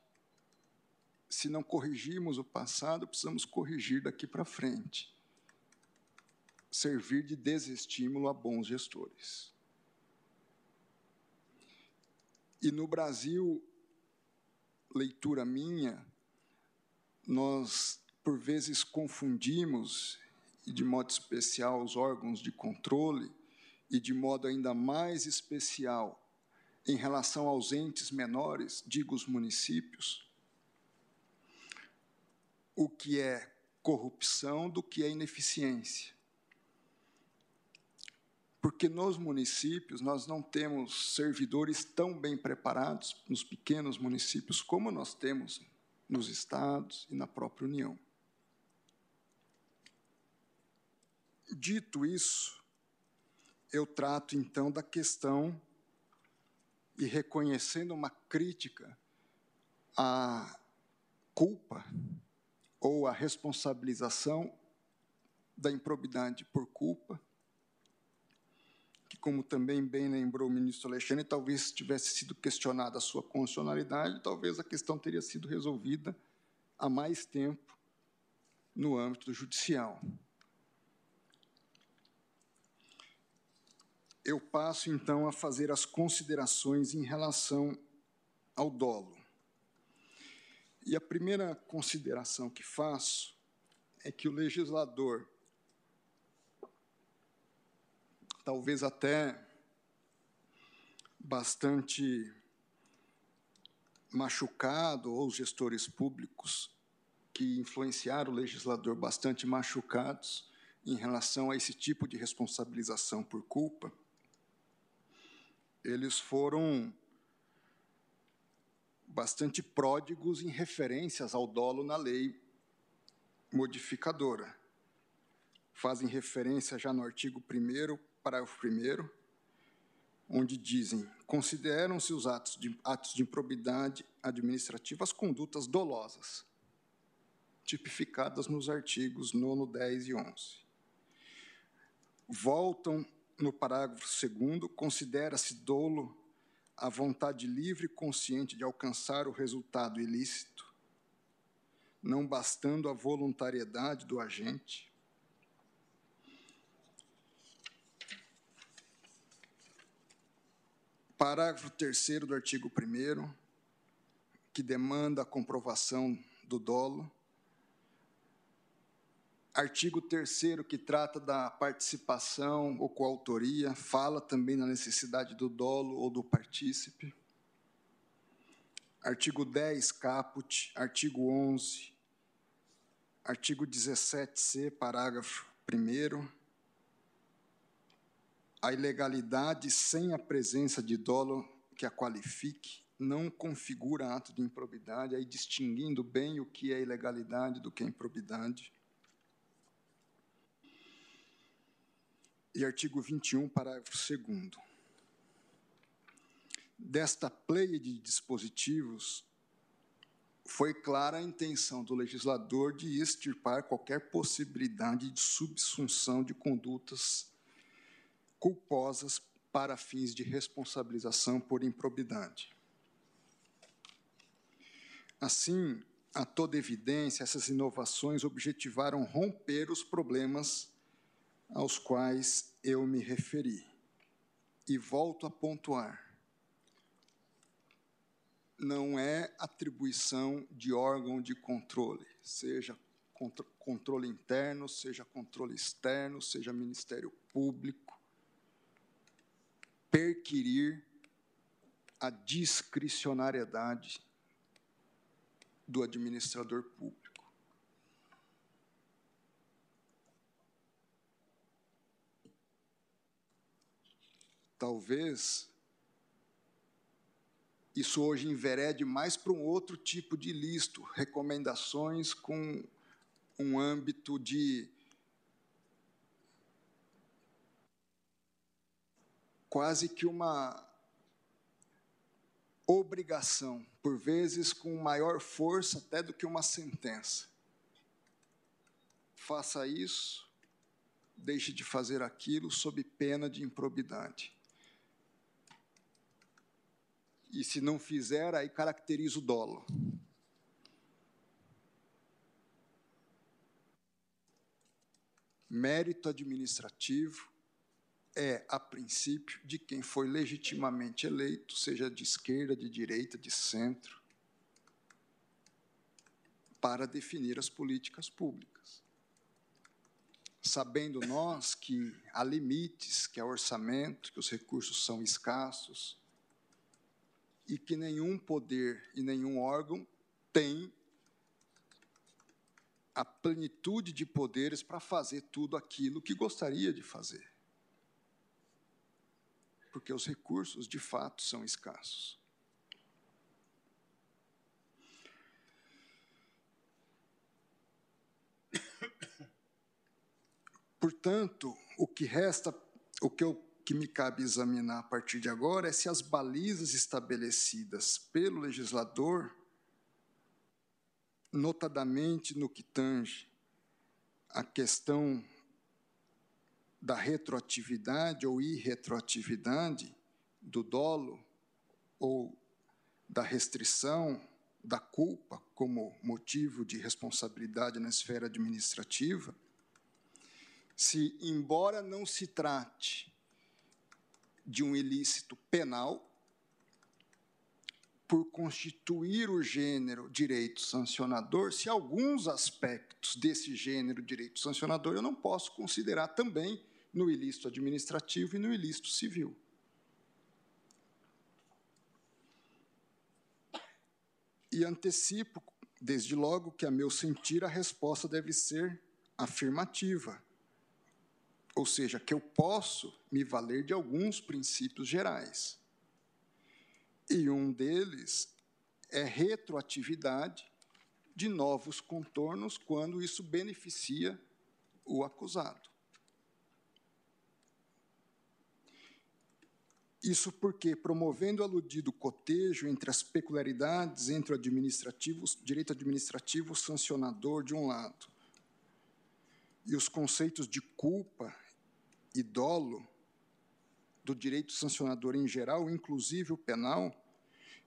se não corrigirmos o passado, precisamos corrigir daqui para frente. Servir de desestímulo a bons gestores. E no Brasil, leitura minha, nós por vezes confundimos, e de modo especial os órgãos de controle, e de modo ainda mais especial em relação aos entes menores, digo os municípios, o que é corrupção do que é ineficiência. Porque nos municípios nós não temos servidores tão bem preparados nos pequenos municípios como nós temos nos estados e na própria União. Dito isso, eu trato então da questão e reconhecendo uma crítica à culpa ou a responsabilização da improbidade por culpa, que, como também bem lembrou o ministro Alexandre, talvez tivesse sido questionada a sua constitucionalidade, talvez a questão teria sido resolvida há mais tempo no âmbito judicial. Eu passo, então, a fazer as considerações em relação ao dolo. E a primeira consideração que faço é que o legislador, talvez até bastante machucado, ou os gestores públicos que influenciaram o legislador bastante machucados em relação a esse tipo de responsabilização por culpa, eles foram bastante pródigos em referências ao dolo na lei modificadora. Fazem referência já no artigo 1 parágrafo 1 onde dizem: consideram-se os atos de, atos de improbidade administrativa as condutas dolosas. tipificadas nos artigos 9, 10 e 11. Voltam no parágrafo 2, considera-se dolo a vontade livre e consciente de alcançar o resultado ilícito, não bastando a voluntariedade do agente. Parágrafo 3 do artigo 1, que demanda a comprovação do dolo. Artigo 3 que trata da participação ou coautoria, fala também na necessidade do dolo ou do partícipe. Artigo 10, caput. Artigo 11. Artigo 17c, parágrafo 1 a ilegalidade sem a presença de dolo que a qualifique não configura ato de improbidade, aí distinguindo bem o que é ilegalidade do que é improbidade. E artigo 21, parágrafo 2 Desta pleia de dispositivos, foi clara a intenção do legislador de extirpar qualquer possibilidade de subsunção de condutas culposas para fins de responsabilização por improbidade. Assim, a toda evidência, essas inovações objetivaram romper os problemas aos quais eu me referi. E volto a pontuar: não é atribuição de órgão de controle, seja controle interno, seja controle externo, seja Ministério Público, perquirir a discricionariedade do administrador público. Talvez isso hoje enverede mais para um outro tipo de listo, recomendações com um âmbito de quase que uma obrigação, por vezes com maior força até do que uma sentença. Faça isso, deixe de fazer aquilo sob pena de improbidade. E se não fizer, aí caracteriza o dolo. Mérito administrativo é, a princípio, de quem foi legitimamente eleito, seja de esquerda, de direita, de centro, para definir as políticas públicas. Sabendo nós que há limites, que há orçamento, que os recursos são escassos, e que nenhum poder e nenhum órgão tem a plenitude de poderes para fazer tudo aquilo que gostaria de fazer. Porque os recursos, de fato, são escassos. Portanto, o que resta, o que eu que me cabe examinar a partir de agora é se as balizas estabelecidas pelo legislador, notadamente no que tange a questão da retroatividade ou irretroatividade do dolo ou da restrição da culpa como motivo de responsabilidade na esfera administrativa, se, embora não se trate de um ilícito penal por constituir o gênero direito sancionador, se alguns aspectos desse gênero direito sancionador eu não posso considerar também no ilícito administrativo e no ilícito civil. E antecipo, desde logo, que, a meu sentir, a resposta deve ser afirmativa ou seja, que eu posso me valer de alguns princípios gerais. E um deles é retroatividade de novos contornos quando isso beneficia o acusado. Isso porque, promovendo o aludido cotejo entre as peculiaridades entre o administrativo, direito administrativo sancionador, de um lado, e os conceitos de culpa e dolo do direito sancionador em geral, inclusive o penal,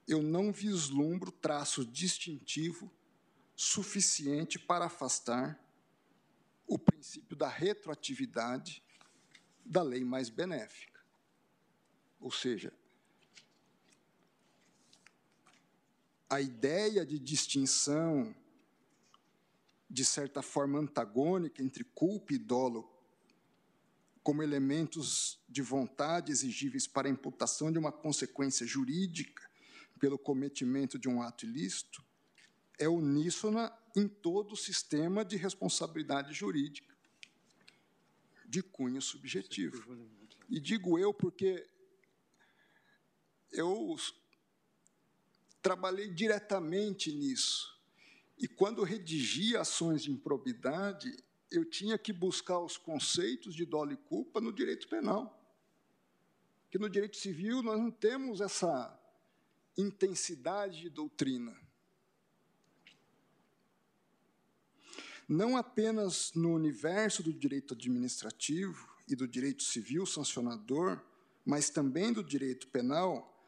eu não vislumbro traço distintivo suficiente para afastar o princípio da retroatividade da lei mais benéfica. Ou seja, a ideia de distinção, de certa forma antagônica, entre culpa e dolo, como elementos de vontade exigíveis para a imputação de uma consequência jurídica pelo cometimento de um ato ilícito, é uníssona em todo o sistema de responsabilidade jurídica de cunho subjetivo. E digo eu porque eu trabalhei diretamente nisso. E quando redigia ações de improbidade, eu tinha que buscar os conceitos de dolo e culpa no direito penal. Que no direito civil nós não temos essa intensidade de doutrina. Não apenas no universo do direito administrativo e do direito civil sancionador, mas também do direito penal,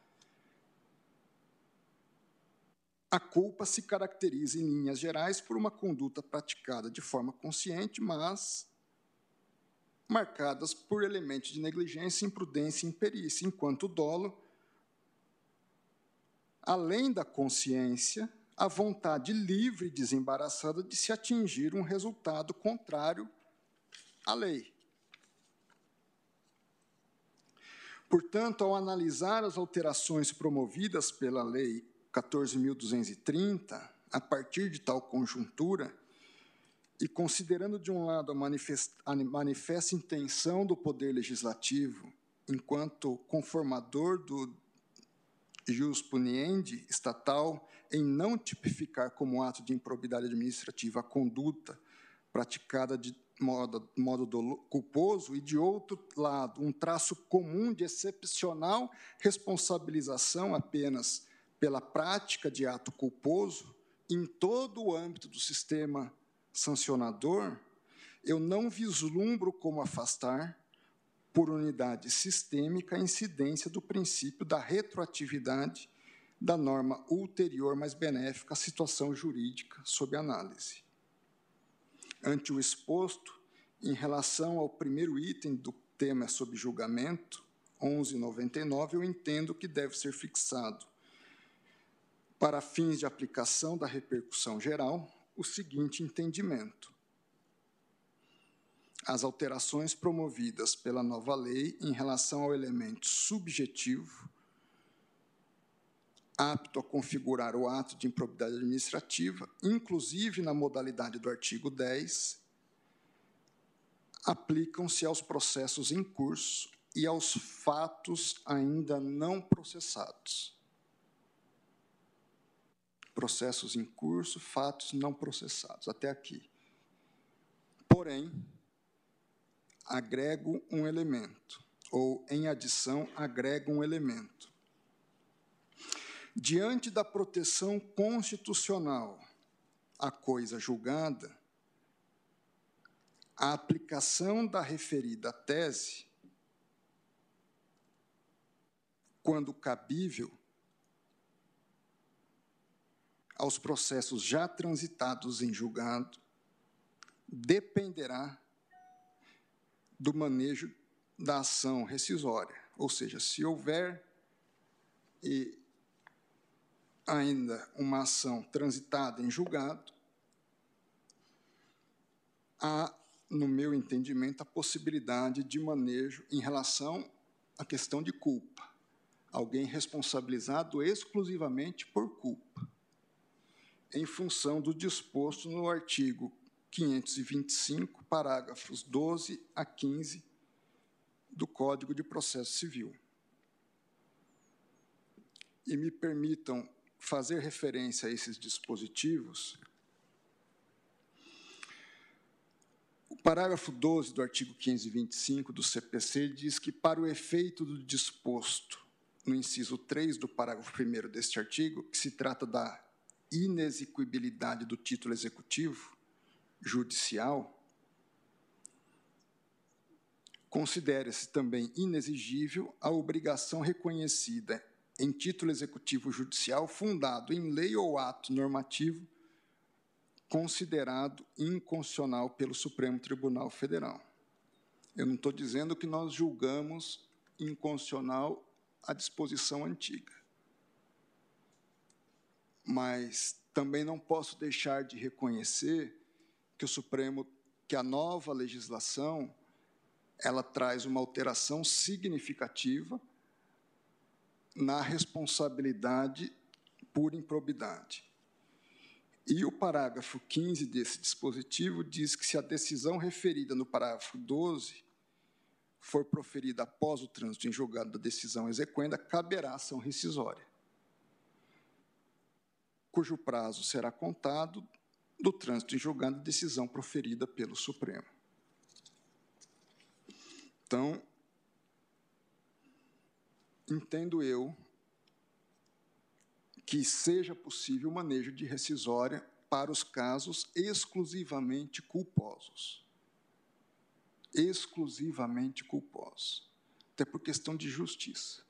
A culpa se caracteriza, em linhas gerais, por uma conduta praticada de forma consciente, mas marcadas por elementos de negligência, imprudência e imperícia, enquanto o dolo, além da consciência, a vontade livre e desembaraçada de se atingir um resultado contrário à lei. Portanto, ao analisar as alterações promovidas pela lei 14.230, a partir de tal conjuntura, e considerando, de um lado, a, manifesta, a manifesta intenção do Poder Legislativo, enquanto conformador do jus puniendi estatal, em não tipificar como ato de improbidade administrativa a conduta praticada de modo, modo culposo, e, de outro lado, um traço comum de excepcional responsabilização apenas pela prática de ato culposo em todo o âmbito do sistema sancionador, eu não vislumbro como afastar, por unidade sistêmica, a incidência do princípio da retroatividade da norma ulterior mais benéfica à situação jurídica sob análise. Ante o exposto, em relação ao primeiro item do tema sob julgamento, 1199, eu entendo que deve ser fixado para fins de aplicação da repercussão geral, o seguinte entendimento. As alterações promovidas pela nova lei em relação ao elemento subjetivo, apto a configurar o ato de improbidade administrativa, inclusive na modalidade do artigo 10, aplicam-se aos processos em curso e aos fatos ainda não processados processos em curso, fatos não processados, até aqui. Porém, agrego um elemento, ou em adição, agrego um elemento. Diante da proteção constitucional à coisa julgada, a aplicação da referida tese, quando cabível, aos processos já transitados em julgado dependerá do manejo da ação rescisória. Ou seja, se houver e ainda uma ação transitada em julgado, há, no meu entendimento, a possibilidade de manejo em relação à questão de culpa. Alguém responsabilizado exclusivamente por culpa em função do disposto no artigo 525, parágrafos 12 a 15 do Código de Processo Civil. E me permitam fazer referência a esses dispositivos. O parágrafo 12 do artigo 525 do CPC diz que, para o efeito do disposto no inciso 3 do parágrafo 1 deste artigo, que se trata da inexequibilidade do título executivo judicial, considera-se também inexigível a obrigação reconhecida em título executivo judicial fundado em lei ou ato normativo considerado inconstitucional pelo Supremo Tribunal Federal. Eu não estou dizendo que nós julgamos inconstitucional a disposição antiga. Mas também não posso deixar de reconhecer que o Supremo, que a nova legislação, ela traz uma alteração significativa na responsabilidade por improbidade. E o parágrafo 15 desse dispositivo diz que se a decisão referida no parágrafo 12 for proferida após o trânsito em julgado da decisão exequenda, caberá ação rescisória, cujo prazo será contado do trânsito em julgado da decisão proferida pelo Supremo. Então, entendo eu que seja possível o manejo de rescisória para os casos exclusivamente culposos exclusivamente culposos, até por questão de justiça.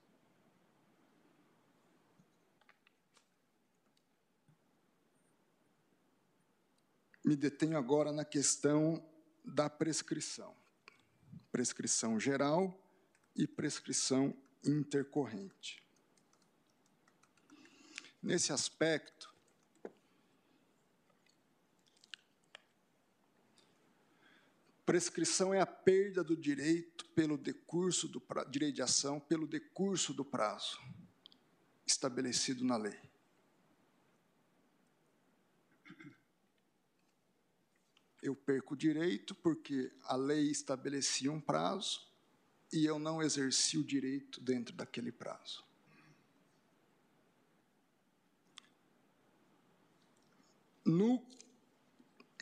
Me detenho agora na questão da prescrição. Prescrição geral e prescrição intercorrente. Nesse aspecto, Prescrição é a perda do direito pelo decurso do pra... direito de ação pelo decurso do prazo estabelecido na lei. Eu perco o direito porque a lei estabelecia um prazo e eu não exerci o direito dentro daquele prazo. No,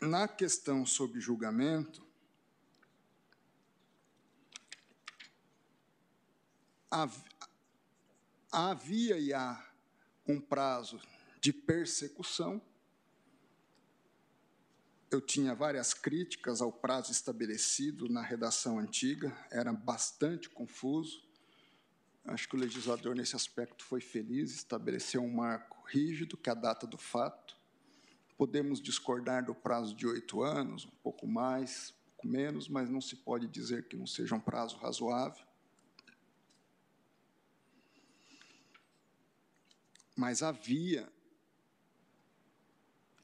na questão sobre julgamento, havia e há um prazo de persecução. Eu tinha várias críticas ao prazo estabelecido na redação antiga, era bastante confuso. Acho que o legislador, nesse aspecto, foi feliz, estabeleceu um marco rígido, que é a data do fato. Podemos discordar do prazo de oito anos, um pouco mais, um pouco menos, mas não se pode dizer que não seja um prazo razoável. mas havia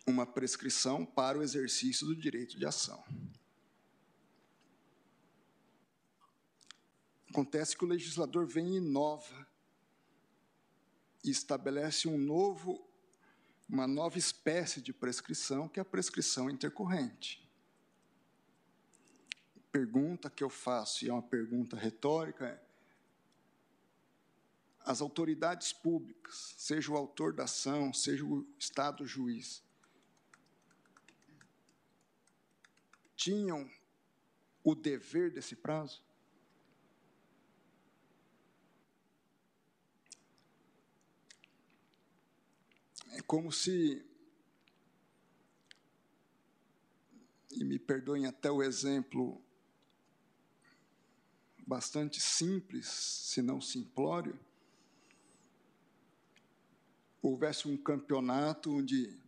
uma prescrição para o exercício do direito de ação. Acontece que o legislador vem e inova e estabelece um novo, uma nova espécie de prescrição, que é a prescrição intercorrente. Pergunta que eu faço, e é uma pergunta retórica, é: as autoridades públicas, seja o autor da ação, seja o Estado juiz, tinham o dever desse prazo? É como se, e me perdoem até o exemplo bastante simples, se não simplório, houvesse um campeonato onde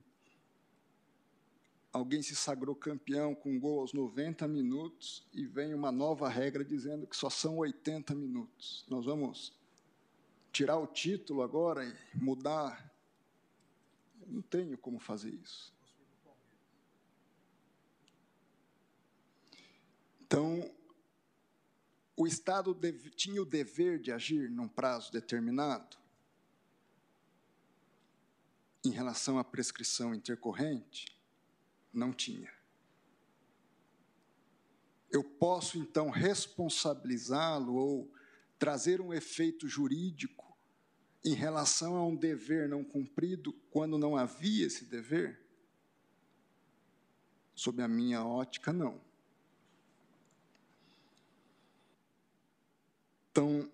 alguém se sagrou campeão com um gol aos 90 minutos e vem uma nova regra dizendo que só são 80 minutos. Nós vamos tirar o título agora e mudar. Eu não tenho como fazer isso. Então, o Estado deve, tinha o dever de agir num prazo determinado? em relação à prescrição intercorrente, não tinha. Eu posso, então, responsabilizá-lo ou trazer um efeito jurídico em relação a um dever não cumprido quando não havia esse dever? Sob a minha ótica, não. Então,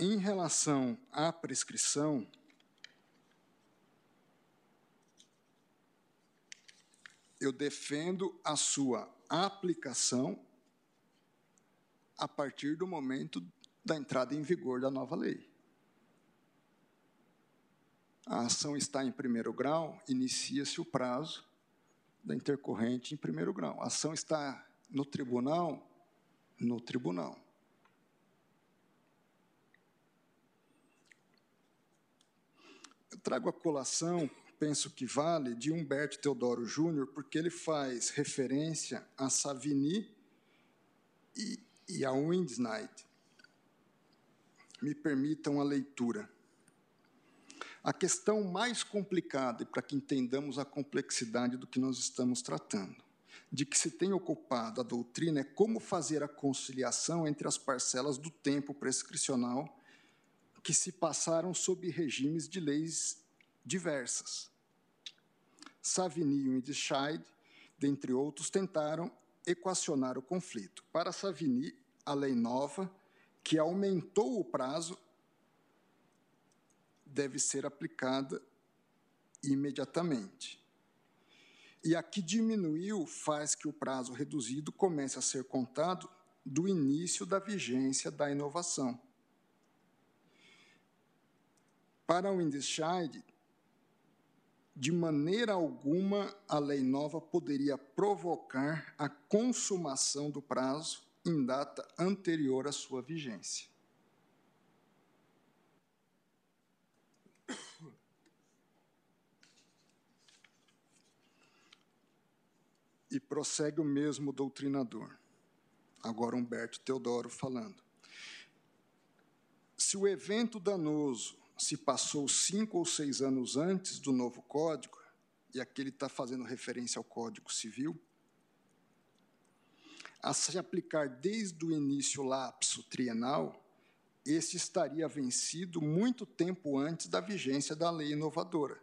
Em relação à prescrição, eu defendo a sua aplicação a partir do momento da entrada em vigor da nova lei. A ação está em primeiro grau, inicia-se o prazo da intercorrente em primeiro grau. A ação está no tribunal, no tribunal. Eu trago a colação penso que vale, de Humberto Teodoro Júnior, porque ele faz referência a Savigny e, e a Windsnight. Me permitam a leitura. A questão mais complicada, e para que entendamos a complexidade do que nós estamos tratando, de que se tem ocupado a doutrina é como fazer a conciliação entre as parcelas do tempo prescricional que se passaram sob regimes de leis diversas. Savigny e Windscheid, dentre outros, tentaram equacionar o conflito. Para Savigny, a lei nova, que aumentou o prazo, deve ser aplicada imediatamente. E a que diminuiu faz que o prazo reduzido comece a ser contado do início da vigência da inovação. Para o Windscheid, de maneira alguma a lei nova poderia provocar a consumação do prazo em data anterior à sua vigência. E prossegue o mesmo doutrinador, agora Humberto Teodoro falando. Se o evento danoso se passou cinco ou seis anos antes do novo código, e aqui ele está fazendo referência ao Código Civil, a se aplicar desde o início lapso trienal, este estaria vencido muito tempo antes da vigência da lei inovadora.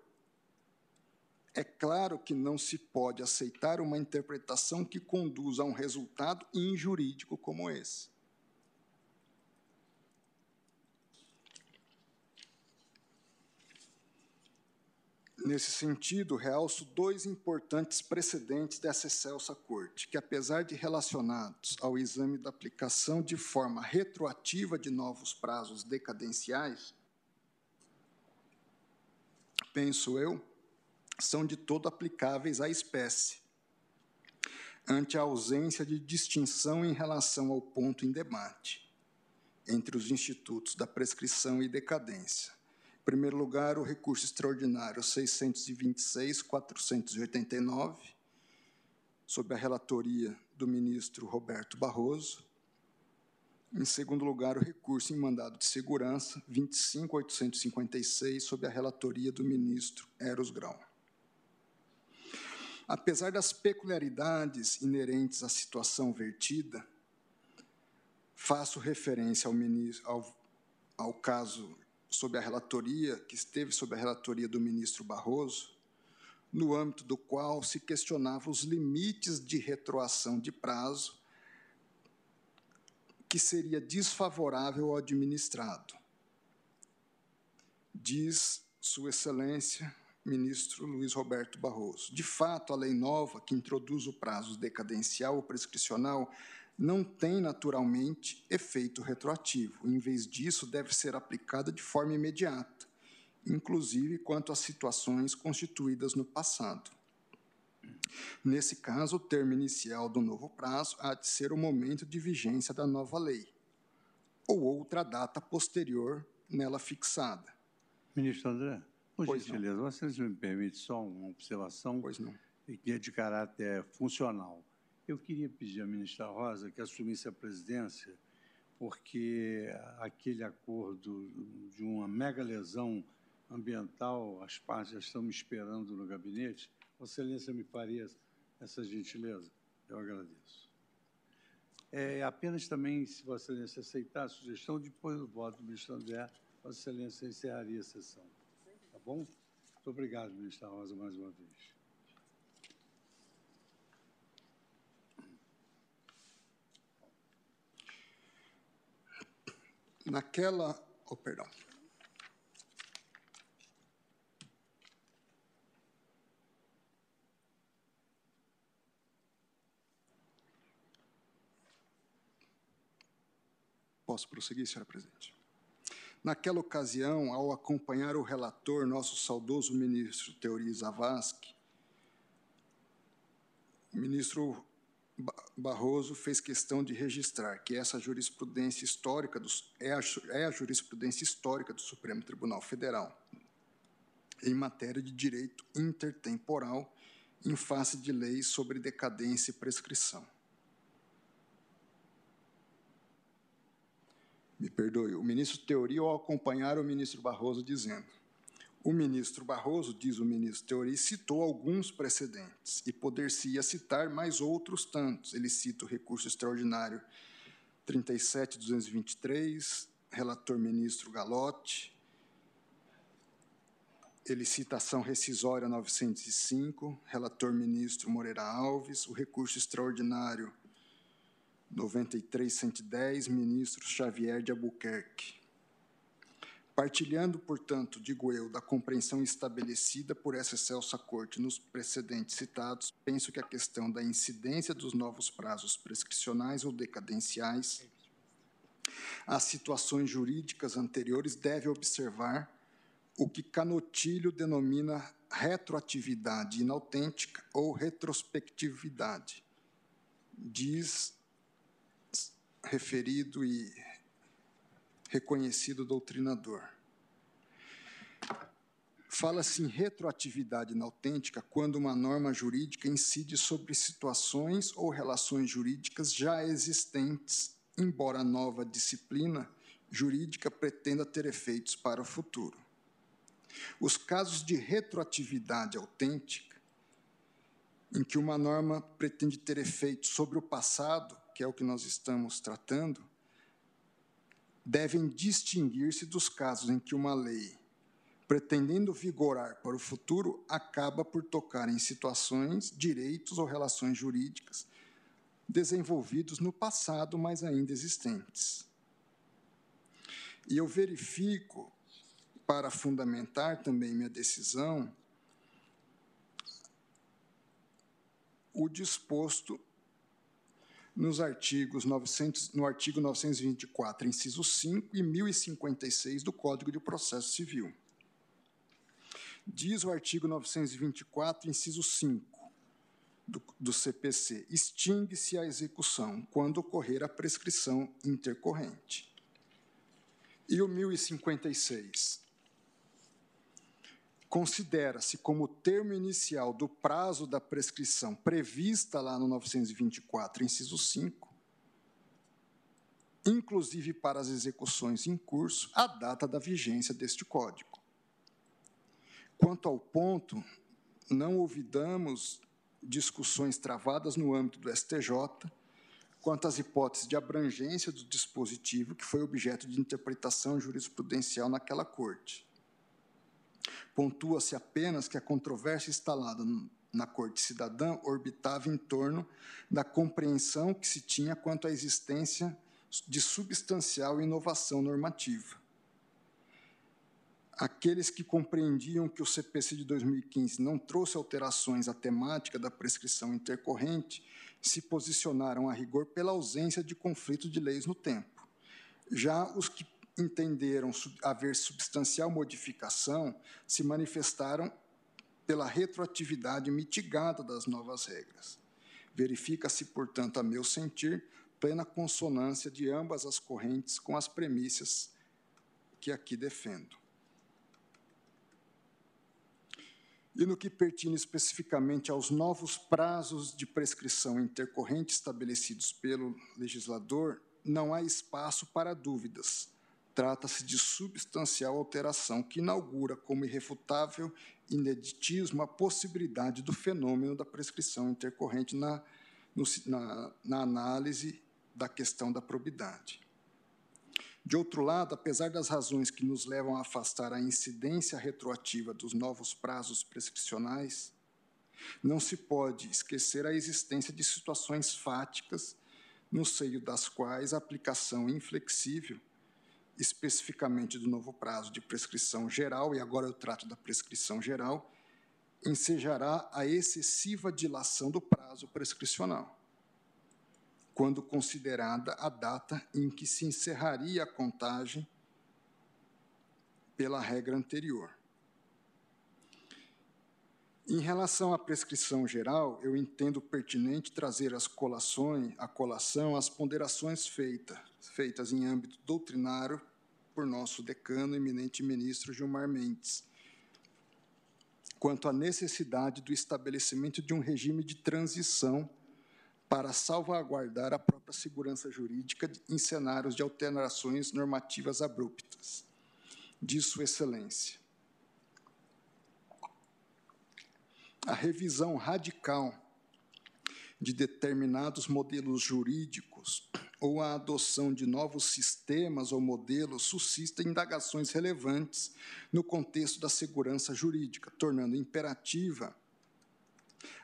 É claro que não se pode aceitar uma interpretação que conduza a um resultado injurídico como esse. Nesse sentido, realço dois importantes precedentes dessa excelsa corte, que, apesar de relacionados ao exame da aplicação de forma retroativa de novos prazos decadenciais, penso eu, são de todo aplicáveis à espécie, ante a ausência de distinção em relação ao ponto em debate entre os institutos da prescrição e decadência em primeiro lugar, o recurso extraordinário 626-489, sob a relatoria do ministro Roberto Barroso. Em segundo lugar, o recurso em mandado de segurança 25856, sob a relatoria do ministro Eros Grau. Apesar das peculiaridades inerentes à situação vertida, faço referência ao, ministro, ao, ao caso sob a relatoria, que esteve sob a relatoria do ministro Barroso, no âmbito do qual se questionava os limites de retroação de prazo que seria desfavorável ao administrado. Diz Sua Excelência, ministro Luiz Roberto Barroso. De fato, a lei nova, que introduz o prazo decadencial ou prescricional, não tem naturalmente efeito retroativo. Em vez disso, deve ser aplicada de forma imediata, inclusive quanto às situações constituídas no passado. Nesse caso, o termo inicial do novo prazo há de ser o momento de vigência da nova lei, ou outra data posterior nela fixada. Ministro André, por pois gentileza, não. você me permite só uma observação pois não. que é de caráter funcional. Eu queria pedir à ministra Rosa que assumisse a presidência, porque aquele acordo de uma mega lesão ambiental, as partes já estão me esperando no gabinete. Vossa Excelência me faria essa gentileza? Eu agradeço. É, apenas também, se Vossa Excelência aceitar a sugestão, depois do voto do ministro André, Vossa Excelência encerraria a sessão. Tá bom? Muito obrigado, ministra Rosa, mais uma vez. Naquela Oh, perdão. Posso prosseguir, senhora presidente? Naquela ocasião, ao acompanhar o relator, nosso saudoso ministro Teori Zavascki, ministro Barroso fez questão de registrar que essa jurisprudência histórica é, a, é a jurisprudência histórica do Supremo Tribunal Federal em matéria de direito intertemporal em face de leis sobre decadência e prescrição. Me perdoe, o ministro Teori ao acompanhar o ministro Barroso dizendo o ministro Barroso, diz o ministro Teori, citou alguns precedentes e poder-se-ia citar mais outros tantos. Ele cita o recurso extraordinário 37.223, relator ministro Galotti, ele cita ação rescisória 905, relator ministro Moreira Alves, o recurso extraordinário 93.110, ministro Xavier de Albuquerque. Partilhando, portanto, digo eu, da compreensão estabelecida por essa excelsa Corte nos precedentes citados, penso que a questão da incidência dos novos prazos prescricionais ou decadenciais às situações jurídicas anteriores deve observar o que Canotilho denomina retroatividade inautêntica ou retrospectividade. Diz referido e reconhecido doutrinador. Fala-se em retroatividade inautêntica quando uma norma jurídica incide sobre situações ou relações jurídicas já existentes, embora a nova disciplina jurídica pretenda ter efeitos para o futuro. Os casos de retroatividade autêntica, em que uma norma pretende ter efeitos sobre o passado, que é o que nós estamos tratando, devem distinguir-se dos casos em que uma lei, pretendendo vigorar para o futuro, acaba por tocar em situações, direitos ou relações jurídicas desenvolvidos no passado, mas ainda existentes. E eu verifico, para fundamentar também minha decisão, o disposto nos artigos 900, no artigo 924, inciso 5 e 1056 do Código de Processo Civil. Diz o artigo 924, inciso 5 do, do CPC: extingue-se a execução quando ocorrer a prescrição intercorrente. E o 1056 considera-se como termo inicial do prazo da prescrição prevista lá no 924, inciso 5, inclusive para as execuções em curso, a data da vigência deste Código. Quanto ao ponto, não ouvidamos discussões travadas no âmbito do STJ quanto às hipóteses de abrangência do dispositivo que foi objeto de interpretação jurisprudencial naquela corte. Pontua-se apenas que a controvérsia instalada na Corte Cidadã orbitava em torno da compreensão que se tinha quanto à existência de substancial inovação normativa. Aqueles que compreendiam que o CPC de 2015 não trouxe alterações à temática da prescrição intercorrente se posicionaram a rigor pela ausência de conflito de leis no tempo. Já os que entenderam haver substancial modificação se manifestaram pela retroatividade mitigada das novas regras. Verifica-se, portanto, a meu sentir, plena consonância de ambas as correntes com as premissas que aqui defendo. E no que pertine especificamente aos novos prazos de prescrição intercorrente estabelecidos pelo legislador, não há espaço para dúvidas trata-se de substancial alteração que inaugura como irrefutável ineditismo a possibilidade do fenômeno da prescrição intercorrente na, no, na, na análise da questão da probidade. De outro lado, apesar das razões que nos levam a afastar a incidência retroativa dos novos prazos prescricionais, não se pode esquecer a existência de situações fáticas no seio das quais a aplicação inflexível especificamente do novo prazo de prescrição geral, e agora eu trato da prescrição geral, ensejará a excessiva dilação do prazo prescricional, quando considerada a data em que se encerraria a contagem pela regra anterior. Em relação à prescrição geral, eu entendo pertinente trazer as colações, a colação as ponderações feitas, feitas em âmbito doutrinário por nosso decano, eminente ministro Gilmar Mendes, quanto à necessidade do estabelecimento de um regime de transição para salvaguardar a própria segurança jurídica em cenários de alterações normativas abruptas. Sua Excelência. A revisão radical de determinados modelos jurídicos ou a adoção de novos sistemas ou modelos suscita indagações relevantes no contexto da segurança jurídica, tornando imperativa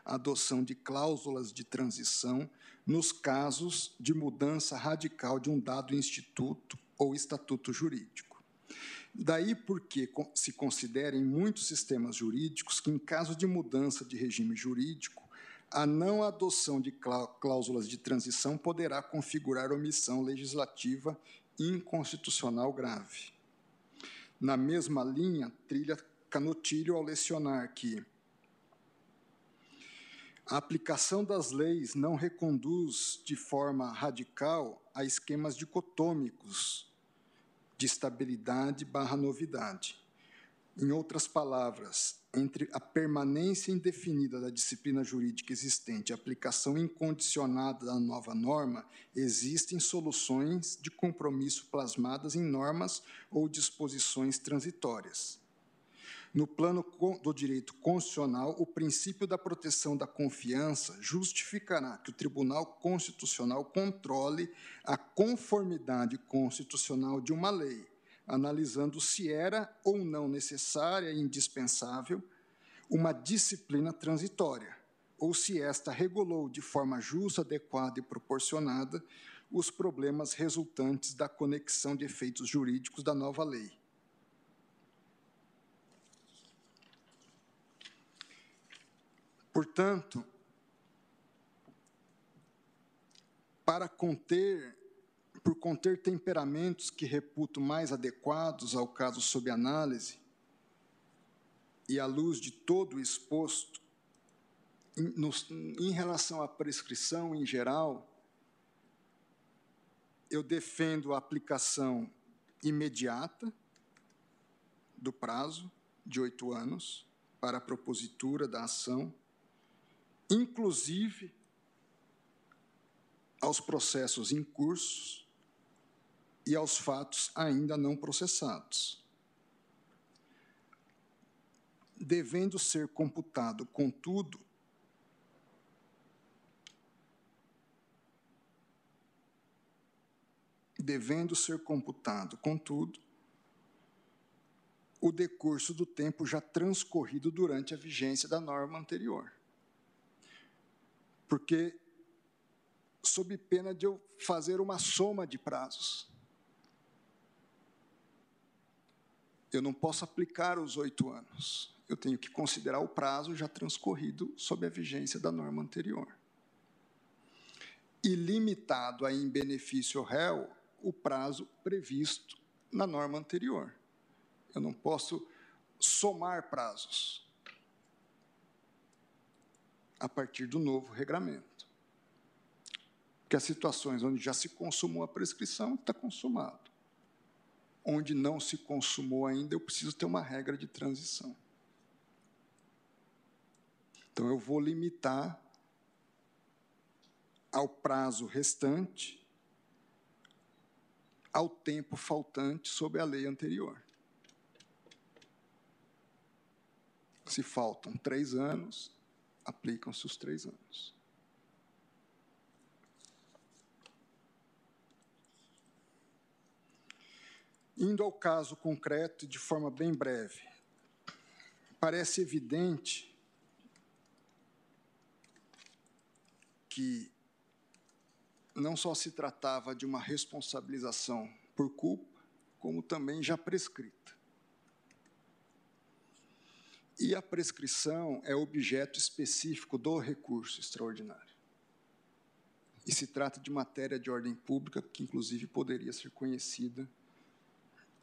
a adoção de cláusulas de transição nos casos de mudança radical de um dado instituto ou estatuto jurídico. Daí porque se considera em muitos sistemas jurídicos que, em caso de mudança de regime jurídico, a não adoção de cláusulas de transição poderá configurar omissão legislativa inconstitucional grave. Na mesma linha, trilha Canotilho ao lecionar que a aplicação das leis não reconduz de forma radical a esquemas dicotômicos de estabilidade barra novidade. Em outras palavras, entre a permanência indefinida da disciplina jurídica existente e a aplicação incondicionada da nova norma, existem soluções de compromisso plasmadas em normas ou disposições transitórias. No plano do direito constitucional, o princípio da proteção da confiança justificará que o Tribunal Constitucional controle a conformidade constitucional de uma lei, analisando se era ou não necessária e indispensável uma disciplina transitória, ou se esta regulou de forma justa, adequada e proporcionada os problemas resultantes da conexão de efeitos jurídicos da nova lei Portanto, para conter, por conter temperamentos que reputo mais adequados ao caso sob análise, e à luz de todo o exposto, em, no, em relação à prescrição em geral, eu defendo a aplicação imediata do prazo de oito anos para a propositura da ação, inclusive aos processos em curso e aos fatos ainda não processados. Devendo ser computado, contudo, devendo ser computado, contudo, o decurso do tempo já transcorrido durante a vigência da norma anterior porque sob pena de eu fazer uma soma de prazos. Eu não posso aplicar os oito anos. Eu tenho que considerar o prazo já transcorrido sob a vigência da norma anterior. E limitado a em benefício réu o prazo previsto na norma anterior. Eu não posso somar prazos a partir do novo regramento. Porque as situações onde já se consumou a prescrição, está consumado. Onde não se consumou ainda, eu preciso ter uma regra de transição. Então, eu vou limitar ao prazo restante, ao tempo faltante sob a lei anterior. Se faltam três anos, aplicam-se os três anos. Indo ao caso concreto, de forma bem breve, parece evidente que não só se tratava de uma responsabilização por culpa, como também já prescrita. E a prescrição é objeto específico do recurso extraordinário. E se trata de matéria de ordem pública, que inclusive poderia ser conhecida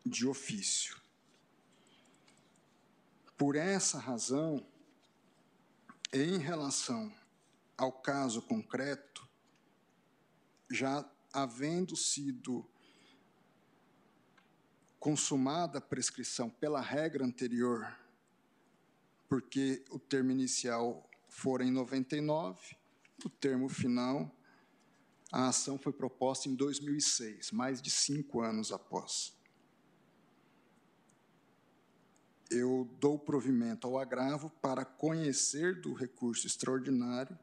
de ofício. Por essa razão, em relação ao caso concreto, já havendo sido consumada a prescrição pela regra anterior, porque o termo inicial fora em 99, o termo final, a ação foi proposta em 2006, mais de cinco anos após eu dou provimento ao agravo para conhecer do recurso extraordinário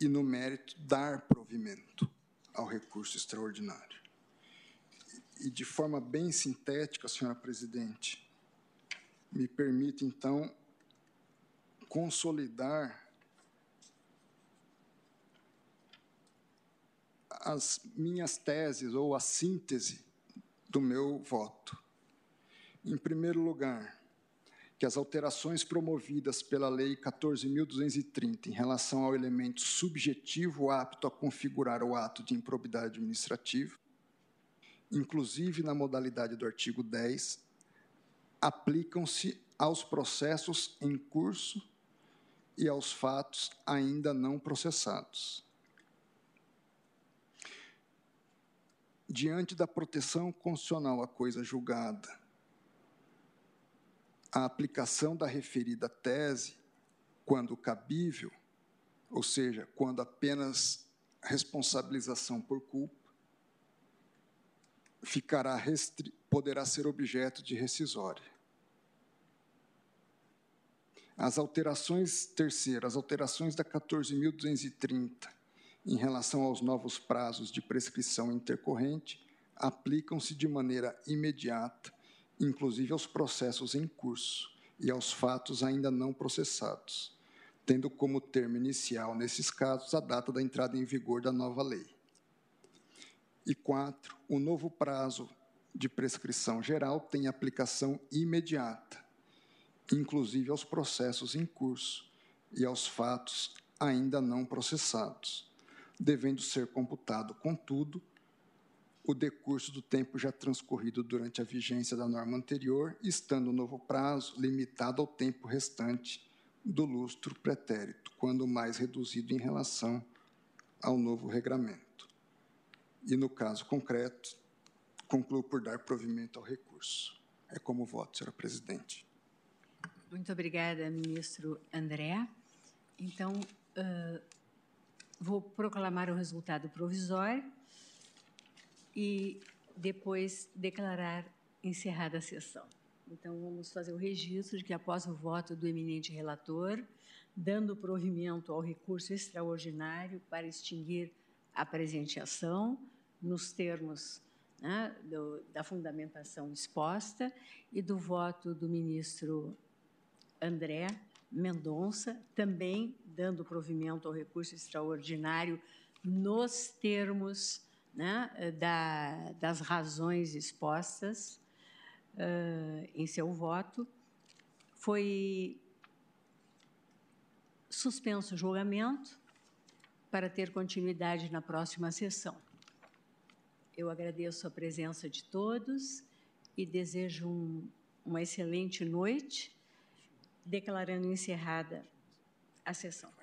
e, no mérito, dar provimento ao recurso extraordinário. E, de forma bem sintética, senhora presidente, me permite, então, consolidar as minhas teses ou a síntese do meu voto. Em primeiro lugar, que as alterações promovidas pela Lei 14.230 em relação ao elemento subjetivo apto a configurar o ato de improbidade administrativa, inclusive na modalidade do artigo 10, aplicam-se aos processos em curso e aos fatos ainda não processados. Diante da proteção constitucional à coisa julgada a aplicação da referida tese, quando cabível, ou seja, quando apenas responsabilização por culpa, ficará poderá ser objeto de rescisória. As alterações terceiras, as alterações da 14.230 em relação aos novos prazos de prescrição intercorrente aplicam-se de maneira imediata inclusive aos processos em curso e aos fatos ainda não processados, tendo como termo inicial, nesses casos, a data da entrada em vigor da nova lei. E quatro, o novo prazo de prescrição geral tem aplicação imediata, inclusive aos processos em curso e aos fatos ainda não processados, devendo ser computado, contudo, o decurso do tempo já transcorrido durante a vigência da norma anterior, estando o novo prazo limitado ao tempo restante do lustro pretérito, quando mais reduzido em relação ao novo regramento. E, no caso concreto, concluo por dar provimento ao recurso. É como voto, senhora presidente. Muito obrigada, ministro André. Então, uh, vou proclamar o resultado provisório e depois declarar encerrada a sessão. Então, vamos fazer o registro de que, após o voto do eminente relator, dando provimento ao recurso extraordinário para extinguir a presente ação, nos termos né, do, da fundamentação exposta, e do voto do ministro André Mendonça, também dando provimento ao recurso extraordinário nos termos né, da, das razões expostas uh, em seu voto, foi suspenso o julgamento para ter continuidade na próxima sessão. Eu agradeço a presença de todos e desejo um, uma excelente noite, declarando encerrada a sessão.